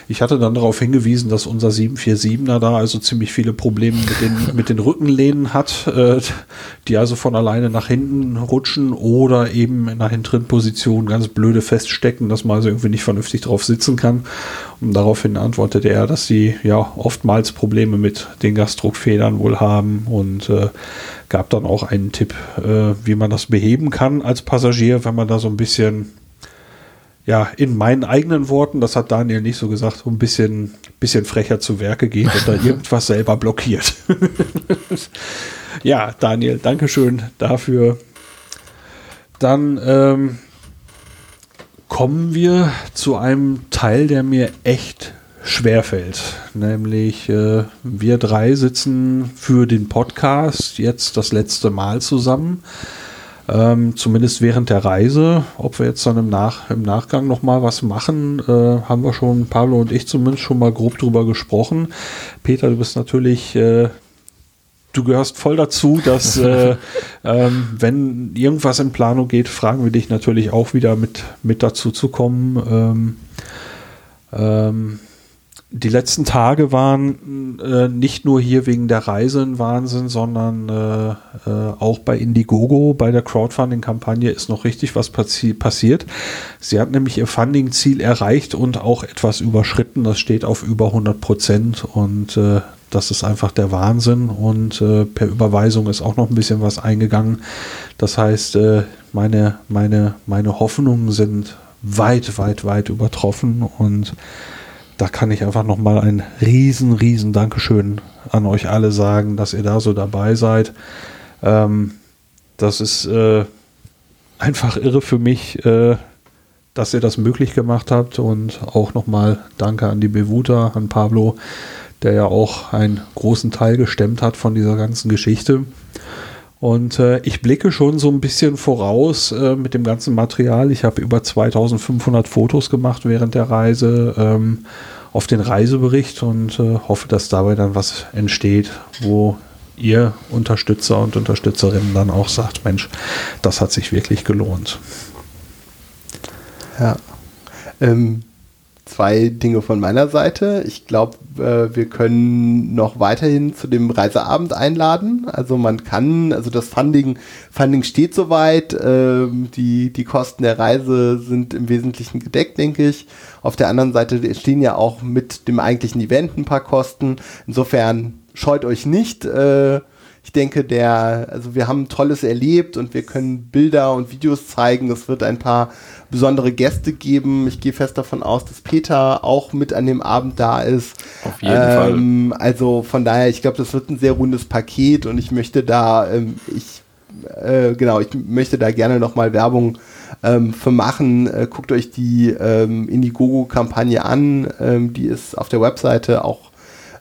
Ich hatte dann darauf hingewiesen, dass unser 747er da also ziemlich viele Probleme mit den, mit den Rückenlehnen hat, äh, die also von alleine nach hinten rutschen oder eben in einer hinteren Position ganz blöde feststecken, dass man also irgendwie nicht vernünftig drauf sitzen kann. Und daraufhin antwortete er, dass sie ja oftmals Probleme mit den Gasdruckfedern wohl haben und äh, gab dann auch einen Tipp, äh, wie man das beheben kann als Passagier, wenn man da so ein bisschen, ja, in meinen eigenen Worten, das hat Daniel nicht so gesagt, so ein bisschen, bisschen frecher zu Werke geht und da irgendwas selber blockiert. ja, Daniel, Dankeschön dafür. Dann ähm, kommen wir zu einem Teil, der mir echt schwer fällt. Nämlich äh, wir drei sitzen für den Podcast jetzt das letzte Mal zusammen. Ähm, zumindest während der Reise. Ob wir jetzt dann im, Nach im Nachgang noch mal was machen, äh, haben wir schon, Pablo und ich zumindest schon mal grob drüber gesprochen. Peter, du bist natürlich äh, du gehörst voll dazu, dass äh, ähm, wenn irgendwas in Planung geht, fragen wir dich natürlich auch wieder mit, mit dazu zu kommen. Ähm, ähm, die letzten Tage waren äh, nicht nur hier wegen der Reise ein Wahnsinn, sondern äh, äh, auch bei Indiegogo, bei der Crowdfunding-Kampagne ist noch richtig was passi passiert. Sie hat nämlich ihr Funding-Ziel erreicht und auch etwas überschritten. Das steht auf über 100 Prozent und äh, das ist einfach der Wahnsinn. Und äh, per Überweisung ist auch noch ein bisschen was eingegangen. Das heißt, äh, meine, meine, meine Hoffnungen sind weit, weit, weit übertroffen und da kann ich einfach nochmal ein riesen, riesen Dankeschön an euch alle sagen, dass ihr da so dabei seid. Ähm, das ist äh, einfach irre für mich, äh, dass ihr das möglich gemacht habt und auch nochmal Danke an die Bewuta, an Pablo, der ja auch einen großen Teil gestemmt hat von dieser ganzen Geschichte. Und äh, ich blicke schon so ein bisschen voraus äh, mit dem ganzen Material. Ich habe über 2500 Fotos gemacht während der Reise ähm, auf den Reisebericht und äh, hoffe, dass dabei dann was entsteht, wo ihr Unterstützer und Unterstützerinnen dann auch sagt, Mensch, das hat sich wirklich gelohnt. Ja. Ähm, zwei Dinge von meiner Seite. Ich glaube, äh, wir können noch weiterhin zu dem Reiseabend einladen. Also man kann, also das Funding, Funding steht soweit. Ähm, die, die Kosten der Reise sind im Wesentlichen gedeckt, denke ich. Auf der anderen Seite stehen ja auch mit dem eigentlichen Event ein paar Kosten. Insofern scheut euch nicht. Äh, ich denke, der, also wir haben Tolles erlebt und wir können Bilder und Videos zeigen. Es wird ein paar besondere Gäste geben. Ich gehe fest davon aus, dass Peter auch mit an dem Abend da ist. Auf jeden ähm, Fall. Also von daher, ich glaube, das wird ein sehr rundes Paket und ich möchte da, ähm, ich, äh, genau, ich möchte da gerne nochmal Werbung ähm, für machen. Äh, guckt euch die ähm, Indiegogo-Kampagne an. Ähm, die ist auf der Webseite auch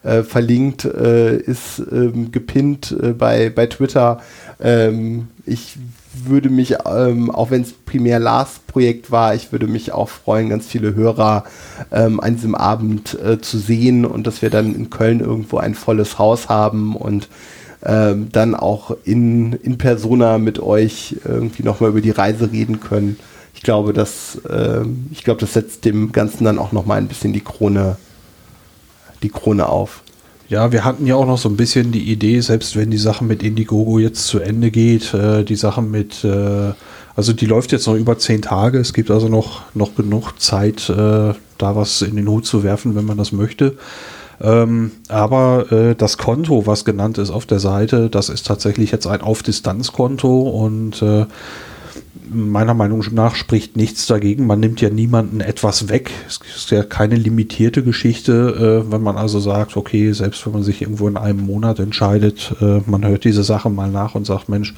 äh, verlinkt, äh, ist ähm, gepinnt äh, bei, bei Twitter. Ähm, ich würde mich, ähm, auch wenn es primär Lars Projekt war, ich würde mich auch freuen, ganz viele Hörer ähm, an diesem Abend äh, zu sehen und dass wir dann in Köln irgendwo ein volles Haus haben und ähm, dann auch in, in Persona mit euch irgendwie nochmal über die Reise reden können. Ich glaube, das, äh, ich glaube, das setzt dem Ganzen dann auch nochmal ein bisschen die Krone die Krone auf. Ja, wir hatten ja auch noch so ein bisschen die Idee, selbst wenn die Sache mit Indiegogo jetzt zu Ende geht, äh, die Sache mit, äh, also die läuft jetzt noch über zehn Tage. Es gibt also noch, noch genug Zeit, äh, da was in den Hut zu werfen, wenn man das möchte. Ähm, aber äh, das Konto, was genannt ist auf der Seite, das ist tatsächlich jetzt ein Auf-Distanz-Konto und äh, meiner Meinung nach spricht nichts dagegen. Man nimmt ja niemanden etwas weg. Es ist ja keine limitierte Geschichte, äh, wenn man also sagt, okay, selbst wenn man sich irgendwo in einem Monat entscheidet, äh, man hört diese Sache mal nach und sagt, Mensch,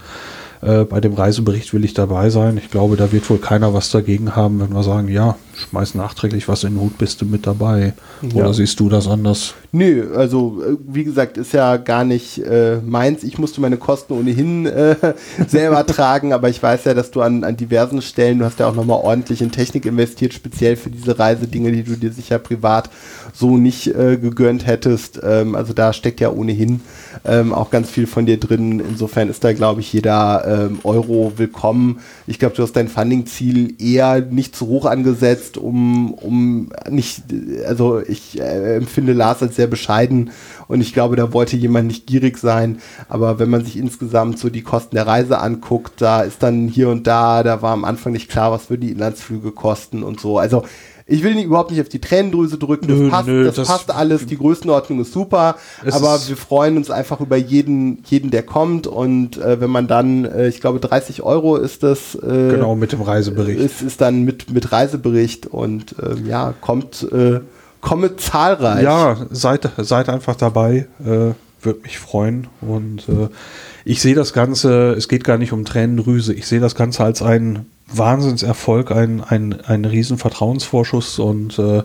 äh, bei dem Reisebericht will ich dabei sein. Ich glaube, da wird wohl keiner was dagegen haben, wenn wir sagen, ja, schmeiß nachträglich was in den Hut, bist du mit dabei. Ja. Oder siehst du das anders? Nö, also äh, wie gesagt, ist ja gar nicht äh, meins. Ich musste meine Kosten ohnehin äh, selber tragen, aber ich weiß ja, dass du an, an diversen Stellen, du hast ja auch nochmal ordentlich in Technik investiert, speziell für diese Reise, Dinge, die du dir sicher privat so nicht äh, gegönnt hättest. Ähm, also da steckt ja ohnehin ähm, auch ganz viel von dir drin. Insofern ist da, glaube ich, jeder ähm, Euro willkommen. Ich glaube, du hast dein Funding-Ziel eher nicht zu hoch angesetzt, um, um nicht, also ich äh, empfinde Lars als sehr bescheiden und ich glaube, da wollte jemand nicht gierig sein. Aber wenn man sich insgesamt so die Kosten der Reise anguckt, da ist dann hier und da, da war am Anfang nicht klar, was würden die Inlandsflüge kosten und so. Also ich will nicht, überhaupt nicht auf die Tränendrüse drücken. Das, nö, passt, nö, das, das passt alles. Die Größenordnung ist super. Aber ist wir freuen uns einfach über jeden, jeden, der kommt. Und äh, wenn man dann, äh, ich glaube, 30 Euro ist das. Äh, genau, mit dem Reisebericht. Ist, ist dann mit, mit Reisebericht und ähm, ja, kommt, äh, komme zahlreich. Ja, seid, seid einfach dabei. Äh, Würde mich freuen. Und äh, ich sehe das Ganze, es geht gar nicht um Tränendrüse. Ich sehe das Ganze als ein Wahnsinnserfolg, ein, ein, ein riesen Vertrauensvorschuss und äh,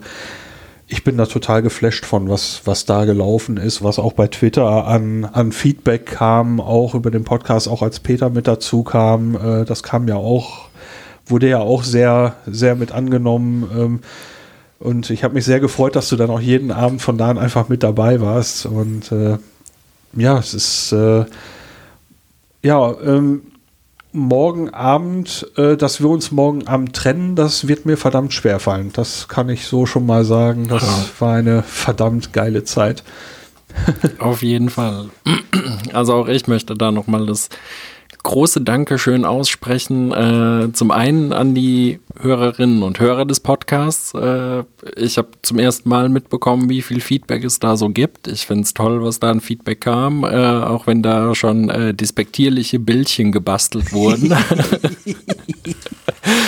ich bin da total geflasht von, was, was da gelaufen ist, was auch bei Twitter an, an Feedback kam, auch über den Podcast, auch als Peter mit dazu kam. Äh, das kam ja auch, wurde ja auch sehr, sehr mit angenommen. Ähm, und ich habe mich sehr gefreut, dass du dann auch jeden Abend von da an einfach mit dabei warst. Und äh, ja, es ist äh, ja, ähm, morgen Abend, äh, dass wir uns morgen Abend trennen, das wird mir verdammt schwer fallen. Das kann ich so schon mal sagen. Das Aha. war eine verdammt geile Zeit. Auf jeden Fall. Also auch ich möchte da nochmal das große Dankeschön aussprechen. Äh, zum einen an die Hörerinnen und Hörer des Podcasts. Äh, ich habe zum ersten Mal mitbekommen, wie viel Feedback es da so gibt. Ich finde es toll, was da an Feedback kam, äh, auch wenn da schon äh, despektierliche Bildchen gebastelt wurden.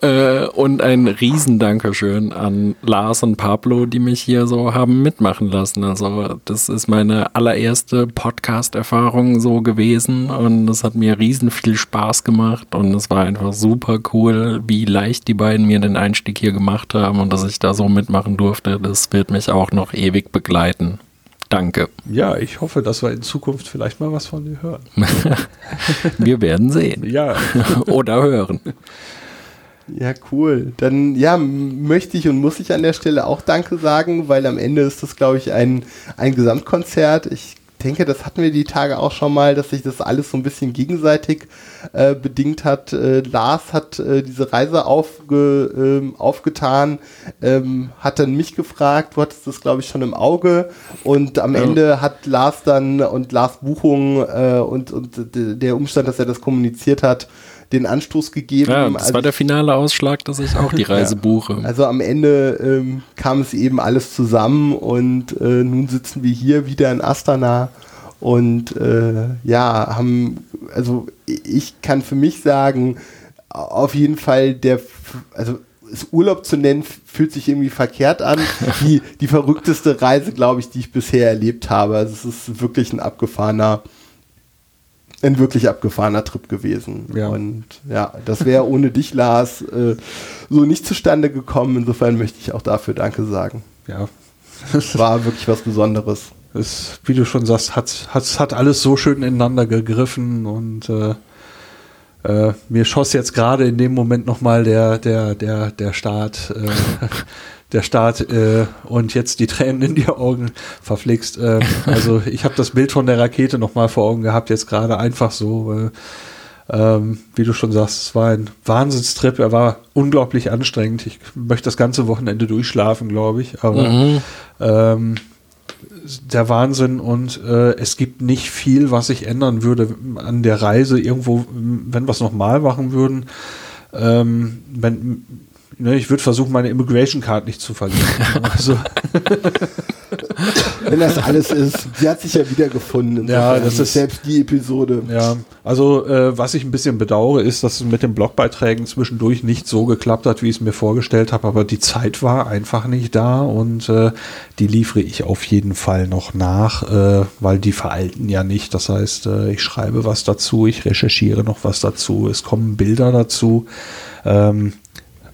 Äh, und ein Riesendankeschön an Lars und Pablo, die mich hier so haben mitmachen lassen. Also das ist meine allererste Podcast-Erfahrung so gewesen und es hat mir riesen viel Spaß gemacht und es war einfach super cool, wie leicht die beiden mir den Einstieg hier gemacht haben und dass ich da so mitmachen durfte. Das wird mich auch noch ewig begleiten. Danke. Ja, ich hoffe, dass wir in Zukunft vielleicht mal was von dir hören. wir werden sehen. Ja. Oder hören. Ja, cool. Dann ja, möchte ich und muss ich an der Stelle auch Danke sagen, weil am Ende ist das, glaube ich, ein, ein Gesamtkonzert. Ich denke, das hatten wir die Tage auch schon mal, dass sich das alles so ein bisschen gegenseitig äh, bedingt hat. Äh, Lars hat äh, diese Reise aufge, ähm, aufgetan, ähm, hat dann mich gefragt, du hattest das glaube ich schon im Auge und am ja. Ende hat Lars dann und Lars Buchung äh, und, und der Umstand, dass er das kommuniziert hat, den Anstoß gegeben. Ja, das also war der finale Ausschlag, dass ich auch die Reise ja. buche. Also am Ende ähm, kam es eben alles zusammen und äh, nun sitzen wir hier wieder in Astana und äh, ja, haben, also ich kann für mich sagen, auf jeden Fall der, also es Urlaub zu nennen, fühlt sich irgendwie verkehrt an. Die, die verrückteste Reise, glaube ich, die ich bisher erlebt habe. Also es ist wirklich ein abgefahrener ein wirklich abgefahrener Trip gewesen. Ja. Und ja, das wäre ohne dich, Lars, äh, so nicht zustande gekommen. Insofern möchte ich auch dafür Danke sagen. Ja. Es war wirklich was Besonderes. Es, wie du schon sagst, hat, hat, hat alles so schön ineinander gegriffen und äh, äh, mir schoss jetzt gerade in dem Moment nochmal der, der, der, der Start äh, der Start äh, und jetzt die Tränen in die Augen verflixt. Äh, also ich habe das Bild von der Rakete nochmal vor Augen gehabt, jetzt gerade einfach so. Äh, ähm, wie du schon sagst, es war ein Wahnsinnstrip. Er war unglaublich anstrengend. Ich möchte das ganze Wochenende durchschlafen, glaube ich. Aber mhm. ähm, der Wahnsinn und äh, es gibt nicht viel, was sich ändern würde an der Reise. Irgendwo, wenn wir es nochmal machen würden, ähm, wenn Ne, ich würde versuchen, meine Immigration Card nicht zu verlieren. also. Wenn das alles ist, sie hat sich ja wiedergefunden. Ja, das ist selbst die Episode. Ja, also äh, was ich ein bisschen bedauere, ist, dass es mit den Blogbeiträgen zwischendurch nicht so geklappt hat, wie ich es mir vorgestellt habe. Aber die Zeit war einfach nicht da und äh, die liefere ich auf jeden Fall noch nach, äh, weil die veralten ja nicht. Das heißt, äh, ich schreibe was dazu, ich recherchiere noch was dazu, es kommen Bilder dazu. Ähm,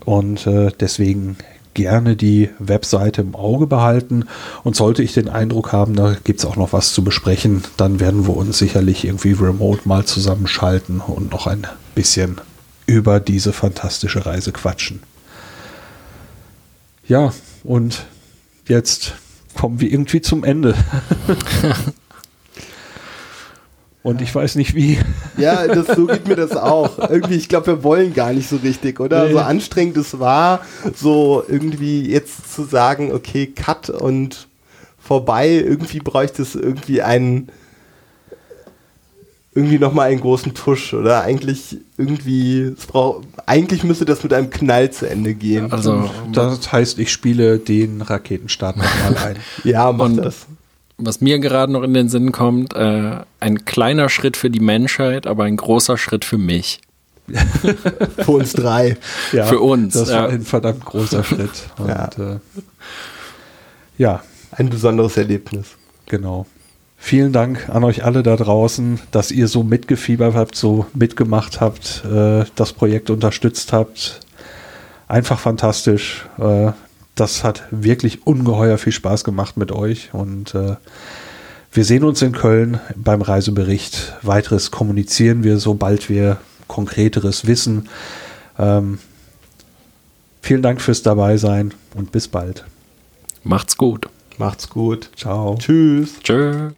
und äh, deswegen gerne die Webseite im Auge behalten. Und sollte ich den Eindruck haben, da gibt es auch noch was zu besprechen, dann werden wir uns sicherlich irgendwie remote mal zusammenschalten und noch ein bisschen über diese fantastische Reise quatschen. Ja, und jetzt kommen wir irgendwie zum Ende. Und ich weiß nicht wie. Ja, das, so geht mir das auch. Irgendwie, ich glaube, wir wollen gar nicht so richtig, oder? Nee. So anstrengend es war, so irgendwie jetzt zu sagen, okay, Cut und vorbei, irgendwie bräuchte es irgendwie einen, irgendwie nochmal einen großen Tusch, oder? Eigentlich irgendwie, es braucht, eigentlich müsste das mit einem Knall zu Ende gehen. Also, das heißt, ich spiele den Raketenstart nochmal ein. ja, mach das was mir gerade noch in den Sinn kommt, äh, ein kleiner Schritt für die Menschheit, aber ein großer Schritt für mich. für uns drei. Ja, für uns. Das ja. war ein verdammt großer Schritt. Und, ja. Äh, ja. Ein besonderes Erlebnis. Genau. Vielen Dank an euch alle da draußen, dass ihr so mitgefiebert habt, so mitgemacht habt, äh, das Projekt unterstützt habt. Einfach fantastisch. Äh, das hat wirklich ungeheuer viel Spaß gemacht mit euch und äh, wir sehen uns in Köln beim Reisebericht. Weiteres kommunizieren wir, sobald wir konkreteres wissen. Ähm, vielen Dank fürs Dabeisein und bis bald. Macht's gut. Macht's gut. Ciao. Tschüss. Tschö.